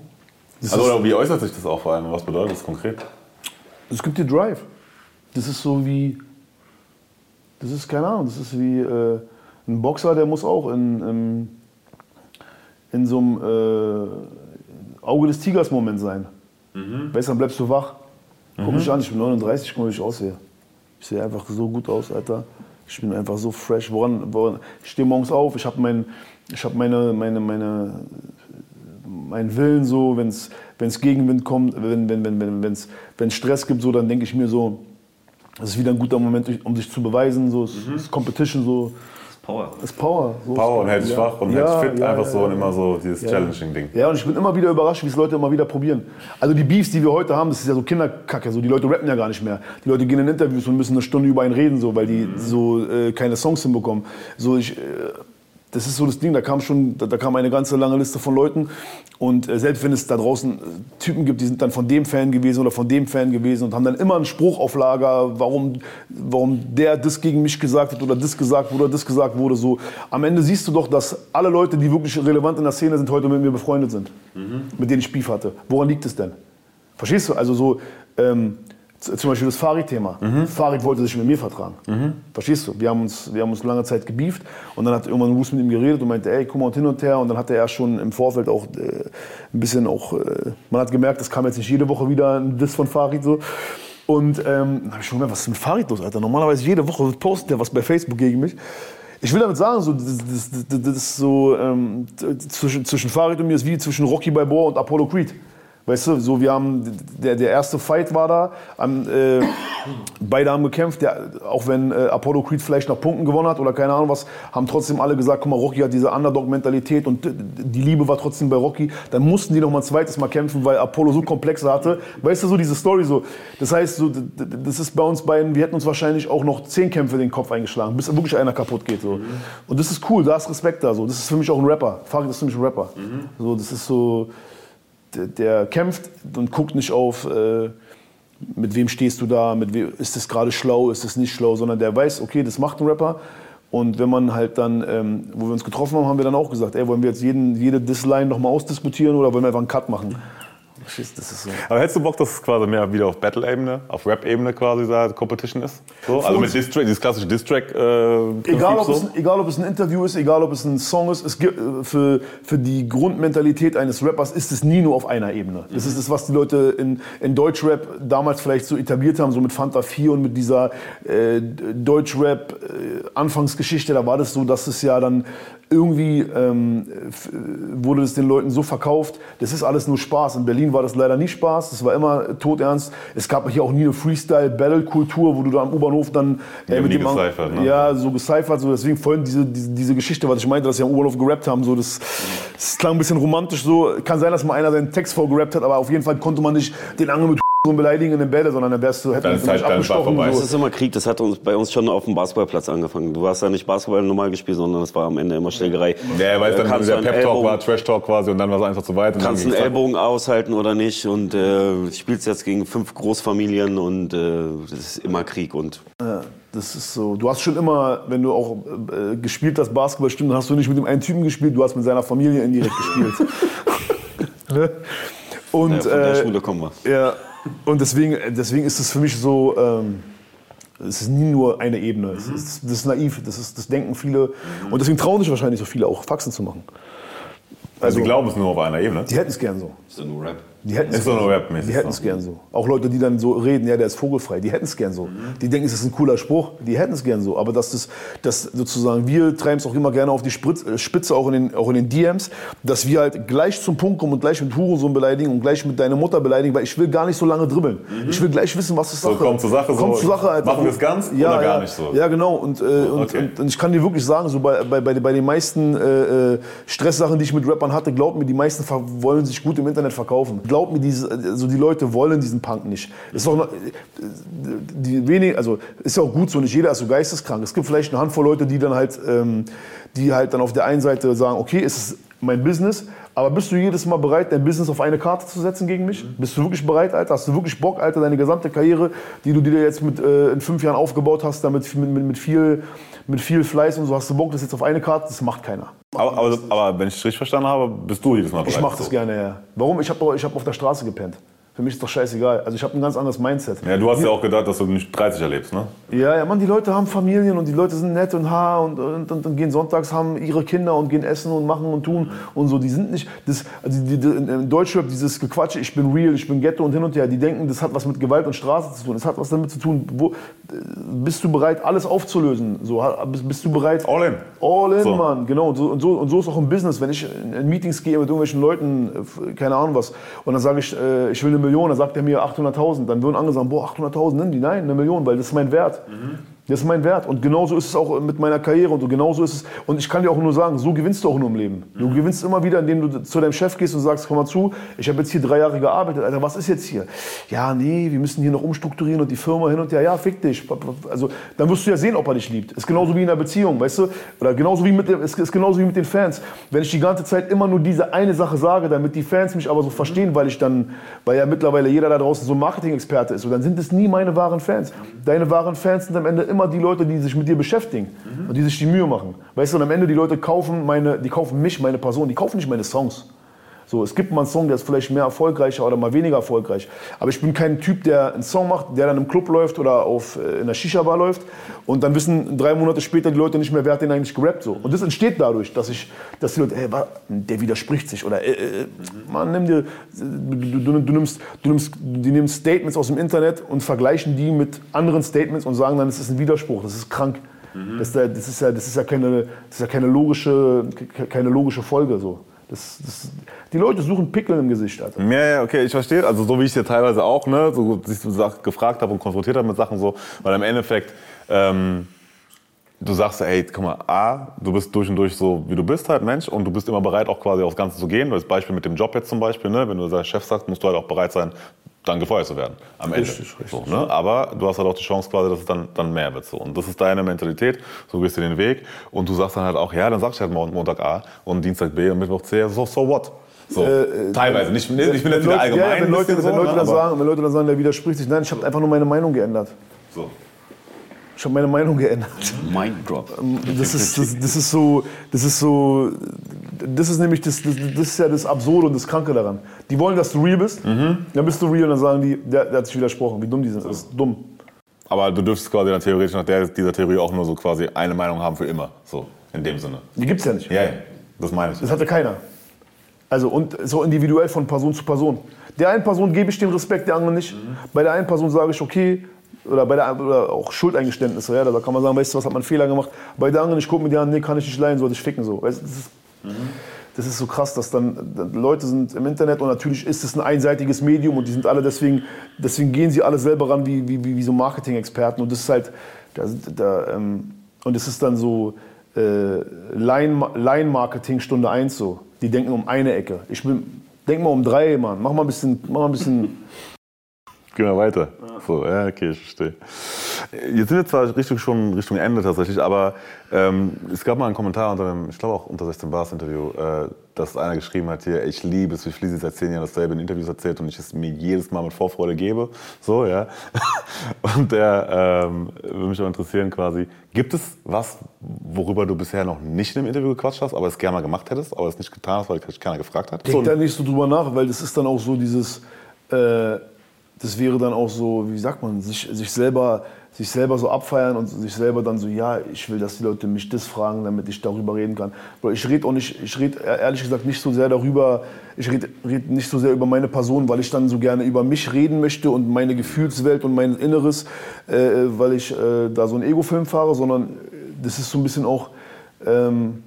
Speaker 4: Das
Speaker 1: also, wie äußert sich das auch vor allem? Was bedeutet das konkret?
Speaker 4: Es gibt dir Drive. Das ist so wie, das ist keine Ahnung, das ist wie äh, ein Boxer, der muss auch in, in, in so einem äh, Auge des Tigers Moment sein. Weißt du, dann bleibst du wach. Guck
Speaker 1: Mhm.
Speaker 4: mich an, ich bin 39, guck mal, wie ich aussehe. Ich sehe einfach so gut aus, Alter. Ich bin einfach so fresh. Woran, woran, ich stehe morgens auf, ich habe mein, ich hab meine, meine, meine, meinen Willen so, wenn es Gegenwind kommt, wenn es wenn, wenn, wenn, wenn Stress gibt, so, dann denke ich mir so, es ist wieder ein guter Moment, um sich zu beweisen. So, es ist Competition, so.
Speaker 7: Power.
Speaker 4: Es ist Power. So
Speaker 1: Power
Speaker 4: ist
Speaker 1: und hält dich
Speaker 4: ja.
Speaker 1: wach und
Speaker 4: Ja,
Speaker 1: hält dich fit,
Speaker 4: ja,
Speaker 1: einfach
Speaker 4: ja,
Speaker 1: so
Speaker 4: ja.
Speaker 1: und immer so dieses
Speaker 4: Ja.
Speaker 1: Challenging-Ding.
Speaker 4: Ja, und ich bin immer wieder überrascht, wie es Leute immer wieder probieren. Also die Beefs, die wir heute haben, das ist ja so Kinderkacke. So, die Leute rappen ja gar nicht mehr. Die Leute gehen in Interviews und müssen eine Stunde über einen reden, so, weil die so äh, keine Songs hinbekommen. So, ich, äh, das ist so das Ding, da kam schon, da, da kam eine ganze lange Liste von Leuten. Und äh, selbst wenn es da draußen äh, Typen gibt, die sind dann von dem Fan gewesen oder von dem Fan gewesen und haben dann immer einen Spruch auf Lager, warum, warum der das gegen mich gesagt hat oder das gesagt wurde oder das gesagt wurde. So. Am Ende siehst du doch, dass alle Leute, die wirklich relevant in der Szene sind, heute mit mir befreundet sind. Mit denen ich Beef hatte. Woran liegt es denn? Verstehst du? Also so, ähm, zum Beispiel das Farid-Thema. Farid wollte sich mit mir vertragen. Verstehst du? Wir haben, uns, wir haben uns lange Zeit gebieft und dann hat irgendwann Roos mit ihm geredet und meinte, ey, guck mal und hin und her. Und dann hatte er schon im Vorfeld auch äh, ein bisschen auch, äh, man hat gemerkt, es kam jetzt nicht jede Woche wieder ein Diss von Farid so. Und ähm, dann habe ich schon gemerkt, was ist mit Farid los, Alter? Normalerweise jede Woche postet er was bei Facebook gegen mich. Ich will damit sagen, so, das, das, das, das ist so ähm, zwischen, zwischen Farid und mir ist wie zwischen Rocky Balboa und Apollo Creed. Weißt du, so wir haben der, der erste Fight war da, am, äh, beide haben gekämpft, der, auch wenn äh, Apollo Creed vielleicht nach Punkten gewonnen hat oder keine Ahnung was, haben trotzdem alle gesagt, guck mal, Rocky hat diese Underdog-Mentalität und d- die Liebe war trotzdem bei Rocky. Dann mussten die noch mal ein zweites Mal kämpfen, weil Apollo so Komplexe hatte. Weißt du, so diese Story so. Das heißt, so, das ist bei uns beiden, wir hätten uns wahrscheinlich auch noch zehn Kämpfe den Kopf eingeschlagen, bis wirklich einer kaputt geht. So. Und das ist cool, da ist Respekt da. So. Das ist für mich auch ein Rapper. Farid ist für mich ein Rapper. So, das ist so der, kämpft und guckt nicht auf, äh, mit wem stehst du da, mit wem, ist das gerade schlau, ist das nicht schlau, sondern der weiß, okay, das macht ein Rapper. Und wenn man halt dann, ähm, wo wir uns getroffen haben, haben wir dann auch gesagt, ey, wollen wir jetzt jeden, jede Disline nochmal ausdiskutieren oder wollen wir einfach einen Cut machen? Verstehst Das ist so.
Speaker 1: Aber hättest du Bock, dass es quasi mehr wieder auf Battle-Ebene, auf Rap-Ebene quasi da Competition ist? So? Also mit Distrack, dieses klassische Distrack. Äh,
Speaker 4: Egal ob,
Speaker 1: so?
Speaker 4: es, egal ob es ein Interview ist, egal ob es ein Song ist, es gibt, äh, für, für die Grundmentalität eines Rappers ist es nie nur auf einer Ebene. Das ist das, was die Leute in, in Deutschrap damals vielleicht so etabliert haben, so mit Fanta 4 und mit dieser äh, Deutschrap-Anfangsgeschichte. Da war das so, dass es ja dann irgendwie ähm, wurde es den Leuten so verkauft, das ist alles nur Spaß. In Berlin war das leider nie Spaß, das war immer todernst. Es gab hier auch nie eine Freestyle-Battle-Kultur, wo du da am U-Bahnhof dann
Speaker 1: Die haben nie gecyphert, ne?
Speaker 4: ja, so gecyphert, so deswegen vorhin diese, diese, diese Geschichte, was ich meinte, dass sie am U-Bahnhof gerappt haben, so das, das klang ein bisschen romantisch so. Kann sein, dass mal einer seinen Text vorgerappt hat, aber auf jeden Fall konnte man nicht den anderen mit so beleidigen in den Bälle, sondern dann wärst du, hätte man vielleicht abgestochen.
Speaker 7: Das
Speaker 4: So.
Speaker 7: ist immer Krieg, das hat uns bei uns schon auf dem Basketballplatz angefangen. Du hast ja nicht Basketball normal gespielt, sondern es war am Ende immer Schlägerei.
Speaker 1: Ja, weil es dann
Speaker 7: du einen
Speaker 1: Pep-Talk
Speaker 7: Ellbogen-
Speaker 1: war, Trash-Talk quasi und dann war es einfach zu weit. dann
Speaker 7: Kannst einen
Speaker 1: ging's
Speaker 7: Ellbogen aushalten oder nicht und äh, spielst jetzt gegen fünf Großfamilien und äh, das ist immer Krieg und
Speaker 4: Ja, das ist so. Du hast schon immer, wenn du auch äh, gespielt hast, Basketball, stimmt, dann hast du nicht mit dem einen Typen gespielt, du hast mit seiner Familie indirekt gespielt. *laughs* *laughs* ne? Und,
Speaker 7: Ja, von der
Speaker 4: äh,
Speaker 7: Schule kommen wir.
Speaker 4: Ja, und deswegen, deswegen ist es für mich so, ähm, es ist nie nur eine Ebene. Es ist, das ist naiv, das, ist, das denken viele. Und deswegen trauen sich wahrscheinlich so viele auch, Faxen zu machen.
Speaker 1: Also, die glauben es nur auf einer Ebene.
Speaker 4: Die hätten es gern so.
Speaker 7: ist ja nur Rap.
Speaker 4: Die hätten es gern so.
Speaker 1: So.
Speaker 4: gern so. Auch Leute, die dann so reden, ja, der ist vogelfrei, die hätten es gern so. Die denken, es ist ein cooler Spruch, die hätten es gern so. Aber dass das, dass sozusagen, wir treiben es auch immer gerne auf die Spritz, äh, Spitze, auch in, den, auch in den DMs, dass wir halt gleich zum Punkt kommen und gleich mit Hurensohn beleidigen und gleich mit deiner Mutter beleidigen, weil ich will gar nicht so lange dribbeln. Ich will gleich wissen, was ist
Speaker 1: So,
Speaker 4: Sache.
Speaker 1: kommt zur Sache,
Speaker 4: Kommt
Speaker 1: so,
Speaker 4: zur Sache, Alter.
Speaker 1: machen wir es ganz
Speaker 4: ja,
Speaker 1: oder gar
Speaker 4: ja.
Speaker 1: nicht so?
Speaker 4: Ja, genau. Und, äh, und,
Speaker 1: Okay.
Speaker 4: und, und ich kann dir wirklich sagen, so bei, bei, bei, den meisten äh, äh, Stresssachen, die ich mit Rappern hatte, glaub mir, die meisten wollen sich gut im Internet verkaufen. Glaub mir, diese, also die Leute wollen diesen Punk nicht. Ist doch die wenig, also ist ja auch gut so, nicht jeder ist so geisteskrank. Es gibt vielleicht eine Handvoll Leute, die dann halt, ähm, die halt dann auf der einen Seite sagen, okay, es ist mein Business, aber bist du jedes Mal bereit, dein Business auf eine Karte zu setzen gegen mich? Bist du wirklich bereit, Alter? Hast du wirklich Bock, Alter, deine gesamte Karriere, die du dir jetzt mit, äh, in fünf Jahren aufgebaut hast, damit mit, mit, mit, viel, mit viel Fleiß und so, hast du Bock, das jetzt auf eine Karte? Das macht keiner.
Speaker 1: Aber, aber, aber wenn ich es richtig verstanden habe, bist du jedes Mal bereit.
Speaker 4: Ich mach das gerne, ja. Warum? Ich habe ich hab auf der Straße gepennt. Für mich ist doch scheißegal. Also ich habe ein ganz anderes Mindset.
Speaker 1: Ja, du hast ja auch gedacht, dass du nicht 30 erlebst, ne?
Speaker 4: Ja, ja, Mann, die Leute haben Familien und die Leute sind nett und ha und, und, und, und gehen sonntags, haben ihre Kinder und gehen essen und machen und tun und so. Die sind nicht, das, also die, die, in Deutschrap dieses Gequatsche, ich bin real, ich bin Ghetto und hin und her, die denken, das hat was mit Gewalt und Straße zu tun. Das hat was damit zu tun, wo, bist du bereit, alles aufzulösen? So, bist, bist du bereit?
Speaker 1: All in.
Speaker 4: All in,
Speaker 1: So.
Speaker 4: Mann, genau. Und so, und, so, und so ist auch im Business. Wenn ich in, in Meetings gehe mit irgendwelchen Leuten, äh, keine Ahnung was, und dann sage ich, äh, ich will eine Million, dann sagt er mir 800.000. Dann würden andere sagen, boah, 800.000, nimm die. Nein, eine Million, weil das ist mein Wert. Das ist mein Wert. Und genauso ist es auch mit meiner Karriere. Und so genauso ist es. Und ich kann dir auch nur sagen, so gewinnst du auch nur im Leben. Du gewinnst immer wieder, indem du zu deinem Chef gehst und sagst, komm mal zu, ich habe jetzt hier drei Jahre gearbeitet. Alter, was ist jetzt hier? Ja, nee, wir müssen hier noch umstrukturieren und die Firma hin und her. Ja, fick dich. Also, dann wirst du ja sehen, ob er dich liebt. Ist genauso wie in einer Beziehung, weißt du? Oder genauso wie mit, ist, ist genauso wie mit den Fans. Wenn ich die ganze Zeit immer nur diese eine Sache sage, damit die Fans mich aber so verstehen, weil ich dann, weil ja mittlerweile jeder da draußen so ein Marketing-Experte ist, so, dann sind es nie meine wahren Fans. Deine wahren Fans sind am Ende immer die Leute, die sich mit dir beschäftigen und die sich die Mühe machen. Weißt du, und am Ende die Leute kaufen meine, die kaufen mich, meine Person, die kaufen nicht meine Songs. So, es gibt mal einen Song, der ist vielleicht mehr erfolgreicher oder mal weniger erfolgreich. Aber ich bin kein Typ, der einen Song macht, der dann im Club läuft oder auf, äh, in der Shisha-Bar läuft und dann wissen drei Monate später die Leute nicht mehr, wer hat den eigentlich gerappt. So. Und das entsteht dadurch, dass, ich, dass die Leute, ey, der widerspricht sich oder, äh, äh, Mann, nimm dir, du, du, du, nimmst, du nimmst, die nehmen Statements aus dem Internet und vergleichen die mit anderen Statements und sagen dann, das ist ein Widerspruch, das ist krank. Das, ist ja- das, ist ja, das, ist ja keine, das ist ja keine logische, ke- keine logische Folge. So. Das, das, die Leute suchen Pickel im Gesicht, Alter.
Speaker 1: Ja, ja, okay, ich verstehe. Also so wie ich dir teilweise auch, ne, so so gefragt habe und konfrontiert habe mit Sachen so, weil im Endeffekt ähm, du sagst, ey, guck mal, A, du bist durch und durch so, wie du bist halt, Mensch, und du bist immer bereit, auch quasi aufs Ganze zu gehen. Das Beispiel mit dem Job jetzt zum Beispiel, ne, wenn du der Chef sagst, musst du halt auch bereit sein, dann gefeuert zu werden. Am Ende.
Speaker 4: Richtig, richtig.
Speaker 1: So, ne? Aber du hast halt auch die Chance quasi, dass es dann, dann mehr wird. So. Und das ist deine Mentalität, so gehst du den Weg. Und du sagst dann halt auch, ja, dann sag ich halt Mon- Montag A und Dienstag B und Mittwoch C, so, so what? So,
Speaker 4: Äh,
Speaker 1: teilweise. Nicht, ich bin jetzt wieder allgemein.
Speaker 4: ja, wenn, Leute,
Speaker 1: so,
Speaker 4: wenn, Leute
Speaker 1: ne,
Speaker 4: dann sagen, wenn Leute dann sagen, der widerspricht sich, nein, ich habe einfach nur meine Meinung geändert.
Speaker 1: So.
Speaker 4: Ich habe meine Meinung geändert.
Speaker 7: Mind Drop.
Speaker 4: Das ist, das, das ist so, das ist so, das ist nämlich das, das, das ist ja das Absurde und das Kranke daran. Die wollen, dass du real bist,
Speaker 1: Mhm.
Speaker 4: dann bist du real und dann sagen die, der, der hat sich widersprochen, wie dumm die sind. Das ist dumm.
Speaker 1: Aber du dürftest quasi dann theoretisch nach der, dieser Theorie auch nur so quasi eine Meinung haben für immer. So, in dem Sinne.
Speaker 4: Die gibt's ja nicht.
Speaker 1: Ja, ja. Das meine ich.
Speaker 4: Das hatte keiner. Also und so individuell von Person zu Person. Der einen Person gebe ich den Respekt, der anderen nicht. Bei der einen Person sage ich, okay, oder bei der oder auch Schuldeingeständnisse, ja, da kann man sagen, weißt du, was hat man Fehler gemacht. Bei der anderen, ich gucke mir die an, nee, kann ich nicht leihen, sollte ich ficken so. Weißt, das, ist, das ist so krass, dass dann Leute sind im Internet und natürlich ist es ein einseitiges Medium und die sind alle deswegen, deswegen gehen sie alle selber ran wie, wie, wie, wie so Marketing-Experten und das ist halt, da, da, ähm, und es ist dann so äh, Line- Line-Marketing Stunde 1 so. Die denken um eine Ecke. Ich bin, denk mal um drei, Mann. Mach mal ein bisschen, mach mal ein bisschen.
Speaker 1: Gehen wir weiter. So, ja, okay, ich verstehe. Jetzt sind wir zwar Richtung, schon Richtung Ende tatsächlich, aber ähm, es gab mal einen Kommentar unter dem, ich glaube auch unter 16 Bars Interview, äh, dass einer geschrieben hat hier, ich liebe es, wie Fließig seit zehn Jahren dasselbe in Interviews erzählt und ich es mir jedes Mal mit Vorfreude gebe. So, ja. *laughs* Und der ähm, würde mich auch interessieren quasi, gibt es was, worüber du bisher noch nicht im Interview gequatscht hast, aber es gerne mal gemacht hättest, aber es nicht getan hast, weil dich keiner gefragt hat?
Speaker 4: Denk da nicht so drüber nach, weil das ist dann auch so dieses, äh, das wäre dann auch so, wie sagt man, sich, sich, selber, sich selber so abfeiern und sich selber dann so, ja, ich will, dass die Leute mich das fragen, damit ich darüber reden kann. Ich rede auch nicht, ich rede ehrlich gesagt nicht so sehr darüber, ich rede red nicht so sehr über meine Person, weil ich dann so gerne über mich reden möchte und meine Gefühlswelt und mein Inneres, äh, weil ich äh, da so einen Ego-Film fahre, sondern das ist so ein bisschen auch, ähm,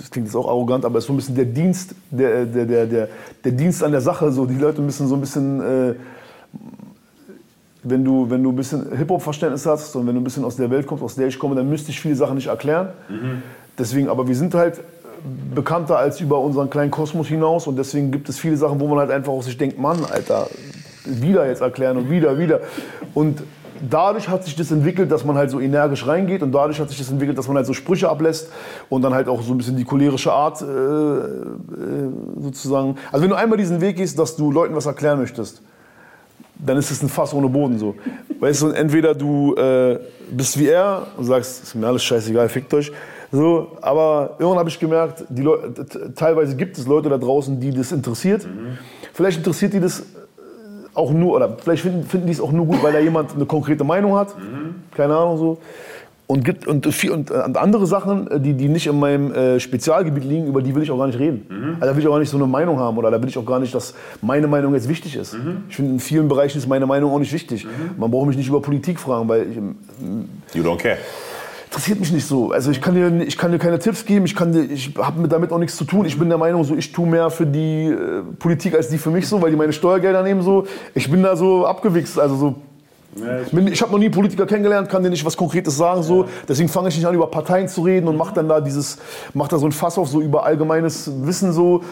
Speaker 4: das klingt jetzt auch arrogant, aber es ist so ein bisschen der Dienst, der, der, der, der, der Dienst an der Sache. So. Die Leute müssen so ein bisschen, äh, wenn, du, wenn du ein bisschen Hip-Hop-Verständnis hast und wenn du ein bisschen aus der Welt kommst, aus der ich komme, dann müsste ich viele Sachen nicht erklären. Deswegen, aber wir sind halt bekannter als über unseren kleinen Kosmos hinaus und deswegen gibt es viele Sachen, wo man halt einfach auch sich denkt, Mann, Alter, wieder jetzt erklären und wieder, wieder. Und dadurch hat sich das entwickelt, dass man halt so energisch reingeht und dadurch hat sich das entwickelt, dass man halt so Sprüche ablässt und dann halt auch so ein bisschen die cholerische Art äh, äh, sozusagen. Also wenn du einmal diesen Weg gehst, dass du Leuten was erklären möchtest, dann ist es ein Fass ohne Boden so. Weißt du, entweder du äh, bist wie er und sagst, ist mir alles scheißegal, fickt euch. So, aber irgendwann habe ich gemerkt, die teilweise gibt es Leute da draußen, die das interessiert. Vielleicht interessiert die das äh, auch nur, oder vielleicht finden, finden die es auch nur gut, weil da jemand eine konkrete Meinung hat. Keine Ahnung so. Und, gibt, und, und, äh, und andere Sachen, äh, die, die nicht in meinem äh, Spezialgebiet liegen, über die will ich auch gar nicht reden. Also da will ich auch gar nicht so eine Meinung haben oder da will ich auch gar nicht, dass meine Meinung jetzt wichtig ist. Ich finde, in vielen Bereichen ist meine Meinung auch nicht wichtig. Man braucht mich nicht über Politik fragen, weil ich,
Speaker 1: You don't care.
Speaker 4: interessiert mich nicht so. Also ich kann dir, ich kann dir keine Tipps geben, ich, kann dir- ich habe damit auch nichts zu tun. Ich bin der Meinung, so, ich tue mehr für die äh, Politik als die für mich so, weil die meine Steuergelder nehmen so. Ich bin da so abgewichst, also so. Ich, bin- ich habe noch nie Politiker kennengelernt, kann dir nicht was Konkretes sagen so. Deswegen fange ich nicht an über Parteien zu reden und mache dann da dieses, mach da so ein Fass auf so über allgemeines Wissen so.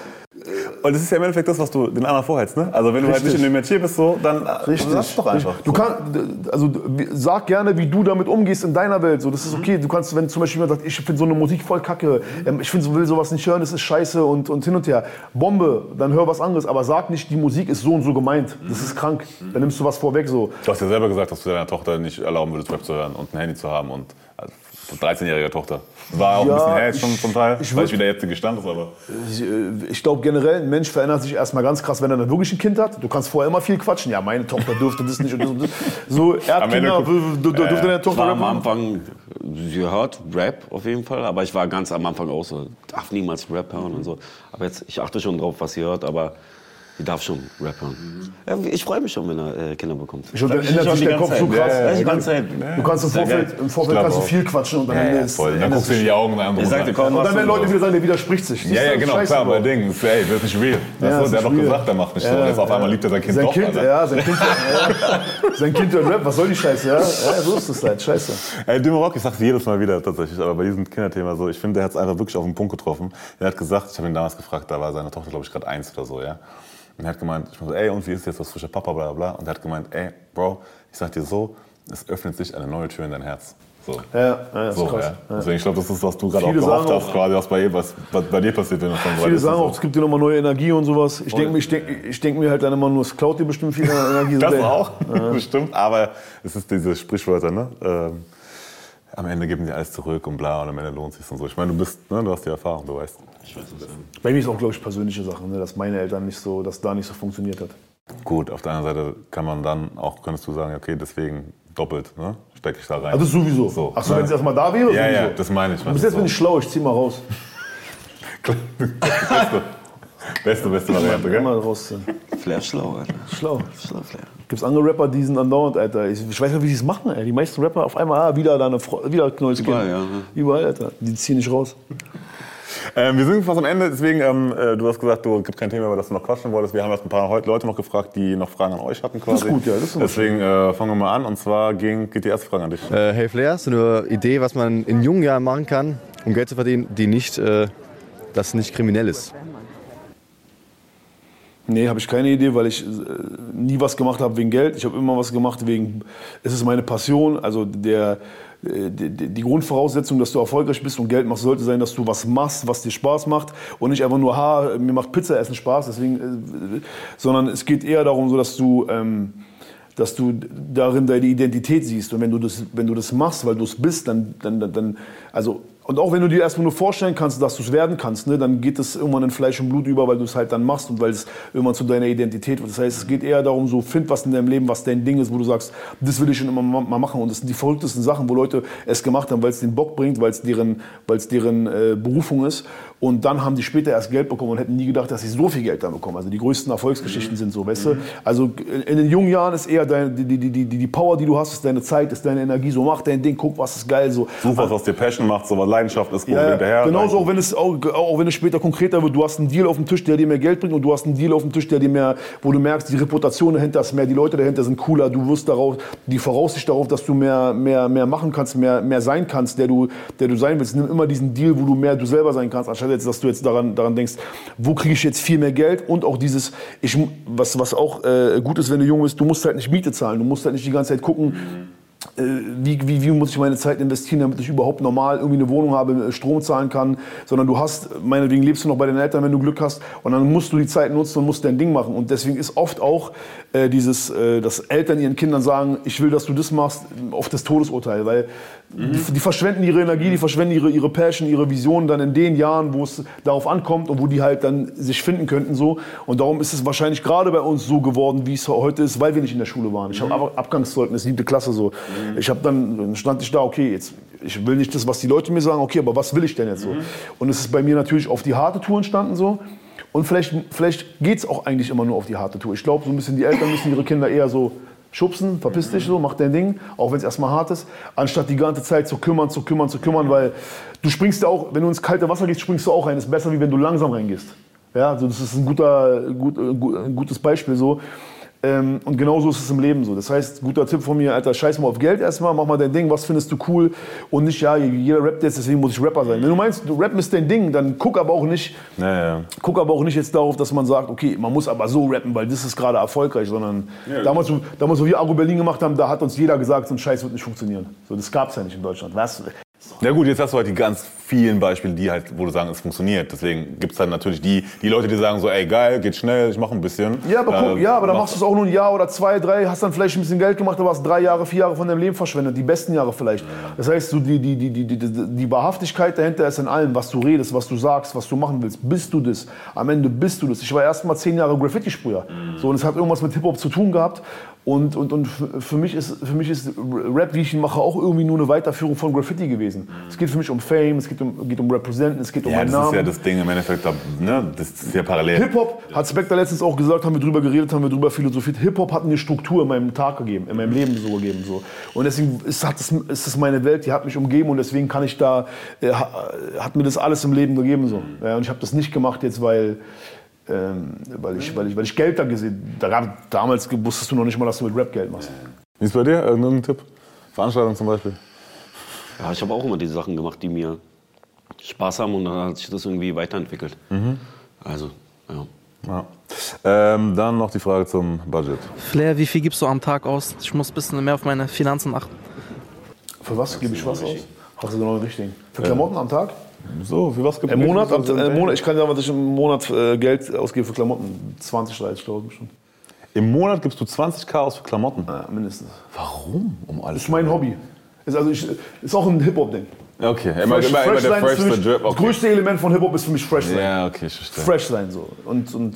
Speaker 1: Und das ist ja im Endeffekt das, was du den anderen vorhältst, ne? Also wenn du halt
Speaker 4: Richtig.
Speaker 1: nicht in dem Metier bist, so, dann äh,
Speaker 4: Richtig.
Speaker 1: sag's doch einfach.
Speaker 4: Du kannst, also sag gerne, wie du damit umgehst in deiner Welt. So, das ist okay. Du kannst, wenn zum Beispiel jemand sagt, ich finde so eine Musik voll kacke, ähm, ich find, will sowas nicht hören, das ist scheiße und, und hin und her. Bombe, dann hör was anderes. Aber sag nicht, die Musik ist so und so gemeint. Das ist krank. Dann nimmst du was vorweg so.
Speaker 1: Du hast ja selber gesagt, dass du deiner Tochter nicht erlauben würdest, Rap zu hören und ein Handy zu haben. Und also, 13-jährige Tochter. War auch
Speaker 4: Ja,
Speaker 1: ein bisschen her jetzt schon zum Teil,
Speaker 4: ich
Speaker 1: weil ich wieder jetzt Gestand ist, aber.
Speaker 4: Ich, äh, ich glaube generell, ein Mensch verändert sich erstmal ganz krass, wenn er dann wirklich ein Kind hat. Du kannst vorher immer viel quatschen. Ja, meine Tochter dürfte das nicht und das und das. So, er hat
Speaker 7: Am Ende
Speaker 4: Kinder, w- w- dürfte deine Tochter
Speaker 7: war am? Anfang, sie hört Rap auf jeden Fall, aber ich war ganz am Anfang auch so, darf niemals Rap hören und so. Aber jetzt, ich achte schon drauf, was sie hört, aber sie darf schon Rap hören. Ja, ich freue mich schon, wenn er äh, Kinder bekommt.
Speaker 4: Ich dann ändert sich der Kopf so krass.
Speaker 7: Ja, die ganze Zeit.
Speaker 4: Du kannst im Vorfeld, im Vorfeld kannst du viel quatschen und dann
Speaker 7: Ja, ja,
Speaker 4: ist-
Speaker 1: Voll, dann
Speaker 4: ändert
Speaker 1: guckst du in die Augen und
Speaker 7: Ich sagte, komm,
Speaker 4: Und dann werden Leute
Speaker 7: so.
Speaker 4: wieder sagen, der widerspricht sich.
Speaker 1: Ja, ja, genau,
Speaker 4: Scheiße,
Speaker 1: klar, aber Ding, das ist, ey, das ist nicht real.
Speaker 4: Ja,
Speaker 1: Weißt du,
Speaker 4: das
Speaker 1: der hat doch gesagt, der macht nicht so.
Speaker 4: Ja,
Speaker 1: Und jetzt auf
Speaker 4: ja.
Speaker 1: einmal liebt er sein Kind
Speaker 4: sein
Speaker 1: doch.
Speaker 4: Kind, ja, sein Kind, ja, sein Kind hört Rap, was soll die Scheiße, ja? ja so ist es halt, scheiße.
Speaker 1: Ey, Dümmer ich sag's jedes Mal wieder tatsächlich, aber bei diesem Kinderthema so, ich finde, der hat es einfach wirklich auf den Punkt getroffen. Er hat gesagt, ich habe ihn damals gefragt, da war seine Tochter, glaube ich, gerade eins oder so, ja. Und er hat gemeint, ich so, ey, und wie ist jetzt das frische Papa, bla bla bla. Und er hat gemeint, ey, Bro, ich sag dir so, es öffnet sich eine neue Tür in dein Herz. So.
Speaker 4: Ja, ja,
Speaker 1: so. Ja. Deswegen, ich glaube, das ist, was du gerade auch gehofft hast,
Speaker 4: auch-
Speaker 1: quasi, was bei, was, was bei dir passiert, wenn du schon so
Speaker 4: Viele sagen
Speaker 1: so.
Speaker 4: auch, es gibt dir nochmal neue Energie und sowas. Ich denke denk, denk mir halt dann immer nur, es klaut dir bestimmt viel Energie.
Speaker 1: Das
Speaker 4: Ja.
Speaker 1: auch, *laughs* bestimmt. Aber es ist diese Sprichwörter, ne? Ähm, am Ende geben die alles zurück und bla und am Ende lohnt sich und so. Ich meine, du bist, ne, du hast die Erfahrung, du weißt.
Speaker 4: Bei mir ist auch, glaube ich, persönliche Sachen, ne, dass meine Eltern nicht so, dass da nicht so funktioniert hat.
Speaker 1: Gut, auf der anderen Seite kann man dann auch, könntest du sagen, okay, deswegen doppelt, ne? Stecke ich da rein.
Speaker 4: Also sowieso.
Speaker 1: So,
Speaker 4: Ach so,
Speaker 1: ne?
Speaker 4: wenn es erstmal da wäre?
Speaker 1: Ja,
Speaker 4: sowieso.
Speaker 1: ja, das meine ich.
Speaker 4: Bis jetzt bin ich schlau, ich zieh mal raus. *laughs*
Speaker 1: Beste, beste, beste Variante, gell?
Speaker 4: Mal rausziehen.
Speaker 7: Flair schlau, Alter.
Speaker 4: Schlau.
Speaker 7: Schlau, Flair.
Speaker 4: Gibt's andere Rapper, die sind andauernd, Alter. Ich, ich weiß nicht, wie die es machen, ey. Die meisten Rapper auf einmal, ah, wieder da eine Frau, wieder Knäuelchen.
Speaker 7: Überall, ja.
Speaker 4: Überall, Alter. Die ziehen nicht raus.
Speaker 1: Ähm, wir sind fast am Ende, deswegen, ähm, äh, du hast gesagt, du gibt kein Thema, über das du noch quatschen wolltest. Wir haben jetzt ein paar Leute noch gefragt, die noch Fragen an euch hatten quasi.
Speaker 4: Das ist gut, ja, das ist immer
Speaker 1: Deswegen äh, fangen wir mal an und zwar ging, geht die erste Frage an dich.
Speaker 14: Äh, hey Flair, hast du eine Idee, was man in jungen Jahren machen kann, um Geld zu verdienen, die nicht, äh, das nicht kriminell ist?
Speaker 4: Nee, habe ich keine Idee, weil ich äh, nie was gemacht habe wegen Geld. Ich habe immer was gemacht wegen, es ist meine Passion. Also der, äh, die, die Grundvoraussetzung, dass du erfolgreich bist und Geld machst, sollte sein, dass du was machst, was dir Spaß macht und nicht einfach nur, ha, mir macht Pizza essen Spaß, deswegen, äh, sondern es geht eher darum, so dass du ähm, dass du darin deine Identität siehst. Und wenn du das, wenn du das machst, weil du es bist, dann, dann, dann- dann, also, und auch wenn du dir erstmal nur vorstellen kannst, dass du es werden kannst, ne, dann geht es irgendwann in Fleisch und Blut über, weil du es halt dann machst und weil es irgendwann zu deiner Identität wird. Das heißt, es geht eher darum, so, find was in deinem Leben, was dein Ding ist, wo du sagst, das will ich schon immer ma- mal machen. Und das sind die verrücktesten Sachen, wo Leute es gemacht haben, weil es den Bock bringt, weil es deren, weil es deren äh, Berufung ist. Und dann haben die später erst Geld bekommen und hätten nie gedacht, dass sie so viel Geld dann bekommen. Also die größten Erfolgsgeschichten sind so, weißt du? Also in, in den jungen Jahren ist eher deine, die, die, die, die, die Power, die du hast, ist deine Zeit, ist deine Energie. So mach dein Ding, guck, was ist geil. So.
Speaker 1: Such was, was dir Passion macht, so was Leidenschaft ist, wo
Speaker 4: ja.
Speaker 1: hinterher.
Speaker 4: Genauso auch wenn es auch, auch wenn es später konkreter wird, du hast einen Deal auf dem Tisch, der dir mehr Geld bringt und du hast einen Deal auf dem Tisch, der dir mehr, wo du merkst, die Reputation dahinter ist mehr, die Leute dahinter sind cooler, du wirst darauf, die Voraussicht darauf, dass du mehr, mehr, mehr machen kannst, mehr, mehr sein kannst, der du, der du sein willst. Nimm immer diesen Deal, wo du mehr du selber sein kannst, anstatt jetzt, dass du jetzt daran, daran denkst, wo kriege ich jetzt viel mehr Geld? Und auch dieses, ich, was, was auch äh, gut ist, wenn du jung bist, du musst halt nicht Miete zahlen, du musst halt nicht die ganze Zeit gucken, äh, wie, wie, wie muss ich meine Zeit investieren, damit ich überhaupt normal irgendwie eine Wohnung habe, äh, Strom zahlen kann, sondern du hast, meinetwegen lebst du noch bei den Eltern, wenn du Glück hast, und dann musst du die Zeit nutzen und musst dein Ding machen. Und deswegen ist oft auch äh, dieses, äh, dass Eltern ihren Kindern sagen, ich will, dass du das machst, oft das Todesurteil, weil die, die verschwenden ihre Energie, die verschwenden ihre, ihre Passion, ihre Visionen dann in den Jahren, wo es darauf ankommt und wo die halt dann sich finden könnten so. Und darum ist es wahrscheinlich gerade bei uns so geworden, wie es heute ist, weil wir nicht in der Schule waren. Ich habe Ab Abgangszeugnis, siebte Klasse so. Ich habe dann, dann stand ich da, okay, jetzt ich will nicht das, was die Leute mir sagen, okay, aber was will ich denn jetzt so? Und es ist bei mir natürlich auf die harte Tour entstanden so. Und vielleicht, vielleicht geht es auch eigentlich immer nur auf die harte Tour. Ich glaube, so ein bisschen die Eltern müssen ihre Kinder eher so schubsen, verpiss dich so, mach dein Ding, auch wenn es erstmal hart ist, anstatt die ganze Zeit zu kümmern, zu kümmern, zu kümmern, weil du springst ja auch, wenn du ins kalte Wasser gehst, springst du auch rein. Das ist besser, wie wenn du langsam reingehst. Ja, also das ist ein, guter, gut, äh, ein gutes Beispiel so. Ähm, und genauso ist es im Leben so. Das heißt, guter Tipp von mir, Alter, scheiß mal auf Geld erstmal, mach mal dein Ding, was findest du cool und nicht, ja, jeder rappt jetzt, deswegen muss ich Rapper sein. Wenn du meinst, du rappen ist dein Ding, dann guck aber auch nicht,
Speaker 1: Ja, ja.
Speaker 4: guck aber auch nicht jetzt darauf, dass man sagt, okay, man muss aber so rappen, weil das ist gerade erfolgreich, sondern
Speaker 1: Ja,
Speaker 4: damals, wo- damals, wo wir Agro Berlin gemacht haben, da hat uns jeder gesagt, so ein Scheiß wird nicht funktionieren. So, das gab's ja nicht in Deutschland. Was?
Speaker 1: Ja gut, jetzt hast du halt die ganz vielen Beispiele, die halt, wo du sagen, es funktioniert. Deswegen gibt's dann natürlich die, die Leute, die sagen so, ey geil, geht schnell, ich mache ein bisschen.
Speaker 4: Ja, aber, guck,
Speaker 1: Äh,
Speaker 4: ja, aber dann
Speaker 1: mach-
Speaker 4: machst du es auch nur ein Jahr oder zwei, drei, hast dann vielleicht ein bisschen Geld gemacht, aber hast drei Jahre, vier Jahre von deinem Leben verschwendet, die besten Jahre vielleicht. Das heißt, so die, die, die, die, die, die die Wahrhaftigkeit dahinter ist in allem, was du redest, was du sagst, was du machen willst. Bist du das? Am Ende bist du das. Ich war erst mal zehn Jahre Graffiti-Sprüher. So, und es hat irgendwas mit Hip-Hop zu tun gehabt. Und, und, und für mich, ist, für mich ist Rap, wie ich ihn mache, auch irgendwie nur eine Weiterführung von Graffiti gewesen. Es geht für mich um Fame, es geht um, geht um Representen, es geht um
Speaker 1: Ja,
Speaker 4: meinen
Speaker 1: das ist
Speaker 4: Namen.
Speaker 1: ja das Ding im Endeffekt, ne? das ist ja parallel.
Speaker 4: Hip-Hop, hat Spectre letztens auch gesagt, haben wir drüber geredet, haben wir drüber philosophiert. Hip-Hop hat mir Struktur in meinem Tag gegeben, in meinem Leben so gegeben. So. Und deswegen ist, hat es, ist es meine Welt, die hat mich umgeben und deswegen kann ich da, äh, ha- hat mir das alles im Leben gegeben. So. Ja, und ich habe das nicht gemacht jetzt, weil, ähm, weil, ich, weil, ich, weil ich Geld da gesehen habe. Damals wusstest du noch nicht mal, dass du mit Rap Geld machst.
Speaker 1: Wie ist bei dir? Irgendein Tipp? Veranstaltung zum Beispiel?
Speaker 7: Ja, ich habe auch immer die Sachen gemacht, die mir Spaß haben und dann hat sich das irgendwie weiterentwickelt.
Speaker 1: Mhm.
Speaker 7: Also, ja.
Speaker 1: Ja. Ähm, dann noch die Frage zum Budget.
Speaker 15: Flair, wie viel gibst du am Tag aus? Ich muss ein bisschen mehr auf meine Finanzen achten.
Speaker 4: Für was gebe ich was aus? Hast du genau den richtigen? Für Klamotten am Tag?
Speaker 1: So, für was gibt
Speaker 4: Im Monat, im Monat, ich kann sagen, was ich im Monat äh, Geld ausgebe für Klamotten. 20, 30.000 bestimmt.
Speaker 1: Im Monat gibst du 20k aus für Klamotten?
Speaker 4: Ja, mindestens.
Speaker 1: Warum? Um alles.
Speaker 4: Das ist mein Hobby. Ist, also ich, ist auch ein Hip-Hop-Ding.
Speaker 1: Okay, immer, immer, immer der
Speaker 4: ist für
Speaker 1: freshste
Speaker 4: mich,
Speaker 1: Drip.
Speaker 4: Das
Speaker 1: Okay.
Speaker 4: größte Element von Hip-Hop ist für mich fresh sein.
Speaker 1: Ja, okay, ich verstehe.
Speaker 4: Fresh sein so. Und, und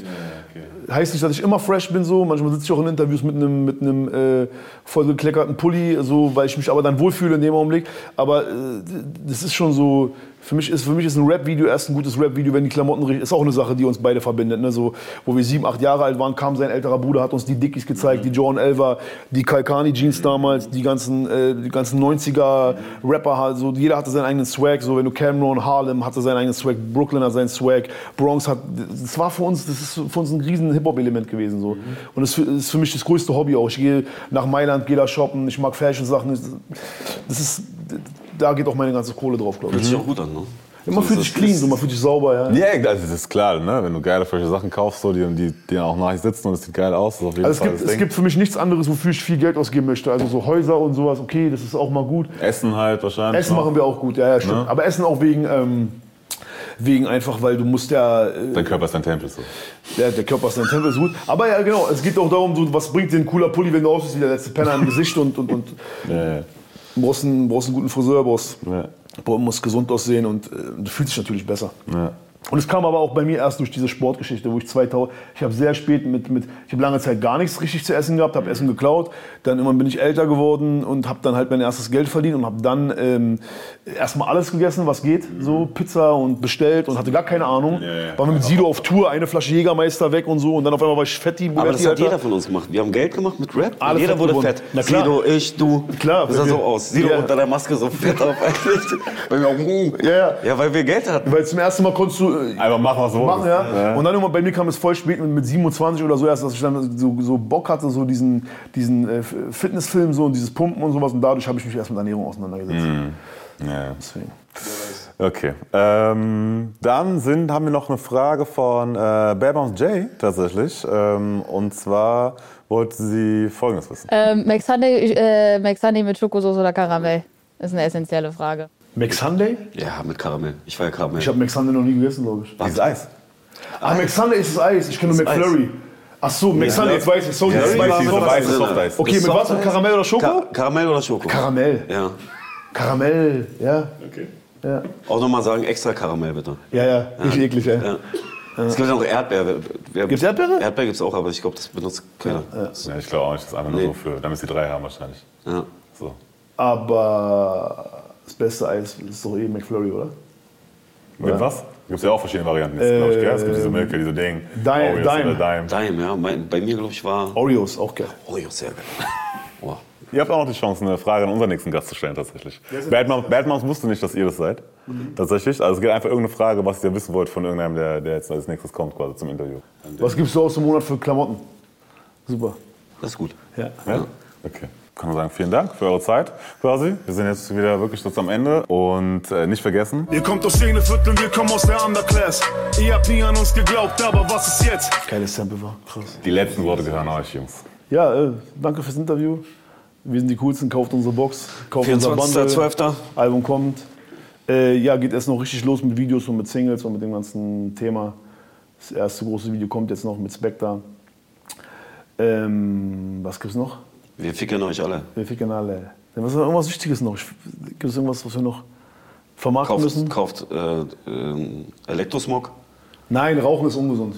Speaker 4: heißt nicht, dass ich immer fresh bin so. Manchmal sitze ich auch in Interviews mit einem mit einem äh, vollgekleckerten Pulli, so, weil ich mich aber dann wohlfühle in dem Augenblick. Aber äh, das ist schon so. Für mich ist, für mich ist ein Rap-Video erst ein gutes Rap-Video, wenn die Klamotten richtig. Ist auch eine Sache, die uns beide verbindet. Ne? So, wo wir sieben, acht Jahre alt waren, kam sein älterer Bruder, hat uns die Dickies gezeigt, die John Elver, die Kalkani-Jeans damals, die ganzen, äh, die ganzen 90er-Rapper. halt So, jeder hatte seinen eigenen Swag. So, wenn du Cameron, Harlem hatte seinen eigenen Swag, Brooklyn hat seinen Swag, Bronx hat. Das war für uns, das ist für uns ein riesen Hip-Hop-Element gewesen. So. Und das ist für- ist für mich das größte Hobby auch. Ich gehe nach Mailand, gehe da shoppen, ich mag Fashion-Sachen. Das ist, da geht auch meine ganze Kohle drauf, glaube ich.
Speaker 7: Hört sich auch gut an, ne?
Speaker 4: Man fühlt sich clean, so, man fühlt sich sauber, ja.
Speaker 1: Ja, also das ist klar, ne? wenn du geile, frische Sachen kaufst, so, die, die, die auch nachher sitzen und es sieht geil aus, das ist auf jeden
Speaker 4: Also es
Speaker 1: Fall
Speaker 4: gibt,
Speaker 1: das
Speaker 4: es
Speaker 1: Ding.
Speaker 4: gibt für mich nichts anderes, wofür ich viel Geld ausgeben möchte. Also so Häuser und sowas, okay, das ist auch mal gut.
Speaker 1: Essen halt wahrscheinlich.
Speaker 4: Essen
Speaker 1: noch.
Speaker 4: machen wir auch gut, ja, ja stimmt.
Speaker 1: Ne?
Speaker 4: Aber Essen auch wegen, ähm, wegen einfach, weil du musst ja... Äh,
Speaker 1: Dein Körper ist dein Tempel. So.
Speaker 4: der, der Körper ist dein Tempel, ist gut. Aber ja, genau, es geht auch darum, so, was bringt dir ein cooler Pulli, wenn du aussiehst wie der letzte Penner im Gesicht und, und, und
Speaker 1: Ja, ja.
Speaker 4: Du brauchst einen, brauchst einen guten Friseur, brauchst,
Speaker 1: Ja.
Speaker 4: musst gesund aussehen und äh, du fühlst dich natürlich besser.
Speaker 1: Ja.
Speaker 4: Und es kam aber auch bei mir erst durch diese Sportgeschichte, wo ich 2000, ich habe sehr spät mit, mit ich habe lange Zeit gar nichts richtig zu essen gehabt, habe Essen geklaut, dann irgendwann bin ich älter geworden und habe dann halt mein erstes Geld verdient und habe dann ähm, erstmal alles gegessen, was geht, so Pizza und bestellt und hatte gar keine Ahnung. War mit Sido auf Tour, eine Flasche Jägermeister weg und so und dann auf einmal war ich fetti,
Speaker 7: Aber das hat
Speaker 4: Alter.
Speaker 7: jeder von uns gemacht. Wir haben Geld gemacht mit Rap.
Speaker 4: Alle
Speaker 7: jeder
Speaker 4: fett
Speaker 7: wurde
Speaker 4: geworden.
Speaker 7: fett.
Speaker 4: Na klar.
Speaker 7: Sido, ich, du.
Speaker 4: Klar,
Speaker 7: Das sah
Speaker 4: weil
Speaker 7: so
Speaker 4: wir-
Speaker 7: aus. Sido
Speaker 4: Ja.
Speaker 7: unter der Maske so fett auf *laughs* eigentlich. Bei mir auch, mm.
Speaker 4: Ja, ja.
Speaker 7: ja, weil wir Geld hatten.
Speaker 4: Weil zum ersten Mal konntest du
Speaker 1: Einfach machen, was du
Speaker 4: machen, ja.
Speaker 1: Ja.
Speaker 4: Und dann irgendwann bei mir kam es voll spät mit, mit 27 oder so erst, dass ich dann so, so Bock hatte, so diesen, diesen äh, Fitnessfilm so und dieses Pumpen und sowas. Und dadurch habe ich mich erst mit Ernährung auseinandergesetzt.
Speaker 1: Ja.
Speaker 4: Deswegen.
Speaker 1: Okay. Ähm, dann sind, haben wir noch eine Frage von äh, Bearbounce J tatsächlich. Ähm, und zwar wollte sie Folgendes wissen.
Speaker 15: Ähm, Max Sunday, äh, Max Sunday mit Schokosauce oder Karamell? Ist eine essentielle Frage.
Speaker 4: Max Sunday?
Speaker 7: Ja, mit Karamell. Ich war ja Karamell.
Speaker 4: Ich habe Max Sunday noch nie gegessen, glaube ich.
Speaker 1: Dieses Eis.
Speaker 4: Ah, Max Sunday ist das Eis. Ich kenne nur McFlurry. Ach so, Max
Speaker 7: Ja.
Speaker 4: Sunday, jetzt weiß ich. Sorry,
Speaker 7: Ja,
Speaker 4: das
Speaker 7: das
Speaker 4: war
Speaker 7: ist
Speaker 4: mit
Speaker 7: diese
Speaker 4: was?
Speaker 7: weiße Softeis.
Speaker 4: Okay, mit was? Mit. Karamell oder Schoko?
Speaker 7: Ka Karamell oder Schoko?
Speaker 4: Karamell.
Speaker 7: Ja.
Speaker 4: Karamell, ja.
Speaker 1: Okay.
Speaker 4: Ja,
Speaker 7: Auch nochmal sagen, extra Karamell bitte.
Speaker 4: ja, ja. richtig eklig, ja.
Speaker 7: Ja. Es gibt ja noch Erdbeere. Wer-
Speaker 4: Gibt's Erdbeere?
Speaker 7: Erdbeere gibt es auch, aber ich glaube, das benutzt keiner.
Speaker 1: Ja, ich glaube auch nicht. Das ist einfach nur
Speaker 7: Nee.
Speaker 1: so für, damit sie drei haben wahrscheinlich.
Speaker 7: Ja.
Speaker 1: So.
Speaker 4: Aber das beste Eis ist doch eh McFlurry, oder?
Speaker 1: Mit
Speaker 4: Ja.
Speaker 1: was? Gibt es ja auch verschiedene Varianten. jetzt, glaub ich, gell? Es gibt diese Milke, diese Ding.
Speaker 4: Dime-
Speaker 1: Oreos
Speaker 4: Dime.
Speaker 1: oder Dime.
Speaker 7: Dime, ja. Bei mir, glaube ich, war
Speaker 4: Oreos, auch geil.
Speaker 7: Oreos sehr geil. *laughs* Wow.
Speaker 1: Ihr habt auch noch die Chance, eine Frage an unseren nächsten Gast zu stellen, tatsächlich. Bad Moms, Bad wusste nicht, dass ihr das seid. Tatsächlich. Also es geht einfach irgendeine Frage, was ihr wissen wollt von irgendeinem, der, der jetzt als nächstes kommt, quasi zum Interview.
Speaker 4: Was gibst du aus dem Monat für Klamotten? Super.
Speaker 7: Das ist gut.
Speaker 4: Ja.
Speaker 1: Ja? Okay. Kann man sagen, vielen Dank für eure Zeit quasi. Wir sind jetzt wieder wirklich jetzt am Ende. Und äh, nicht vergessen,
Speaker 6: Ihr kommt aus Szenevierteln, wir kommen aus der Underclass. Ihr habt nie an uns geglaubt, aber was ist jetzt?
Speaker 4: Geiles Sample war, krass.
Speaker 1: die letzten Worte gehören euch, Jungs.
Speaker 4: Ja, äh, danke fürs Interview. Wir sind die coolsten, kauft unsere Box, kauft unser Bundle.
Speaker 7: 24.12.
Speaker 4: Album kommt. Äh, ja, geht erst noch richtig los mit Videos und mit Singles und mit dem ganzen Thema. Das erste große Video kommt jetzt noch mit Spectre. Ähm, was gibt's noch?
Speaker 7: Wir ficken euch alle.
Speaker 4: Wir ficken alle. Was ist noch irgendwas Wichtiges noch? Gibt es irgendwas, was wir noch vermarkten müssen?
Speaker 7: Kauft, kauft äh, ähm, Elektrosmog.
Speaker 4: Nein, Rauchen ist ungesund.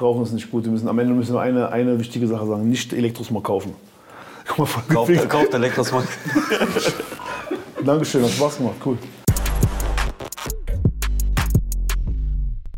Speaker 4: Rauchen ist nicht gut. Wir müssen, am Ende müssen wir eine, eine wichtige Sache sagen. Nicht Elektrosmog kaufen. *laughs* Guck mal, voll
Speaker 7: Kauft, kauft Elektrosmog. *laughs*
Speaker 4: Dankeschön, hat Spaß gemacht. Cool.